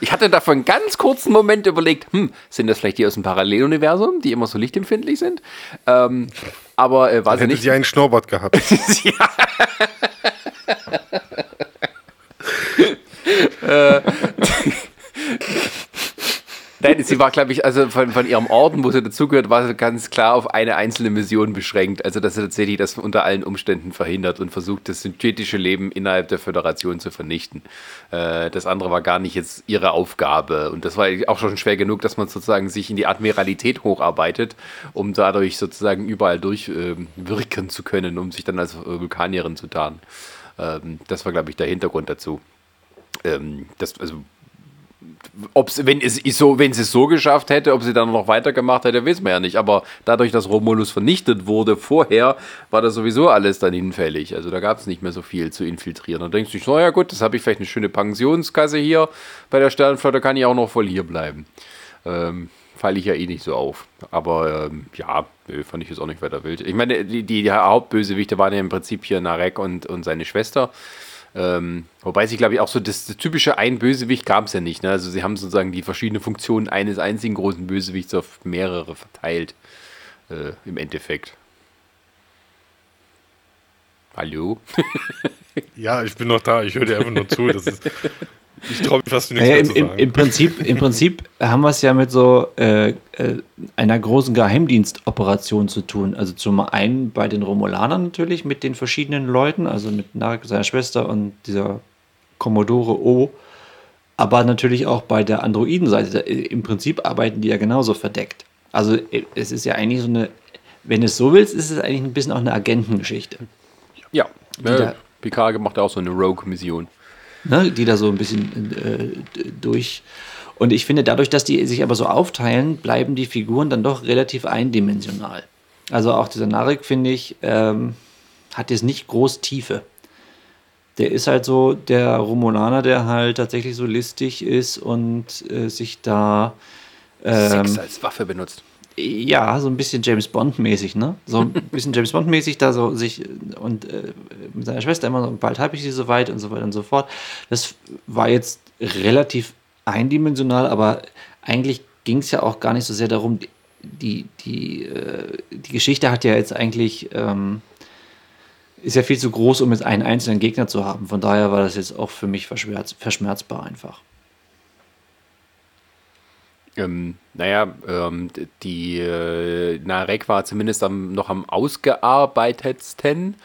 Ich hatte da für einen ganz kurzen Moment überlegt, hm, sind das vielleicht die aus dem Paralleluniversum, die immer so lichtempfindlich sind? Ähm, aber äh, war sie nicht. sie einen Schnurrbart gehabt. ja. äh, Nein, sie war, glaube ich, also von, von ihrem Orden, wo sie dazugehört, war sie ganz klar auf eine einzelne Mission beschränkt. Also, dass sie tatsächlich das unter allen Umständen verhindert und versucht, das synthetische Leben innerhalb der Föderation zu vernichten. Äh, das andere war gar nicht jetzt ihre Aufgabe. Und das war auch schon schwer genug, dass man sozusagen sich in die Admiralität hocharbeitet, um dadurch sozusagen überall durchwirken äh, zu können, um sich dann als Vulkanierin zu tarnen. Ähm, das war, glaube ich, der Hintergrund dazu. Ähm, das, also ob's, wenn, es so, wenn sie es so geschafft hätte, ob sie dann noch weitergemacht hätte, wissen wir ja nicht. Aber dadurch, dass Romulus vernichtet wurde vorher, war das sowieso alles dann hinfällig. Also da gab es nicht mehr so viel zu infiltrieren. Dann denkst du, so ja gut, das habe ich vielleicht eine schöne Pensionskasse hier bei der Sternenflotte, kann ich auch noch voll hier bleiben. Ähm, falle ich ja eh nicht so auf. Aber ähm, ja, fand ich jetzt auch nicht weiter wild. Ich meine, die, die Hauptbösewichte waren ja im Prinzip hier Narek und, und seine Schwester. Ähm, wobei sie, glaube ich, auch so das, das typische ein Bösewicht gab es ja nicht. Ne? Also sie haben sozusagen die verschiedenen Funktionen eines einzigen großen Bösewichts auf mehrere verteilt. Äh, Im Endeffekt. Hallo? ja, ich bin noch da. Ich höre dir einfach nur zu. Das ist, ich traue mich fast nichts naja, im, zu sagen. Im, Prinzip, Im Prinzip haben wir es ja mit so äh, äh, einer großen Geheimdienstoperation zu tun. Also zum einen bei den Romulanern natürlich mit den verschiedenen Leuten, also mit Narek, seiner Schwester und dieser Commodore O. Aber natürlich auch bei der Androidenseite. Im Prinzip arbeiten die ja genauso verdeckt. Also äh, es ist ja eigentlich so eine, wenn es so willst, ist es eigentlich ein bisschen auch eine Agentengeschichte. Ja, äh, Picard macht auch so eine Rogue-Mission ne, die da so ein bisschen äh, durch. Und ich finde, dadurch, dass die sich aber so aufteilen, bleiben die Figuren dann doch relativ eindimensional. Also auch dieser Narek, finde ich, ähm, hat jetzt nicht groß Tiefe. Der ist halt so der Romulaner, der halt tatsächlich so listig ist und äh, sich da ähm, Sex als Waffe benutzt ja, so ein bisschen James Bond-mäßig, ne? So ein bisschen James Bond-mäßig da so sich und äh, mit seiner Schwester immer so, bald habe ich sie soweit und so weiter und so fort. Das war jetzt relativ eindimensional, aber eigentlich ging es ja auch gar nicht so sehr darum, die, die, äh, die Geschichte hat ja jetzt eigentlich, ähm, ist ja viel zu groß, um jetzt einen einzelnen Gegner zu haben. Von daher war das jetzt auch für mich verschmerz, verschmerzbar einfach. Ähm, naja, ähm, die äh, Narek war zumindest am, noch am ausgearbeitetsten,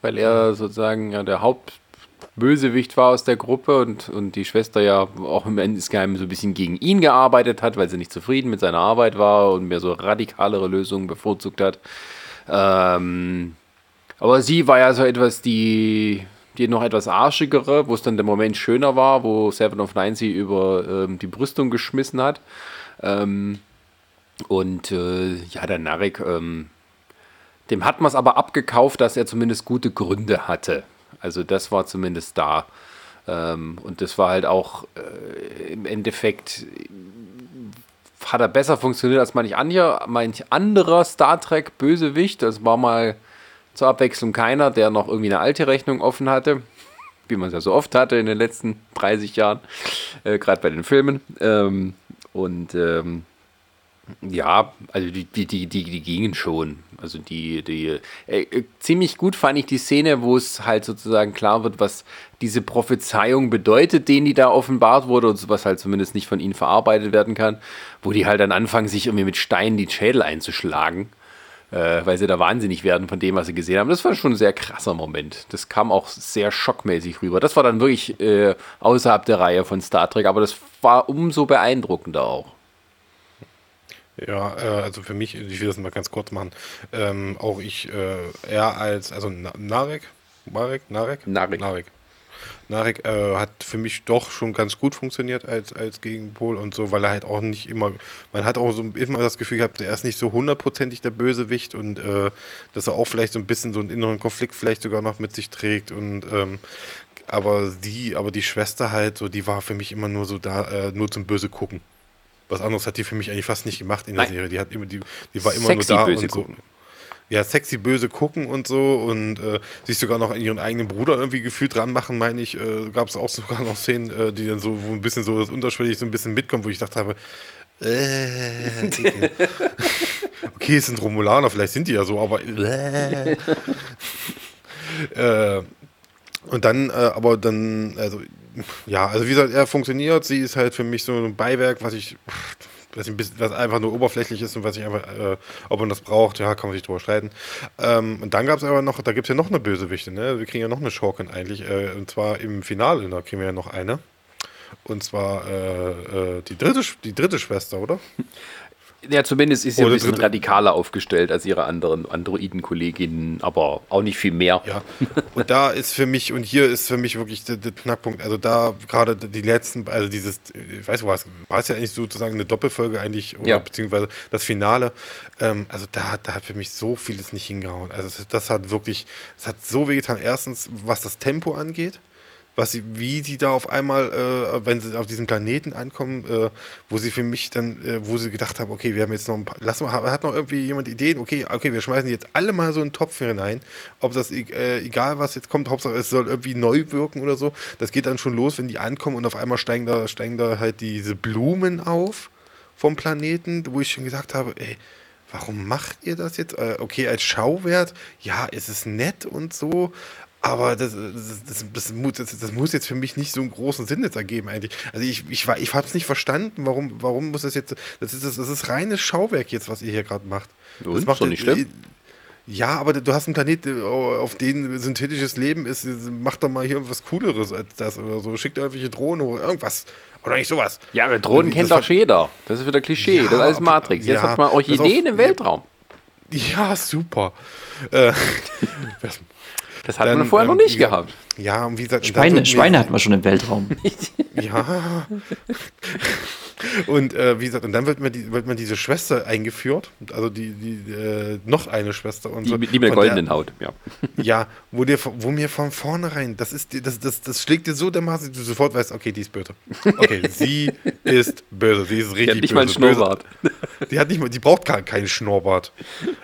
weil er sozusagen ja, der Hauptbösewicht war aus der Gruppe und, und die Schwester ja auch im Endesgeheim so ein bisschen gegen ihn gearbeitet hat, weil sie nicht zufrieden mit seiner Arbeit war und mehr so radikalere Lösungen bevorzugt hat. Ähm, aber sie war ja so etwas, die die noch etwas arschigere, wo es dann der Moment schöner war, wo Seven of Nine sie über ähm, die Brüstung geschmissen hat. Ähm, und äh, ja, der Narek, ähm, dem hat man es aber abgekauft, dass er zumindest gute Gründe hatte. Also das war zumindest da. Ähm, und das war halt auch äh, im Endeffekt hat er besser funktioniert als manch, anderer, manch anderer Star Trek Bösewicht. Das war mal zur Abwechslung keiner, der noch irgendwie eine alte Rechnung offen hatte, wie man es ja so oft hatte in den letzten 30 Jahren, äh, gerade bei den Filmen. Ähm, und ähm, ja, also die, die, die, die, gingen schon. Also die, die äh, äh, ziemlich gut fand ich die Szene, wo es halt sozusagen klar wird, was diese Prophezeiung bedeutet, denen die da offenbart wurde und was halt zumindest nicht von ihnen verarbeitet werden kann, wo die halt dann anfangen, sich irgendwie mit Steinen die Schädel einzuschlagen. Äh, weil sie da wahnsinnig werden von dem, was sie gesehen haben. Das war schon ein sehr krasser Moment. Das kam auch sehr schockmäßig rüber. Das war dann wirklich äh, außerhalb der Reihe von Star Trek, aber das war umso beeindruckender auch. Ja, äh, also für mich, ich will das mal ganz kurz machen, ähm, auch ich äh, eher als, also Narek, Marek, Narek? Narek. Narek. Narek äh, hat für mich doch schon ganz gut funktioniert als, als Gegenpol und so, weil er halt auch nicht immer, man hat auch so immer das Gefühl gehabt, er ist nicht so hundertprozentig der Bösewicht und äh, dass er auch vielleicht so ein bisschen so einen inneren Konflikt vielleicht sogar noch mit sich trägt und ähm, aber die, aber die Schwester halt, so, die war für mich immer nur so da, äh, nur zum Böse gucken. Was anderes hat die für mich eigentlich fast nicht gemacht in der Nein. Serie. Die hat immer, die, die war immer Sexy nur da böse und so. Gucken ja, sexy böse gucken und so und äh, sich sogar noch an ihren eigenen Bruder irgendwie gefühlt dran machen, meine ich, äh, gab es auch sogar noch Szenen, äh, die dann so wo ein bisschen so das unterschwellig so ein bisschen mitkommen, wo ich dachte habe, äh, okay, es sind Romulaner, vielleicht sind die ja so, aber äh, äh, und dann, äh, aber dann, also ja, also wie gesagt, er funktioniert, sie ist halt für mich so ein Beiwerk, was ich was, was einfach nur oberflächlich ist und was ich einfach, äh, ob man das braucht, ja, kann man sich drüber streiten. Ähm, und dann gab es aber noch, da gibt es ja noch eine Bösewichte, ne? Wir kriegen ja noch eine Schurkin eigentlich, äh, und zwar im Finale, da kriegen wir ja noch eine. Und zwar äh, äh die, dritte, die dritte Schwester, oder? Ja, zumindest ist sie ein bisschen radikaler aufgestellt als ihre anderen Androiden-Kolleginnen, aber auch nicht viel mehr. Ja, und da ist für mich, und hier ist für mich wirklich der, der Knackpunkt, also da gerade die letzten, also dieses, ich weiß was, war es ja eigentlich sozusagen eine Doppelfolge eigentlich, oder ja. beziehungsweise das Finale, ähm, also da, da hat für mich so vieles nicht hingehauen. Also das, das hat wirklich, es hat so wehgetan, erstens, was das Tempo angeht, was sie, wie sie da auf einmal, äh, wenn sie auf diesem Planeten ankommen, äh, wo sie für mich dann, äh, wo sie gedacht haben, okay, wir haben jetzt noch ein paar, lass mal, hat noch irgendwie jemand Ideen, okay, okay, wir schmeißen jetzt alle mal so einen Topf hinein, ob das, äh, egal was jetzt kommt, Hauptsache es soll irgendwie neu wirken oder so, das geht dann schon los, wenn die ankommen und auf einmal steigen da, steigen da halt diese Blumen auf vom Planeten, wo ich schon gesagt habe, ey, warum macht ihr das jetzt? Äh, okay, als Schauwert, ja, es ist nett und so, aber das, das, das, das, muss, jetzt für mich nicht so einen großen Sinn jetzt ergeben eigentlich. Also ich, ich, ich habe es nicht verstanden, warum, warum muss das jetzt, das ist, das ist reines Schauwerk jetzt, was ihr hier gerade macht. Und, das macht doch nicht schlimm. Ja, aber du hast einen Planeten, auf dem synthetisches Leben ist, mach doch mal hier irgendwas Cooleres als das oder so. Schickt irgendwelche Drohnen oder irgendwas. Oder nicht sowas. Ja, aber Drohnen kennt doch jeder. Das ist wieder Klischee. Ja, das ist alles Matrix. Jetzt ja, hat man Orchideen im Weltraum. Ja, super. Äh, Das hatten wir vorher ähm, noch nicht gehabt. Ja, und wie gesagt, Schweine, Schweine hatten wir schon im Weltraum. ja. Und äh, wie gesagt, und dann wird mir, die, wird mir diese Schwester eingeführt, also die, die äh, noch eine Schwester und die, so. Die mit der goldenen der, Haut, ja. Ja, wo, dir, wo mir von vornherein, das ist das, das, das schlägt dir so dermaßen, du sofort weißt, okay, die ist böse. Okay, sie ist böse, sie ist richtig die hat nicht böse. Mal einen Schnurrbart. Die hat nicht mal, die braucht gar keinen Schnurrbart.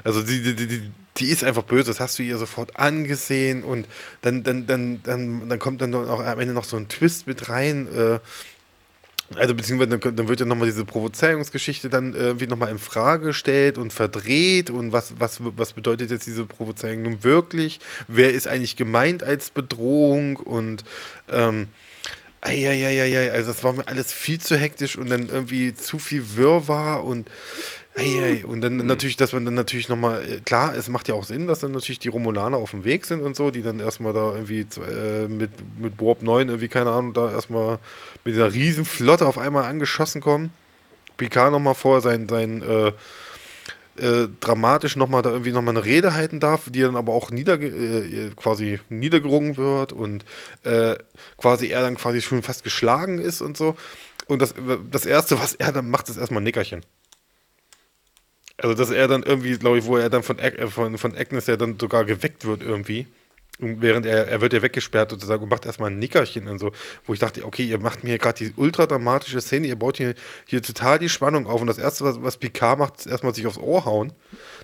Also die, die, die, die ist einfach böse, das hast du ihr sofort angesehen und dann, dann, dann, dann, dann kommt dann auch am Ende noch so ein Twist mit rein. Äh, also beziehungsweise dann, dann wird ja nochmal diese Provozierungsgeschichte dann irgendwie nochmal in Frage gestellt und verdreht und was, was, was bedeutet jetzt diese Provozierung nun wirklich? Wer ist eigentlich gemeint als Bedrohung und ähm, Eieieiei, also das war mir alles viel zu hektisch und dann irgendwie zu viel Wirrwarr und Eieiei. und dann natürlich, dass man dann natürlich nochmal, äh, klar, es macht ja auch Sinn, dass dann natürlich die Romulaner auf dem Weg sind und so, die dann erstmal da irgendwie äh, mit, mit Warp 9 irgendwie, keine Ahnung, da erstmal mit dieser riesen Flotte auf einmal angeschossen kommen. Picard nochmal vor sein, sein äh, äh, dramatisch nochmal da irgendwie nochmal eine Rede halten darf, die dann aber auch nieder, äh, quasi niedergerungen wird und äh, quasi er dann quasi schon fast geschlagen ist und so. Und das, das Erste, was er dann macht, ist erstmal ein Nickerchen. Also, dass er dann irgendwie, glaube ich, wo er dann von, äh, von, von Agnes ja dann sogar geweckt wird irgendwie. Und während er, er wird ja weggesperrt sozusagen und macht erstmal ein Nickerchen und so, wo ich dachte, okay, ihr macht mir gerade die ultra dramatische Szene, ihr baut hier, hier total die Spannung auf und das erste, was, was Picard macht, ist erstmal sich aufs Ohr hauen.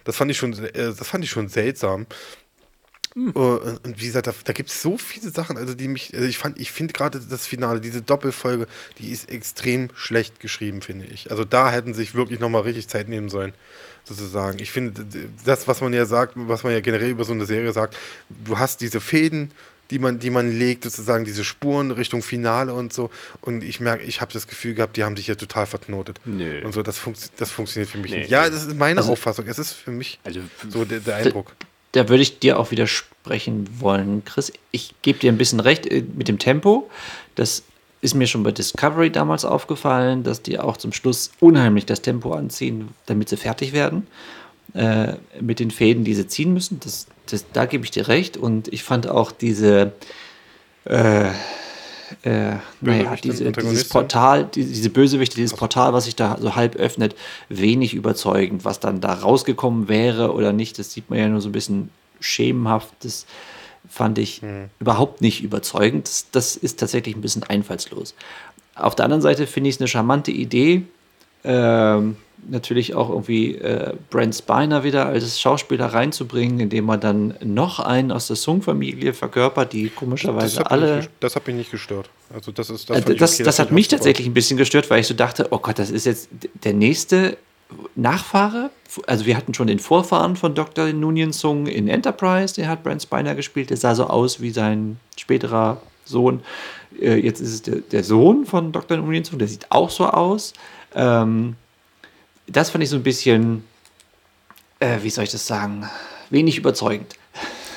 Das fand ich schon, äh, das fand ich schon seltsam. Mhm. Und wie gesagt, da, da gibt es so viele Sachen, also die mich, also ich fand, ich finde gerade das Finale, diese Doppelfolge, die ist extrem schlecht geschrieben, finde ich. Also da hätten sich wirklich nochmal richtig Zeit nehmen sollen, sozusagen. Ich finde, das, was man ja sagt, was man ja generell über so eine Serie sagt, du hast diese Fäden, die man, die man legt, sozusagen diese Spuren Richtung Finale und so. Und ich merke, ich habe das Gefühl gehabt, die haben sich ja total verknotet. Nö. Und so, das, funkt, das funktioniert für mich Nee. nicht. Ja, das ist meine Also- Auffassung. Es ist für mich Also, so der, der Eindruck. Da würde ich dir auch widersprechen wollen, Chris. Ich gebe dir ein bisschen recht äh, mit dem Tempo. Das ist mir schon bei Discovery damals aufgefallen, dass die auch zum Schluss unheimlich das Tempo anziehen, damit sie fertig werden. Äh, mit den Fäden, die sie ziehen müssen. Das, das, da gebe ich dir recht. Und ich fand auch diese, äh, äh, naja, diese, dieses? Portal, die, diese Bösewichte, dieses Portal, was sich da so halb öffnet, wenig überzeugend. Was dann da rausgekommen wäre oder nicht, das sieht man ja nur so ein bisschen schemenhaft. Das fand ich überhaupt nicht überzeugend. Das, das ist tatsächlich ein bisschen einfallslos. Auf der anderen Seite finde ich es eine charmante Idee. Ähm, natürlich auch irgendwie äh, Brent Spiner wieder als Schauspieler reinzubringen, indem man dann noch einen aus der Sung-Familie verkörpert, die Das komischerweise mich alle. nicht, das hat mich nicht gestört. Also das ist Das, ich das, okay, das hat mich tatsächlich ein bisschen gestört, weil ich so dachte, oh Gott, das ist jetzt der nächste Nachfahre. Also wir hatten schon den Vorfahren von Dr. Nunien Sung in Enterprise, der hat Brent Spiner gespielt, der sah so aus wie sein späterer Sohn. Äh, Jetzt ist es der, der Sohn von Dr. Nunien Sung, der sieht auch so aus. Ähm, das fand ich so ein bisschen, äh, wie soll ich das sagen, wenig überzeugend.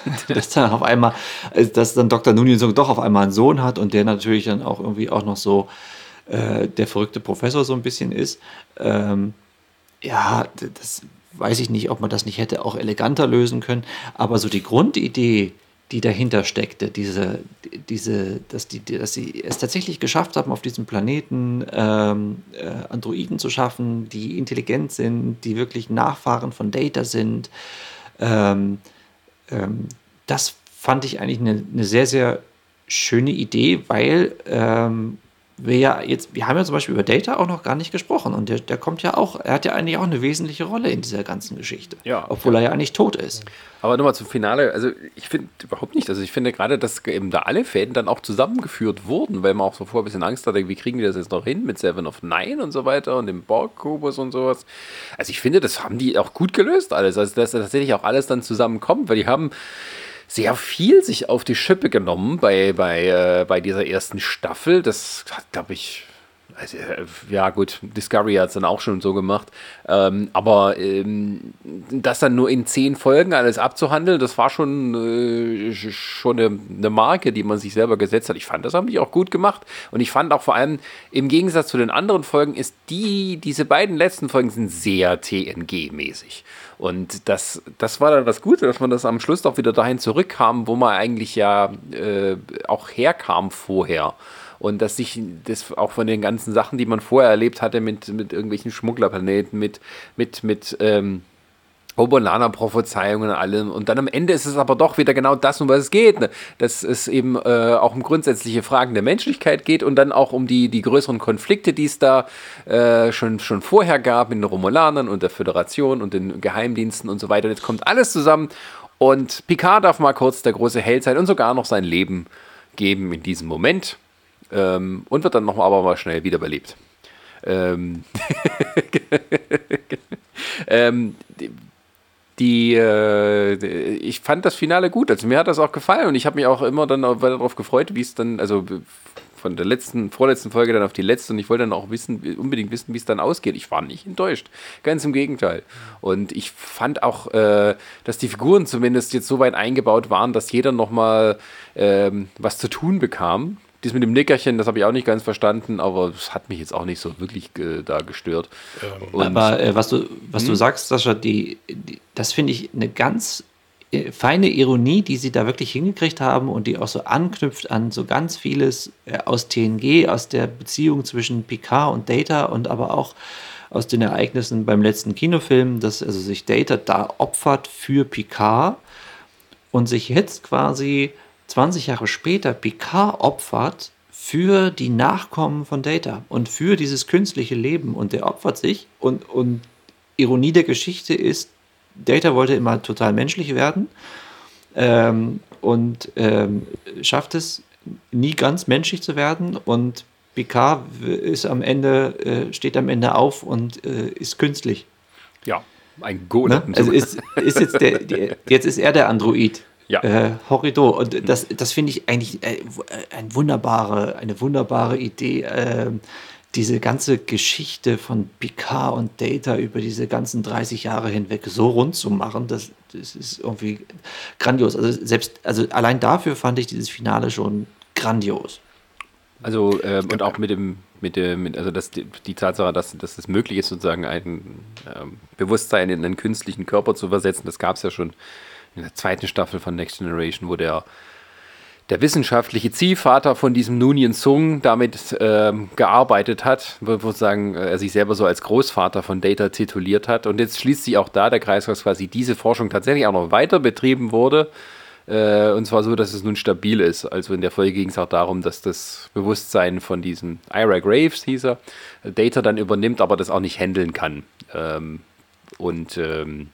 dass dann auf einmal, äh, dass dann Dr. Nunien Sung doch auf einmal einen Sohn hat und der natürlich dann auch irgendwie auch noch so äh, der verrückte Professor so ein bisschen ist. Ähm, ja, das weiß ich nicht, ob man das nicht hätte auch eleganter lösen können, aber so die Grundidee, die dahinter steckte, diese, diese, dass, die, dass sie es tatsächlich geschafft haben, auf diesem Planeten ähm, äh, Androiden zu schaffen, die intelligent sind, die wirklich Nachfahren von Data sind, ähm, ähm, das fand ich eigentlich eine, eine sehr, sehr schöne Idee, weil ähm, wir ja jetzt, wir haben ja zum Beispiel über Data auch noch gar nicht gesprochen und der, der kommt ja auch, er hat ja eigentlich auch eine wesentliche Rolle in dieser ganzen Geschichte. Ja. Obwohl er ja eigentlich tot ist. Aber nochmal zum Finale, also ich finde überhaupt nicht, also ich finde gerade, dass eben da alle Fäden dann auch zusammengeführt wurden, weil man auch so vorher ein bisschen Angst hatte, wie kriegen wir das jetzt noch hin mit Seven of Nine und so weiter und dem Borg-Kubus und sowas. Also ich finde, das haben die auch gut gelöst alles, also dass tatsächlich auch alles dann zusammenkommt, weil die haben sehr viel sich auf die Schippe genommen bei, bei, äh, bei dieser ersten Staffel. Das hat, glaube ich, also, äh, ja gut, Discovery hat es dann auch schon so gemacht. Ähm, aber ähm, das dann nur in zehn Folgen alles abzuhandeln, das war schon, äh, sch- schon eine, eine Marke, die man sich selber gesetzt hat. Ich fand, das haben die auch gut gemacht. Und ich fand auch vor allem, im Gegensatz zu den anderen Folgen, ist die, diese beiden letzten Folgen sind sehr TNG-mäßig. Und das, das war dann das Gute, dass man das am Schluss doch wieder dahin zurückkam, wo man eigentlich ja äh, auch herkam vorher. Und dass sich das auch von den ganzen Sachen, die man vorher erlebt hatte, mit, mit irgendwelchen Schmugglerplaneten, mit, mit, mit ähm, Obolana-Prophezeiungen und allem. Und dann am Ende ist es aber doch wieder genau das, um was es geht. Ne? Dass es eben äh, auch um grundsätzliche Fragen der Menschlichkeit geht und dann auch um die, die größeren Konflikte, die es da äh, schon, schon vorher gab mit den Romulanern und der Föderation und den Geheimdiensten und so weiter. Jetzt kommt alles zusammen und Picard darf mal kurz der große Held sein und sogar noch sein Leben geben in diesem Moment ähm, und wird dann noch aber mal schnell wiederbelebt. Ähm, ähm, die, äh, ich fand das Finale gut. Also mir hat das auch gefallen und ich habe mich auch immer dann weiter darauf gefreut, wie es dann, also von der letzten, vorletzten Folge dann auf die letzte und ich wollte dann auch wissen, unbedingt wissen, wie es dann ausgeht. Ich war nicht enttäuscht. Ganz im Gegenteil. Und ich fand auch, äh, dass die Figuren zumindest jetzt so weit eingebaut waren, dass jeder nochmal ähm, was zu tun bekam. Dies mit dem Nickerchen, das habe ich auch nicht ganz verstanden, aber es hat mich jetzt auch nicht so wirklich äh, da gestört. Und- Aber äh, was du, was du sagst, Sascha, die, die, das finde ich eine ganz äh, feine Ironie, die sie da wirklich hingekriegt haben und die auch so anknüpft an so ganz vieles äh, aus TNG, aus der Beziehung zwischen Picard und Data und aber auch aus den Ereignissen beim letzten Kinofilm, dass also sich Data da opfert für Picard und sich jetzt quasi 20 Jahre später Picard opfert für die Nachkommen von Data und für dieses künstliche Leben und der opfert sich und, und Ironie der Geschichte ist, Data wollte immer total menschlich werden ähm, und ähm, schafft es nie ganz menschlich zu werden und Picard ist am Ende, äh, steht am Ende auf und äh, ist künstlich. ja, ein Ne? Golem. Also ist, ist jetzt, der, der, jetzt ist er der Android. Ja. Äh, Horridor. Und das, das finde ich eigentlich äh, äh, eine wunderbare, eine wunderbare Idee. Äh, diese ganze Geschichte von Picard und Data über diese ganzen 30 Jahre hinweg so rund zu machen, das, das ist irgendwie grandios. Also selbst, also allein dafür fand ich dieses Finale schon grandios. Also ähm, und auch mit dem, mit dem, mit, also das, die, die Tatsache, dass, dass es möglich ist, sozusagen ein ähm, Bewusstsein in einen künstlichen Körper zu versetzen, das gab es ja schon in der zweiten Staffel von Next Generation, wo der der wissenschaftliche Ziehvater von diesem Nunien Sung damit ähm, gearbeitet hat, wo sagen, äh, er sich selber so als Großvater von Data tituliert hat. Und jetzt schließt sich auch da der Kreis, dass quasi diese Forschung tatsächlich auch noch weiter betrieben wurde. Äh, und zwar so, dass es nun stabil ist. Also in der Folge ging es auch darum, dass das Bewusstsein von diesem Ira Graves, hieß er, Data dann übernimmt, aber das auch nicht handeln kann. Ähm, und ähm,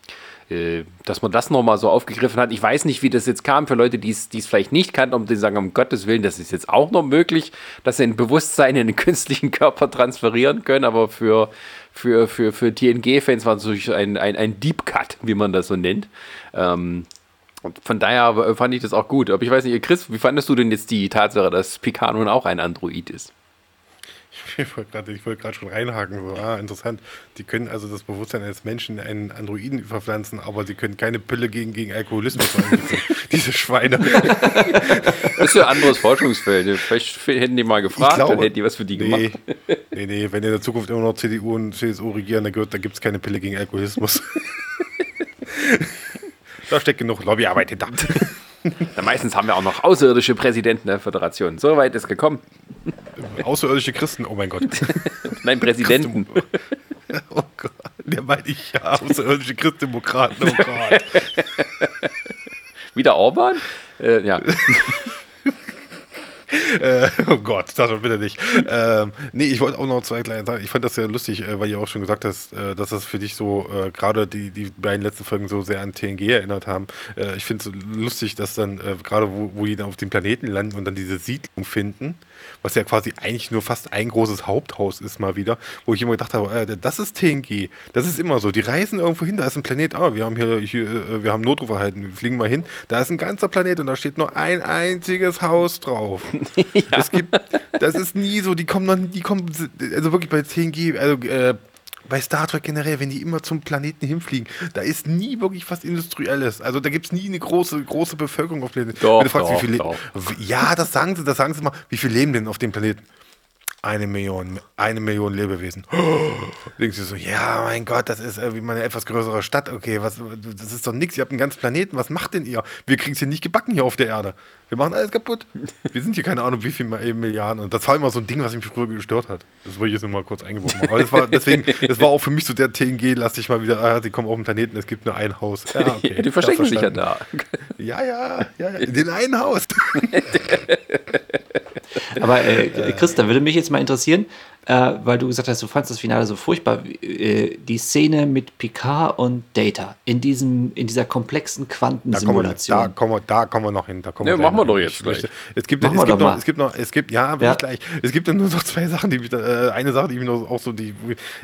äh, dass man das nochmal so aufgegriffen hat. Ich weiß nicht, wie das jetzt kam für Leute, die es vielleicht nicht kannten, um die sagen, um Gottes Willen, das ist jetzt auch noch möglich, dass sie ein Bewusstsein in den künstlichen Körper transferieren können, aber für, für, für, für TNG-Fans war es natürlich ein, ein, ein Deep Cut, wie man das so nennt. Ähm, von daher fand ich das auch gut. Aber ich weiß nicht, Chris, wie fandest du denn jetzt die Tatsache, dass Picard nun auch ein Android ist? Ich wollte gerade wollt schon reinhaken. So, ah, interessant. Die können also das Bewusstsein eines Menschen in einen Androiden verpflanzen, aber sie können keine Pille gegen, gegen Alkoholismus einsetzen. Diese Schweine. Das ist ja ein anderes Forschungsfeld. Vielleicht hätten die mal gefragt, glaube, dann hätten die was für die nee, gemacht. Nee, nee, wenn in der Zukunft immer noch CDU und CSU regieren, dann, da gibt es keine Pille gegen Alkoholismus. da steckt genug Lobbyarbeit hinter. Na, meistens haben wir auch noch außerirdische Präsidenten der Föderation. So weit ist gekommen. Außerirdische Christen, oh mein Gott. Nein, Präsidenten. oh Gott, der meine ich ja, außerirdische Christdemokraten, oh Gott. Wieder Orban? Äh, ja. äh, oh Gott, das bitte nicht. Ähm, nee, ich wollte auch noch zwei kleine sagen. Ich fand das sehr lustig, äh, weil ihr auch schon gesagt hast, äh, dass das für dich so äh, gerade die, die beiden letzten Folgen so sehr an TNG erinnert haben. Äh, ich finde es lustig, dass dann äh, gerade, wo, wo die dann auf dem Planeten landen und dann diese Siedlung finden, was ja quasi eigentlich nur fast ein großes Haupthaus ist mal wieder, wo ich immer gedacht habe, äh, das ist TNG. Das ist immer so. Die reisen irgendwo hin, da ist ein Planet, ah, wir haben hier, hier äh, wir haben Notruf erhalten, wir fliegen mal hin. Da ist ein ganzer Planet und da steht nur ein einziges Haus drauf. ja. Das gibt, das ist nie so, die kommen noch, die kommen, also wirklich bei TNG, also äh, bei Star Trek generell, wenn die immer zum Planeten hinfliegen, da ist nie wirklich was Industrielles. Also da gibt es nie eine große, große Bevölkerung auf dem Planeten. Doch, du fragst, doch, doch. Ja, das sagen sie, das sagen sie mal. Wie viele leben denn auf dem Planeten? Eine Million, eine Million Lebewesen. Oh, denkst du so, ja, mein Gott, das ist irgendwie mal eine etwas größere Stadt. Okay, was, das ist doch nichts. Ihr habt einen ganzen Planeten. Was macht denn ihr? Wir kriegen es hier nicht gebacken hier auf der Erde. Wir machen alles kaputt. Wir sind hier keine Ahnung, wie viele Milliarden. Und das war immer so ein Ding, was mich früher gestört hat. Das wollte ich jetzt nur mal kurz eingeworfen Aber das war, deswegen, das war auch für mich so der TNG, lass dich mal wieder, ah, sie kommen auf den Planeten, es gibt nur ein Haus. Ja, okay, die verstecken sich ja da. Ja, ja, ja, in den einen Haus. Aber äh, Chris, da würde mich jetzt mal interessieren, äh, weil du gesagt hast, du fandest das Finale so furchtbar. Äh, die Szene mit Picard und Data in, diesem, in dieser komplexen Quantensimulation. Da kommen wir, da kommen wir noch hin. Da kommen ja, wir machen wir doch jetzt gleich. Es gibt, es, gibt noch, es gibt noch, es gibt, ja, ja. gleich. Es gibt dann nur noch zwei Sachen, die mich, äh, eine Sache, die mich noch auch so, die,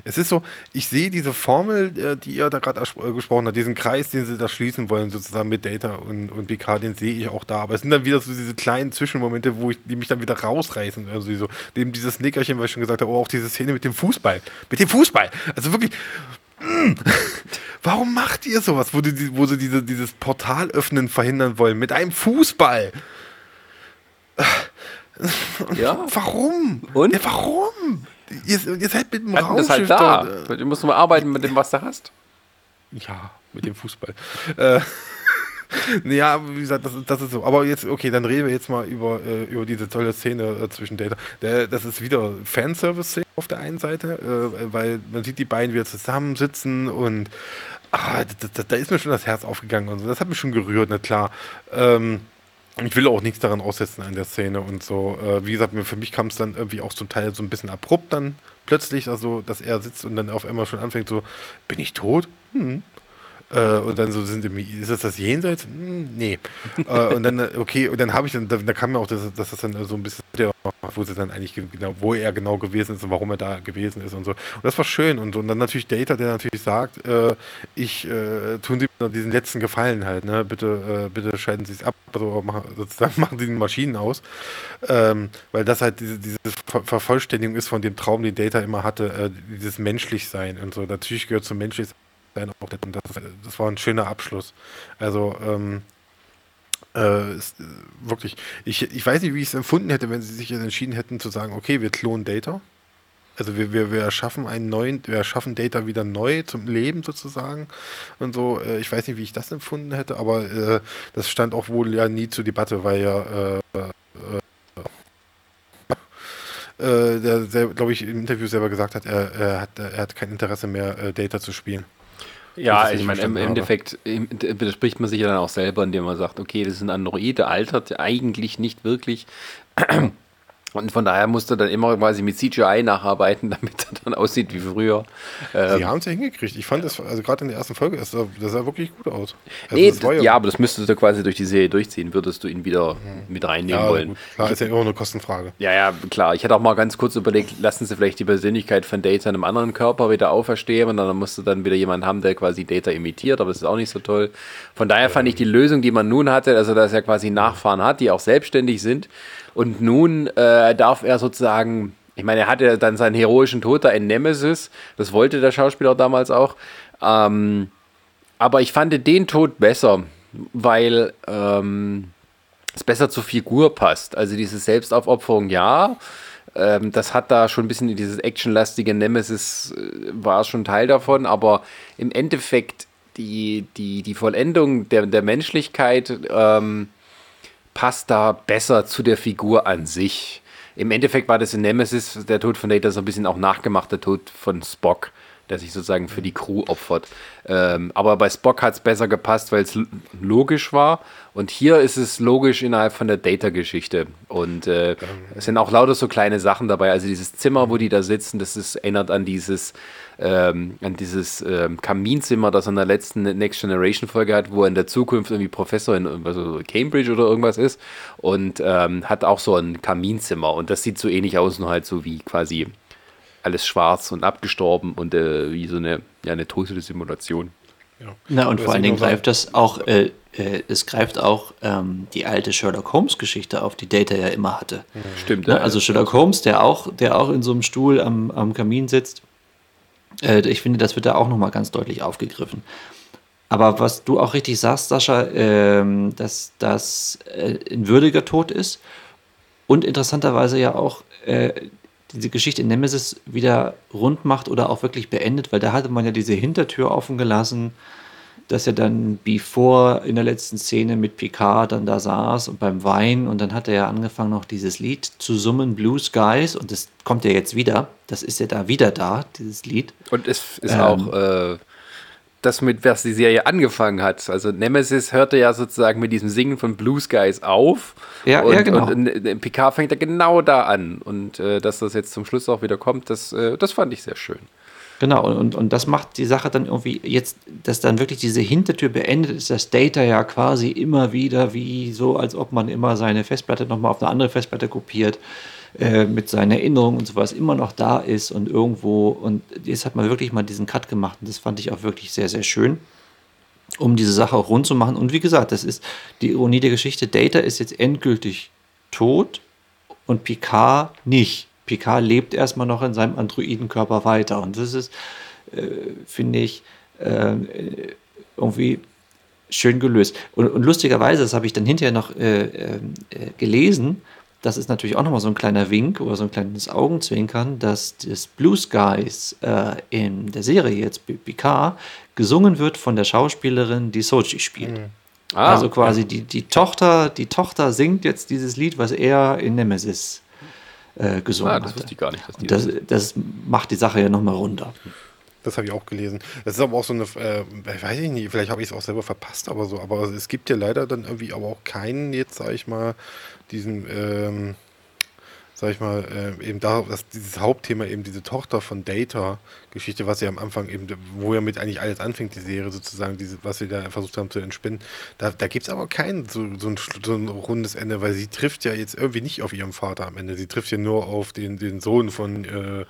es ist so, ich sehe diese Formel, äh, die ihr da gerade äh, gesprochen habt, diesen Kreis, den sie da schließen wollen, sozusagen mit Data und, und Picard, den sehe ich auch da. Aber es sind dann wieder so diese kleinen Zwischenmomente, wo ich, die mich dann wieder rausreißen. Also so, dem dieses Nickerchen, weil ich schon gesagt habe, auch diese Szene mit dem Fußball. Mit dem Fußball. Also wirklich. Mm. Warum macht ihr sowas, wo, die, wo sie diese, dieses Portal öffnen verhindern wollen? Mit einem Fußball. Ja. Warum? Und? Ja, warum? Ihr, ihr seid mit dem Raumschiff halt da. Dort. Du musst mal arbeiten mit dem, was du hast. Ja, mit dem Fußball. äh, ja, wie gesagt, das, das, ist so. Aber jetzt, okay, dann reden wir jetzt mal über, äh, über diese tolle Szene äh, zwischen Data. Der, das ist wieder Fanservice-Szene auf der einen Seite, äh, weil man sieht die beiden wieder zusammensitzen und ah, da, da, da, ist mir schon das Herz aufgegangen und so. Das hat mich schon gerührt, na klar. Ähm, ich will auch nichts daran aussetzen an der Szene und so. Äh, wie gesagt, für mich kam es dann irgendwie auch zum Teil so ein bisschen abrupt dann plötzlich, also dass er sitzt und dann auf einmal schon anfängt so, bin ich tot? Hm. Äh, und dann so sind im, ist das das Jenseits? Hm, nee. äh, und dann, okay, und dann habe ich dann, da, da, kam mir auch, dass, dass das dann so ein bisschen, wo sie dann eigentlich genau, wo er genau gewesen ist und warum er da gewesen ist und so. Und das war schön. Und, und dann natürlich Data, der natürlich sagt, äh, ich äh, tun Sie mir diesen letzten Gefallen halt, ne? Bitte, äh, bitte schalten Sie es ab, also machen, sozusagen machen Sie die Maschinen aus. Ähm, weil das halt diese, diese Vervollständigung ist von dem Traum, den Data immer hatte, äh, dieses Menschlichsein und so. Natürlich gehört zum Menschlichsein auch das, das war ein schöner Abschluss. Also, ähm, äh, ist, äh, wirklich, ich, ich weiß nicht, wie ich es empfunden hätte, wenn sie sich entschieden hätten zu sagen, okay, wir klonen Data. Also wir, wir, wir erschaffen einen neuen, wir erschaffen Data wieder neu zum Leben sozusagen und so. Äh, ich weiß nicht, wie ich das empfunden hätte, aber äh, das stand auch wohl ja nie zur Debatte, weil ja äh, äh, der, glaube ich, im Interview selber gesagt hat, er, er, hat, er hat kein Interesse mehr, Data zu spielen. Ja, ich meine, im Endeffekt widerspricht man sich ja dann auch selber, indem man sagt, okay, das ist ein Android, der altert eigentlich nicht wirklich. Und von daher musste dann immer quasi mit CGI nacharbeiten, damit er dann aussieht wie früher. Ähm, Sie haben es ja hingekriegt. Ich fand das, also gerade in der ersten Folge, das sah, das sah wirklich gut aus. Also nee, ja, ja, aber das müsstest du quasi durch die Serie durchziehen, würdest du ihn wieder mhm. mit reinnehmen ja, wollen. Gut. Klar, ist ja immer eine Kostenfrage. Ja, ja, klar. Ich hatte auch mal ganz kurz überlegt, lassen Sie vielleicht die Persönlichkeit von Data in einem anderen Körper wieder auferstehen und dann musst du dann wieder jemanden haben, der quasi Data imitiert, aber das ist auch nicht so toll. Von daher fand ich die Lösung, die man nun hatte, also dass er quasi Nachfahren hat, die auch selbstständig sind, und nun äh, darf er sozusagen, ich meine, er hatte dann seinen heroischen Tod da in Nemesis, das wollte der Schauspieler damals auch. Ähm, aber ich fand den Tod besser, weil ähm, es besser zur Figur passt. Also diese Selbstaufopferung, ja, ähm, das hat da schon ein bisschen dieses actionlastige Nemesis äh, war schon Teil davon, aber im Endeffekt die, die, die Vollendung der, der Menschlichkeit ähm, passt da besser zu der Figur an sich. Im Endeffekt war das in Nemesis, der Tod von Data, so ein bisschen auch nachgemachter Tod von Spock, der sich sozusagen für die Crew opfert. Ähm, aber bei Spock hat es besser gepasst, weil es logisch war. Und hier ist es logisch innerhalb von der Data-Geschichte. Und äh, es sind auch lauter so kleine Sachen dabei. Also dieses Zimmer, wo die da sitzen, das ist, erinnert an dieses ähm, an dieses ähm, Kaminzimmer, das er in der letzten Next Generation Folge hat, wo er in der Zukunft irgendwie Professor in also Cambridge oder irgendwas ist und ähm, hat auch so ein Kaminzimmer und das sieht so ähnlich aus, nur halt so wie quasi alles schwarz und abgestorben und äh, wie so eine, ja, eine tote Simulation. Ja. Na, und vor allen Dingen greift das auch, äh, äh, es greift auch ähm, die alte Sherlock Holmes-Geschichte auf, die Data ja immer hatte. Stimmt. Ne? Also Sherlock Holmes, der auch, der auch in so einem Stuhl am, am Kamin sitzt äh, ich finde, das wird da auch nochmal ganz deutlich aufgegriffen. Aber was du auch richtig sagst, Sascha, ähm, dass das äh, ein würdiger Tod ist und interessanterweise ja auch äh, diese Geschichte in Nemesis wieder rund macht oder auch wirklich beendet, weil da hatte man ja diese Hintertür offen gelassen dass er dann bevor in der letzten Szene mit Picard dann da saß und beim Wein und dann hat er ja angefangen noch dieses Lied zu summen, Blue Skies und das kommt ja jetzt wieder, das ist ja da wieder da, dieses Lied. Und es ist ähm, auch äh, das, mit was die Serie angefangen hat. Also Nemesis hörte ja sozusagen mit diesem Singen von Blue Skies auf. Ja, und, ja genau. Und, und Picard fängt ja genau da an. Und äh, dass das jetzt zum Schluss auch wieder kommt, das, äh, das fand ich sehr schön. Genau, und, und das macht die Sache dann irgendwie jetzt, dass dann wirklich diese Hintertür beendet ist, dass Data ja quasi immer wieder wie so, als ob man immer seine Festplatte nochmal auf eine andere Festplatte kopiert, äh, mit seinen Erinnerungen und sowas immer noch da ist und irgendwo, und jetzt hat man wirklich mal diesen Cut gemacht und das fand ich auch wirklich sehr, sehr schön, um diese Sache auch rund zu machen. Und wie gesagt, das ist die Ironie der Geschichte, Data ist jetzt endgültig tot und Picard nicht. Picard lebt erstmal noch in seinem Androidenkörper weiter. Und das ist, äh, finde ich, äh, irgendwie schön gelöst. Und, und, lustigerweise, das habe ich dann hinterher noch äh, äh gelesen, das ist natürlich auch nochmal so ein kleiner Wink oder so ein kleines Augenzwinkern, dass das Blue Skies äh, in der Serie jetzt Picard gesungen wird von der Schauspielerin, die Sochi spielt. Mhm. Ah, also quasi die, die Tochter, die Tochter singt jetzt dieses Lied, was er in Nemesis äh, gesungen ah, das wusste ich gar nicht. Dass das, das macht die Sache ja nochmal runter. Das habe ich auch gelesen. Das ist aber auch so eine, äh, weiß ich nicht, vielleicht habe ich es auch selber verpasst, aber so, aber es gibt ja leider dann irgendwie aber auch keinen, jetzt sage ich mal, diesen, ähm, sag ich mal, äh, eben da, dass dieses Hauptthema eben diese Tochter von Data-Geschichte, was ja am Anfang eben, wo ja mit eigentlich alles anfängt, die Serie sozusagen, diese, was sie da versucht haben zu entspinnen, da, da gibt es aber kein so, so, ein, so ein rundes Ende, weil sie trifft ja jetzt irgendwie nicht auf ihren Vater am Ende. Sie trifft ja nur auf den, den Sohn von äh,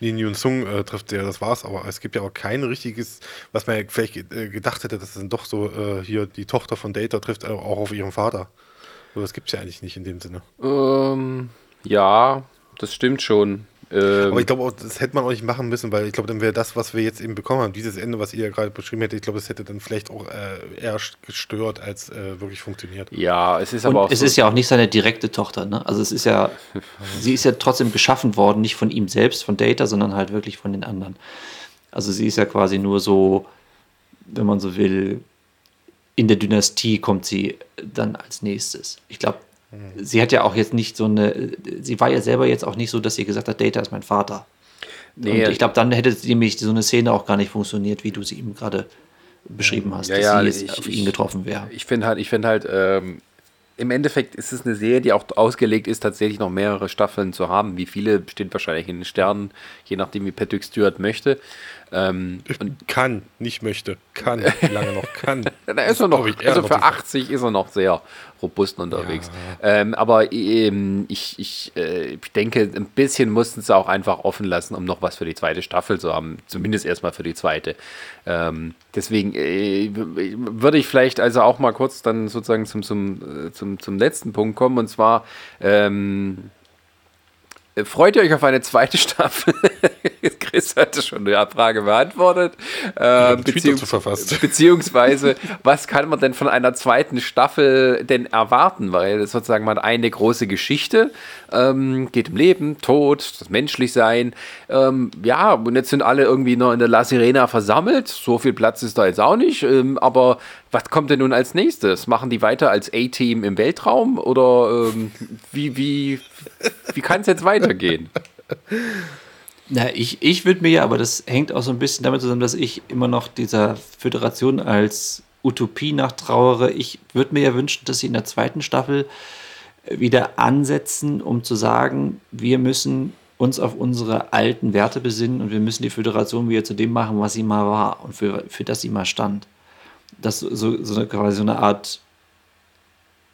Nin Yun Sung, äh, trifft sie ja, das war's, aber es gibt ja auch kein richtiges, was man ja vielleicht äh, gedacht hätte, dass es dann doch so äh, hier die Tochter von Data trifft auch auf ihren Vater. Aber das gibt es ja eigentlich nicht in dem Sinne. Ähm, ja, das stimmt schon. Ähm, aber ich glaube, das hätte man auch nicht machen müssen, weil ich glaube, dann wäre das, was wir jetzt eben bekommen haben, dieses Ende, was ihr ja gerade beschrieben hättet, ich glaube, das hätte dann vielleicht auch äh, eher gestört, als äh, wirklich funktioniert. Ja, es ist aber Und auch. Es so ist ja auch nicht seine direkte Tochter, ne? Also es ist ja, sie ist ja trotzdem geschaffen worden, nicht von ihm selbst, von Data, sondern halt wirklich von den anderen. Also sie ist ja quasi nur so, wenn man so will, in der Dynastie kommt sie dann als nächstes. Ich glaube, Sie hat ja auch jetzt nicht so eine, sie war ja selber jetzt auch nicht so, dass sie gesagt hat, Data ist mein Vater. Nee, und ich glaube, dann hätte nämlich so eine Szene auch gar nicht funktioniert, wie du sie ihm gerade beschrieben hast, ja, dass ja, sie jetzt ich, auf ihn getroffen wäre. Ich finde halt, ich finde halt, ähm, im Endeffekt ist es eine Serie, die auch ausgelegt ist, tatsächlich noch mehrere Staffeln zu haben. Wie viele steht wahrscheinlich in den Sternen, je nachdem, wie Patrick Stewart möchte. Ähm, kann, nicht möchte. Kann, lange noch kann. da ist er noch, also für 80 ist er noch sehr robust unterwegs. Ja. Ähm, aber ähm, ich, ich, äh, ich denke, ein bisschen mussten sie auch einfach offen lassen, um noch was für die zweite Staffel zu haben. Zumindest erstmal für die zweite. Ähm, deswegen äh, würde ich vielleicht also auch mal kurz dann sozusagen zum, zum, äh, zum, zum letzten Punkt kommen. Und zwar ähm, Freut ihr euch auf eine zweite Staffel? Chris hatte schon die Frage beantwortet. Äh, beziehungs verfasst. Beziehungsweise, was kann man denn von einer zweiten Staffel denn erwarten? Weil es sozusagen mal eine große Geschichte ähm, geht um Leben, Tod, das Menschlichsein. Ähm, ja, und jetzt sind alle irgendwie noch in der La Sirena versammelt. So viel Platz ist da jetzt auch nicht. Ähm, aber was kommt denn nun als nächstes? Machen die weiter als A-Team im Weltraum? Oder ähm, wie, wie, wie kann es jetzt weitergehen? Na, ich, ich würde mir ja, aber das hängt auch so ein bisschen damit zusammen, dass ich immer noch dieser Föderation als Utopie nachtrauere. Ich würde mir ja wünschen, dass sie in der zweiten Staffel wieder ansetzen, um zu sagen, wir müssen uns auf unsere alten Werte besinnen und wir müssen die Föderation wieder zu dem machen, was sie mal war und für, für das sie mal stand. Das so, so eine, quasi eine Art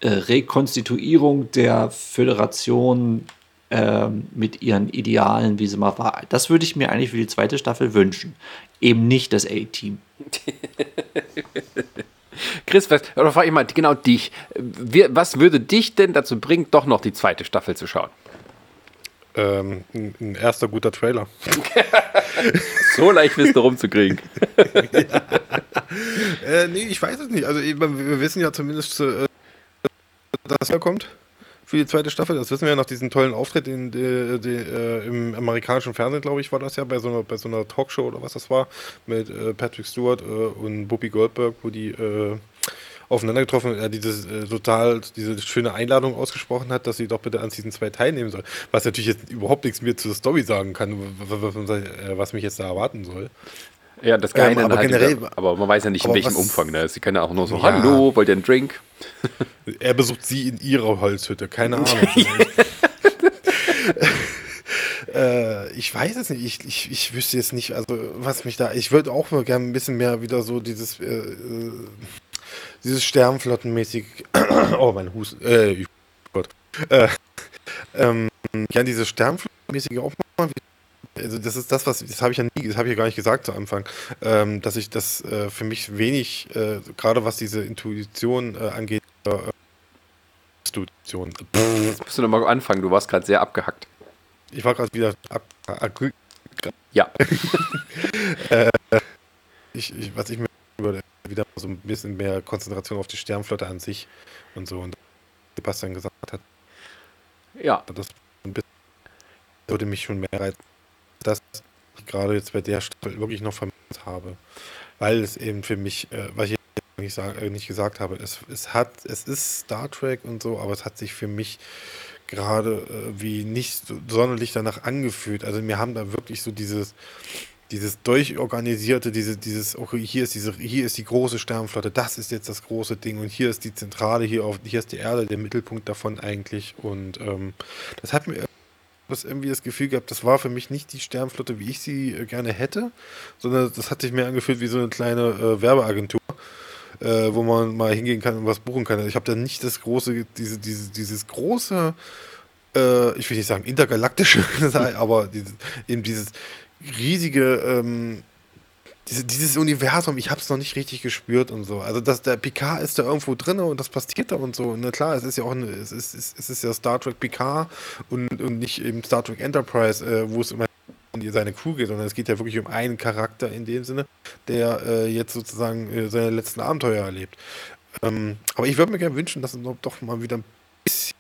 äh, Rekonstituierung der Föderation äh, mit ihren Idealen, wie sie mal war. Das würde ich mir eigentlich für die zweite Staffel wünschen. Eben nicht das A-Team. Chris, was, oder frage ich mal genau dich. Was würde dich denn dazu bringen, doch noch die zweite Staffel zu schauen? Ähm, ein erster guter Trailer. so leicht bist du rumzukriegen. ja. äh, nee, ich weiß es nicht. Also wir wissen ja zumindest, äh, dass er kommt für die zweite Staffel. Das wissen wir ja nach diesem tollen Auftritt in, die, die, äh, im amerikanischen Fernsehen, glaube ich, war das ja, bei so einer, bei so einer Talkshow oder was das war, mit äh, Patrick Stewart äh, und Bobby Goldberg, wo die äh, aufeinander getroffen, er dieses äh, total diese schöne Einladung ausgesprochen hat, dass sie doch bitte an Season 2 teilnehmen soll. Was natürlich jetzt überhaupt nichts mehr zur Story sagen kann, was mich jetzt da erwarten soll. Ja, das Geile ähm, aber, halt generell, über, aber man weiß ja nicht, in welchem was, Umfang. Ne? Sie können ja auch nur so, ja. hallo, wollt ihr einen Drink? er besucht sie in ihrer Holzhütte, keine Ahnung. äh, ich weiß es nicht, ich, ich, ich wüsste jetzt nicht, also was mich da, ich würde auch mal gerne ein bisschen mehr wieder so dieses, äh, äh dieses Sternflottenmäßig, oh mein Hus, äh, Gott, äh, ähm, ja, dieses Sternflottenmäßige auch mal also das ist das, was das habe ich ja nie, das habe ich ja gar nicht gesagt zu Anfang, ähm, dass ich das äh, für mich wenig, äh, gerade was diese Intuition äh, angeht, äh, Intuition. Jetzt musst du nochmal anfangen, du warst gerade sehr abgehackt. Ich war gerade wieder ab, ab, Ja. Äh, ich, ich, was ich mir würde, wieder so ein bisschen mehr Konzentration auf die Sternflotte an sich und so und Sebastian gesagt hat. Ja. Das würde mich schon mehr reizen das ich gerade jetzt bei der Staffel wirklich noch vermisst habe. Weil es eben für mich, äh, was ich nicht, sag, äh, nicht gesagt habe, es, es hat, es ist Star Trek und so, aber es hat sich für mich gerade äh, wie nicht so sonderlich danach angefühlt. Also wir haben da wirklich so dieses, dieses durchorganisierte, diese, dieses, okay, hier ist diese, hier ist die große Sternflotte, das ist jetzt das große Ding und hier ist die Zentrale, hier auf, hier ist die Erde, der Mittelpunkt davon eigentlich. Und ähm, das hat mir das irgendwie das Gefühl gehabt, das war für mich nicht die Sternflotte, wie ich sie äh, gerne hätte, sondern das hat sich mehr angefühlt wie so eine kleine äh, Werbeagentur, äh, wo man mal hingehen kann und was buchen kann. Ich habe da nicht das große, diese, diese, dieses große, äh, ich will nicht sagen intergalaktische, aber eben dieses riesige, ähm, diese, dieses Universum, ich habe es noch nicht richtig gespürt und so. Also dass der Picard ist da irgendwo drin und das passiert da und so. Na klar, es ist ja auch eine, es ist, es ist ja Star Trek Picard und, und nicht eben Star Trek Enterprise, äh, wo es immer um seine Crew geht, sondern es geht ja wirklich um einen Charakter in dem Sinne, der äh, jetzt sozusagen äh, seine letzten Abenteuer erlebt. Ähm, aber ich würde mir gerne wünschen, dass es doch mal wieder ein bisschen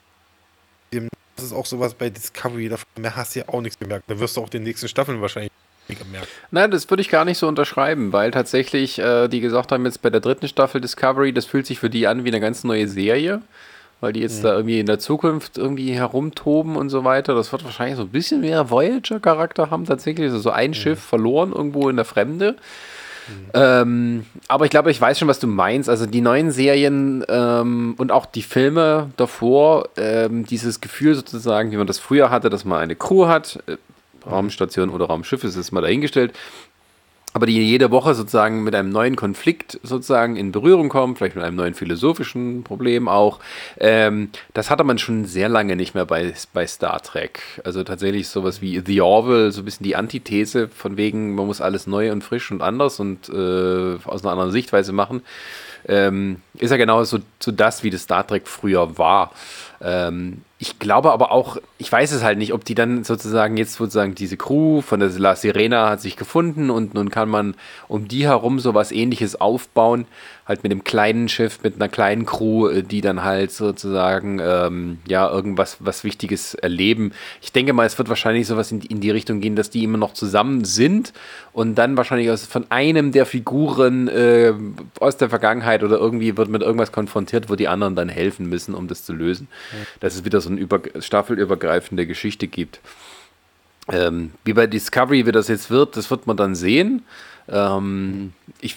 das ist auch sowas bei Discovery, da hast du ja auch nichts gemerkt. Da wirst du auch den nächsten Staffeln wahrscheinlich gemerkt. Nein, das würde ich gar nicht so unterschreiben, weil tatsächlich äh, die gesagt haben, jetzt bei der dritten Staffel Discovery, das fühlt sich für die an wie eine ganz neue Serie, weil die jetzt mhm. da irgendwie in der Zukunft irgendwie herumtoben und so weiter. Das wird wahrscheinlich so ein bisschen mehr Voyager-Charakter haben, tatsächlich. Also so ein mhm. Schiff verloren irgendwo in der Fremde. Mhm. Ähm, aber ich glaube, ich weiß schon, was du meinst. Also die neuen Serien ähm, und auch die Filme davor, ähm, dieses Gefühl sozusagen, wie man das früher hatte, dass man eine Crew hat, äh, Raumstation oder Raumschiff ist es mal dahingestellt, aber die jede Woche sozusagen mit einem neuen Konflikt sozusagen in Berührung kommen, vielleicht mit einem neuen philosophischen Problem auch. Ähm, das hatte man schon sehr lange nicht mehr bei, bei Star Trek. Also tatsächlich sowas wie The Orville, so ein bisschen die Antithese von wegen, man muss alles neu und frisch und anders und äh, aus einer anderen Sichtweise machen. Ähm, ist ja genau so, so das, wie das Star Trek früher war. Ähm, ich glaube aber auch, ich weiß es halt nicht, ob die dann sozusagen jetzt sozusagen diese Crew von der La Sirena hat sich gefunden und nun kann man um die herum sowas ähnliches aufbauen, halt mit einem kleinen Schiff, mit einer kleinen Crew, äh, die dann halt sozusagen ähm, ja irgendwas was Wichtiges erleben. Ich denke mal, es wird wahrscheinlich sowas in, in die Richtung gehen, dass die immer noch zusammen sind und dann wahrscheinlich aus, von einem der Figuren äh, aus der Vergangenheit oder irgendwie wird mit irgendwas konfrontiert, wo die anderen dann helfen müssen, um das zu lösen. Ja. Das ist wieder so eine über, staffelübergreifende Geschichte gibt. Ähm, wie bei Discovery, wie das jetzt wird, das wird man dann sehen. Ähm, ich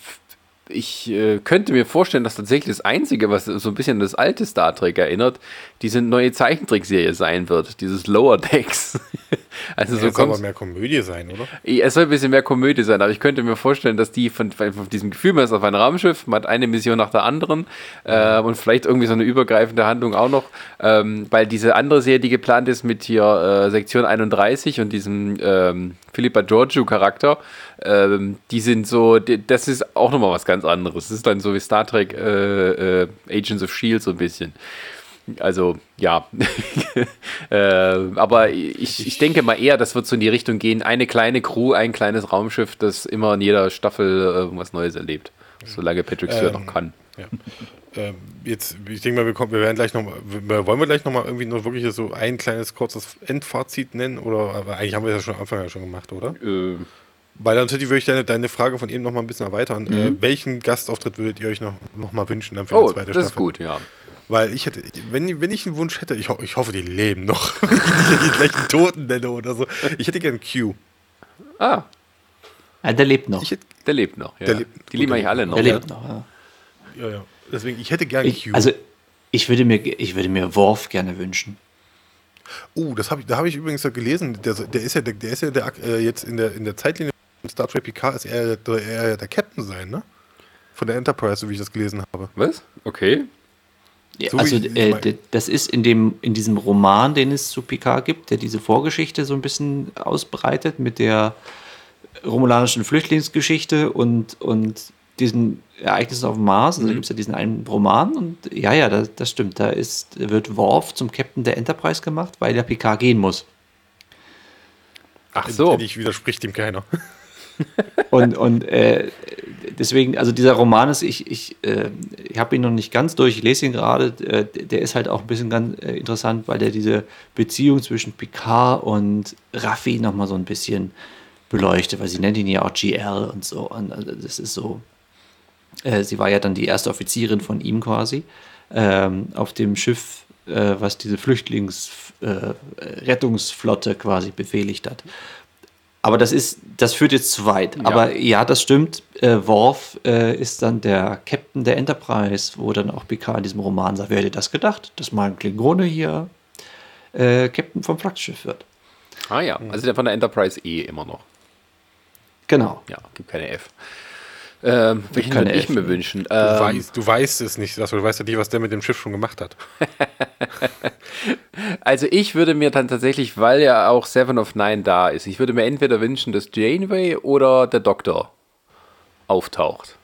ich äh, könnte mir vorstellen, dass tatsächlich das Einzige, was so ein bisschen das alte Star Trek erinnert, diese neue Zeichentrickserie sein wird, dieses Lower Decks. also ja, so soll aber mehr Komödie sein, oder? Es soll ein bisschen mehr Komödie sein, aber ich könnte mir vorstellen, dass die von, von, diesem Gefühl, man ist auf einem Raumschiff, man hat eine Mission nach der anderen äh, und vielleicht irgendwie so eine übergreifende Handlung auch noch, ähm, weil diese andere Serie, die geplant ist mit hier äh, Sektion 31 und diesem ähm, Philippa Giorgio Charakter, ähm, die sind so, die, das ist auch nochmal was ganz anderes. Das ist dann so wie Star Trek äh, äh, Agents of Shield so ein bisschen. Also ja, äh, aber ich, ich denke mal eher, das wird so in die Richtung gehen, eine kleine Crew, ein kleines Raumschiff, das immer in jeder Staffel irgendwas Neues erlebt, solange Patrick Stewart ähm, noch kann. Ja. Ähm, jetzt, ich denke mal, wir, kommen, wir werden gleich noch mal, wollen wir gleich noch mal irgendwie nur wirklich so ein kleines kurzes Endfazit nennen oder aber eigentlich haben wir das ja schon am Anfang ja schon gemacht, oder? Äh, weil natürlich würde ich deine, deine Frage von eben noch mal ein bisschen erweitern. Mhm. Äh, welchen Gastauftritt würdet ihr euch noch, noch mal wünschen dann für oh, die zweite Staffel? das ist gut, ja. Weil ich hätte, wenn, wenn ich einen Wunsch hätte, ich, ho ich hoffe, die leben noch, wenn ich die gleichen Toten nenne oder so. Ich hätte gerne Q. Ah. Ja, der lebt noch. Hätte, der lebt noch, ja. Lebt, die lieben eigentlich alle noch. Der lebt noch, ja. Ja, ja. Deswegen, ich hätte gerne Q. Also, ich würde mir, ich würde mir Worf gerne wünschen. Oh, das habe ich, da habe ich übrigens gelesen. Der, der ist ja, der, der ist ja der, äh, jetzt in der, in der Zeitlinie Star Trek PK ist er, er der Captain sein, ne? Von der Enterprise, so wie ich das gelesen habe. Was? Okay. Ja, so also äh, das ist in dem in diesem Roman, den es zu Picard gibt, der diese Vorgeschichte so ein bisschen ausbreitet mit der romulanischen Flüchtlingsgeschichte und, und diesen Ereignissen auf dem Mars. Also mhm. da gibt es ja diesen einen Roman und ja, ja, das, das stimmt. Da ist, wird Worf zum Captain der Enterprise gemacht, weil der Picard gehen muss. Ach so. Ich widerspricht ihm keiner. und und äh, deswegen, also dieser Roman ist, ich, ich, äh, ich habe ihn noch nicht ganz durch, ich lese ihn gerade, äh, der ist halt auch ein bisschen ganz äh, interessant, weil der diese Beziehung zwischen Picard und Raffi nochmal so ein bisschen beleuchtet, weil sie nennt ihn ja auch GL und so. Und also das ist so. Äh, sie war ja dann die erste Offizierin von ihm quasi ähm, auf dem Schiff, äh, was diese Flüchtlingsrettungsflotte quasi befehligt hat. Aber das ist, das führt jetzt zu weit. Ja. Aber ja, das stimmt. Äh, Worf äh, ist dann der Captain der Enterprise, wo dann auch Picard in diesem Roman sagt, wer hätte das gedacht, dass mal ein Klingone hier äh, Captain vom Flaggschiff wird. Ah ja, also der von der Enterprise E immer noch. Genau. Ja, gibt keine F. Ähm, welchen würde ich F. mir wünschen? Du, Ähm, weißt, du weißt es nicht, du weißt ja nicht, was der mit dem Schiff schon gemacht hat. Also ich würde mir dann tatsächlich, weil ja auch Seven of Nine da ist, ich würde mir entweder wünschen, dass Janeway oder der Doktor auftaucht.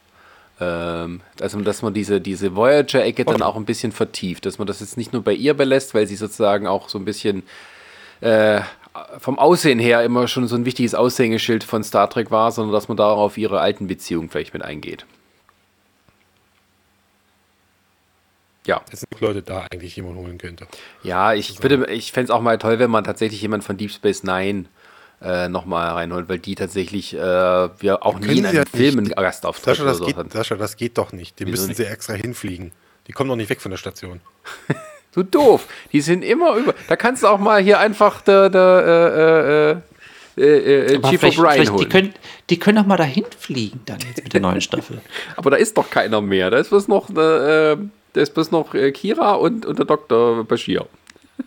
Ähm, also dass man diese, diese Voyager-Ecke dann auch ein bisschen vertieft, dass man das jetzt nicht nur bei ihr belässt, weil sie sozusagen auch so ein bisschen äh, vom Aussehen her immer schon so ein wichtiges Aushängeschild von Star Trek war, sondern dass man da auch auf ihre alten Beziehungen vielleicht mit eingeht. Ja. Es sind Leute da, eigentlich jemand holen könnte. Ja, ich würde, ich fände es auch mal toll, wenn man tatsächlich jemand von Deep Space Nine äh, nochmal reinholt, weil die tatsächlich äh, wir auch nie in einem ja Film einen Gastauftritt Sascha oder so geht, hatten. Sascha, das geht doch nicht. Die Wieso müssen nicht? sie extra hinfliegen. Die kommen doch nicht weg von der Station. Du doof, die sind immer über. Da kannst du auch mal hier einfach der, der äh, äh, äh, äh, Aber Chief O'Brien vielleicht- Die holen. können, die können doch mal dahin fliegen dann jetzt mit der neuen Staffel. Aber da ist doch keiner mehr. Da ist bloß noch, äh, da ist bloß noch äh, Kira und, und der Dr. Bashir.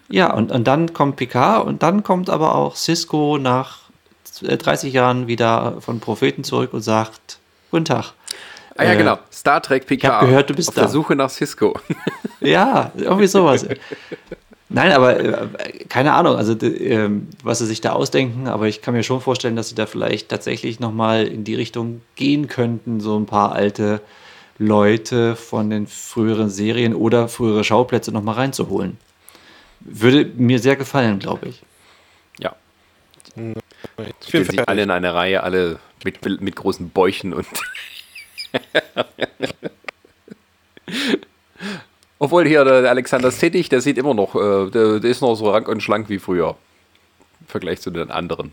Ja, und, und dann kommt Picard und dann kommt aber auch Cisco nach äh, 30 Jahren wieder von Propheten zurück und sagt, guten Tag. Ah ja, Äh, genau. Star Trek Picard. hab gehört, du bist auf da. der Suche nach Cisco. Ja, irgendwie sowas. Nein, aber äh, keine Ahnung, also ähm, was sie sich da ausdenken, aber ich kann mir schon vorstellen, dass sie da vielleicht tatsächlich nochmal in die Richtung gehen könnten, so ein paar alte Leute von den früheren Serien oder frühere Schauplätze nochmal reinzuholen. Würde mir sehr gefallen, glaube ich. ja. Ich Stellen sich alle in eine Reihe, alle mit, mit großen Bäuchen und. Obwohl hier der Alexander Settich, der sieht immer noch, äh, der, der ist noch so rank und schlank wie früher. Im Vergleich zu den anderen.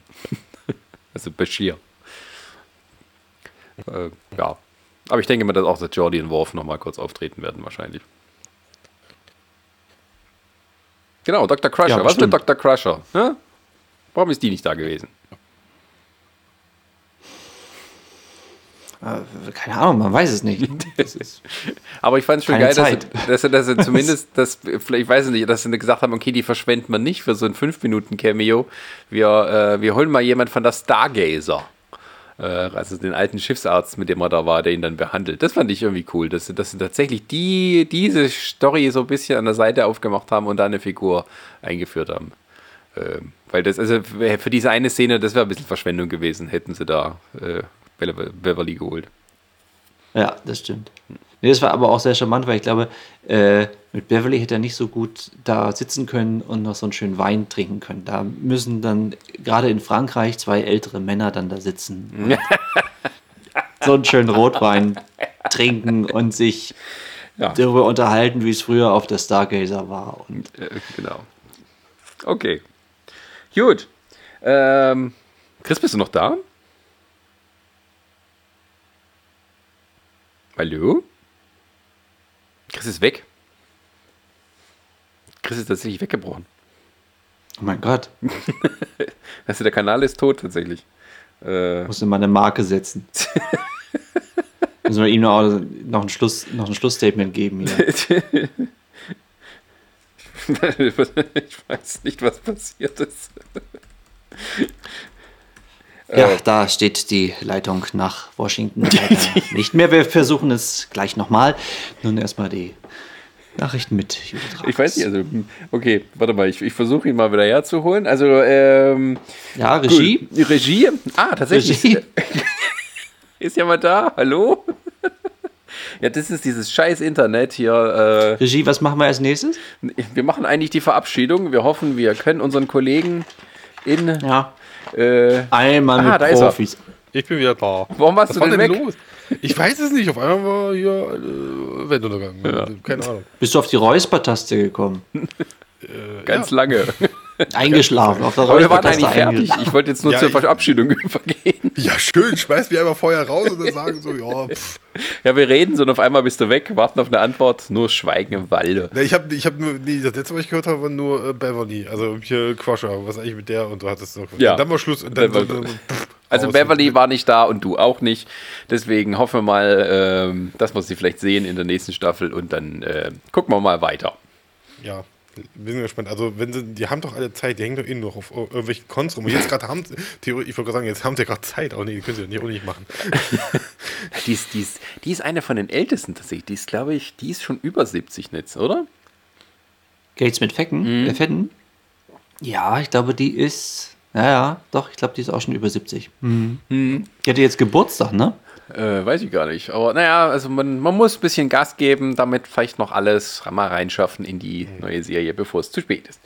also Bashir. Äh, ja. Aber ich denke mal, dass auch der Jordi und Worf nochmal kurz auftreten werden, wahrscheinlich. Genau, Dr. Crusher. Ja, Was mit. Dr. Crusher? Hä? Warum ist die nicht da gewesen? Keine Ahnung, man weiß es nicht. Ist, Aber ich fand es schon Keine geil, dass sie, dass, sie, dass sie zumindest, das, vielleicht weiß ich nicht, dass sie gesagt haben, okay, die verschwenden wir nicht für so ein 5-Minuten-Cameo. Wir, äh, wir holen mal jemand von der Stargazer. Äh, also den alten Schiffsarzt, mit dem er da war, der ihn dann behandelt. Das fand ich irgendwie cool, dass sie, dass sie tatsächlich die, diese Story so ein bisschen an der Seite aufgemacht haben und da eine Figur eingeführt haben. Ähm, weil das, also für diese eine Szene, das wäre ein bisschen Verschwendung gewesen, hätten sie da äh, Beverly geholt. ja, das stimmt. Nee, das war aber auch sehr charmant, weil ich glaube, äh, mit Beverly hätte er nicht so gut da sitzen können und noch so einen schönen Wein trinken können. Da müssen dann gerade in Frankreich zwei ältere Männer dann da sitzen. und so einen schönen Rotwein trinken und sich Ja. darüber unterhalten, wie es früher auf der Stargazer war. Und Äh, genau. Okay. Gut. Ähm, Chris, bist du noch da? Hallo? Chris ist weg. Chris ist tatsächlich weggebrochen. oh mein Gott, Also der Kanal ist tot tatsächlich. Äh, musste mal eine Marke setzen. Müssen wir ihm noch, noch, ein, Schluss, noch ein Schlussstatement geben hier. ich weiß nicht, was passiert ist. Ja, da steht die Leitung nach Washington. Nicht mehr. Wir versuchen es gleich nochmal. Nun erstmal die Nachrichten mit. Ich weiß nicht, also, hm, okay, warte mal, ich, ich versuche ihn mal wieder herzuholen. Also, ähm, Ja, Regie. Gut. Regie? Ah, tatsächlich. Regie. Ist jemand da? Hallo? ja, das ist dieses scheiß Internet hier. Regie, was machen wir als nächstes? Äh, wir machen eigentlich die Verabschiedung. Wir hoffen, wir können unseren Kollegen in. Ja. Äh, Einmal Ah, mit. Profis. Ich bin wieder da. warum warst Was du war denn denn weg? los? Ich weiß es nicht. Auf einmal war hier äh, Weltuntergang. Keine Ahnung. Bist du auf die Räuspertaste gekommen? Ganz lange. Eingeschlafen. Auf der Aber wir waren eigentlich fertig. Ich wollte jetzt nur Ja, zur Verabschiedung übergehen. Ja, schön. Schmeiß mich einfach vorher raus und dann sagen so, ja, pff. Ja, wir reden so und auf einmal bist du weg, warten auf eine Antwort, nur Schweigen im Walde. Nee, ich habe ich hab nur, nee, das letzte, was ich gehört habe, war nur äh, Beverly. Also hier Crusher. Was eigentlich mit der und du hattest noch. Ja. Und dann war Schluss. Und dann, Beverly. dann, dann, pff, Also. Beverly war nicht da und du auch nicht. Deswegen hoffen wir mal, ähm, dass wir sie vielleicht sehen in der nächsten Staffel und dann äh, gucken wir mal weiter. Ja. Bin gespannt. Also, wenn sie, die haben doch alle Zeit, die hängen doch eh noch auf irgendwelchen Cons rum. Und jetzt gerade haben sie, theoretisch, ich wollte gerade sagen, jetzt haben sie gerade Zeit. Oh nee, die können sie ja nicht, auch nicht machen. die, ist, die, ist, die ist eine von den ältesten tatsächlich. Die ist, glaube ich, die ist schon über 70 Netz, oder? Gates mit Fecken, mhm. äh, Fetten? Ja, ich glaube, die ist. Ja, ja, doch, ich glaube, die ist auch schon über 70. Mhm. Mhm. Die hatte jetzt Geburtstag, ne? Äh, weiß ich gar nicht. Aber naja, also man, man muss ein bisschen Gas geben, damit vielleicht noch alles mal reinschaffen in die neue Serie, bevor es zu spät ist.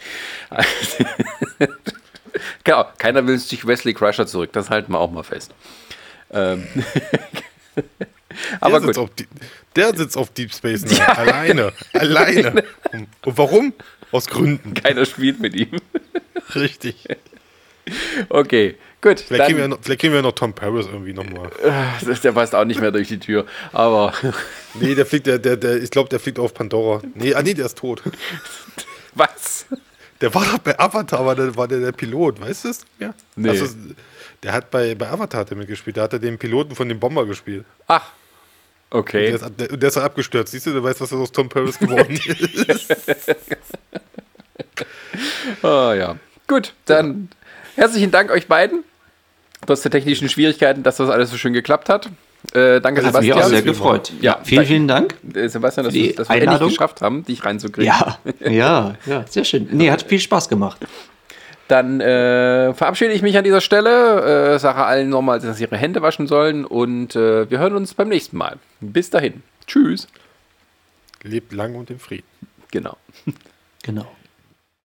genau, keiner will sich Wesley Crusher zurück, das halten wir auch mal fest. Ähm. Aber der, gut. Sitzt der sitzt auf Deep Space Nine. Ja. Alleine. Alleine. Und warum? Aus Gründen. Keiner spielt mit ihm. Richtig. Okay, gut. Vielleicht, dann, kriegen wir noch, vielleicht kriegen wir noch Tom Paris irgendwie nochmal. Der passt auch nicht mehr durch die Tür. Aber. Nee, der fliegt, der, der, der, ich glaube, der fliegt auf Pandora. Nee, ah, nee, der ist tot. Was? Der war doch bei Avatar, war der, war der, der Pilot, weißt du es? Ja. Nee. Also, der hat bei, bei Avatar hat mitgespielt. Der hat den Piloten von dem Bomber gespielt. Ach. Okay. Und der, ist, der, der ist abgestürzt. Siehst du, du weißt, was aus Tom Paris geworden ist. oh ja. Gut, dann Herzlichen Dank euch beiden. Trotz der technischen Schwierigkeiten, dass das alles so schön geklappt hat. Äh, danke, das Sebastian. Hat mich auch sehr gefreut. Ja, vielen, vielen Dank. Äh, Sebastian, dass, wir, dass wir endlich geschafft haben, dich reinzukriegen. Ja, ja, ja, sehr schön. Nee, hat viel Spaß gemacht. Dann äh, verabschiede ich mich an dieser Stelle, äh, sage allen nochmal, dass sie ihre Hände waschen sollen und äh, wir hören uns beim nächsten Mal. Bis dahin. Tschüss. Lebt lang und im Frieden. Genau. Genau.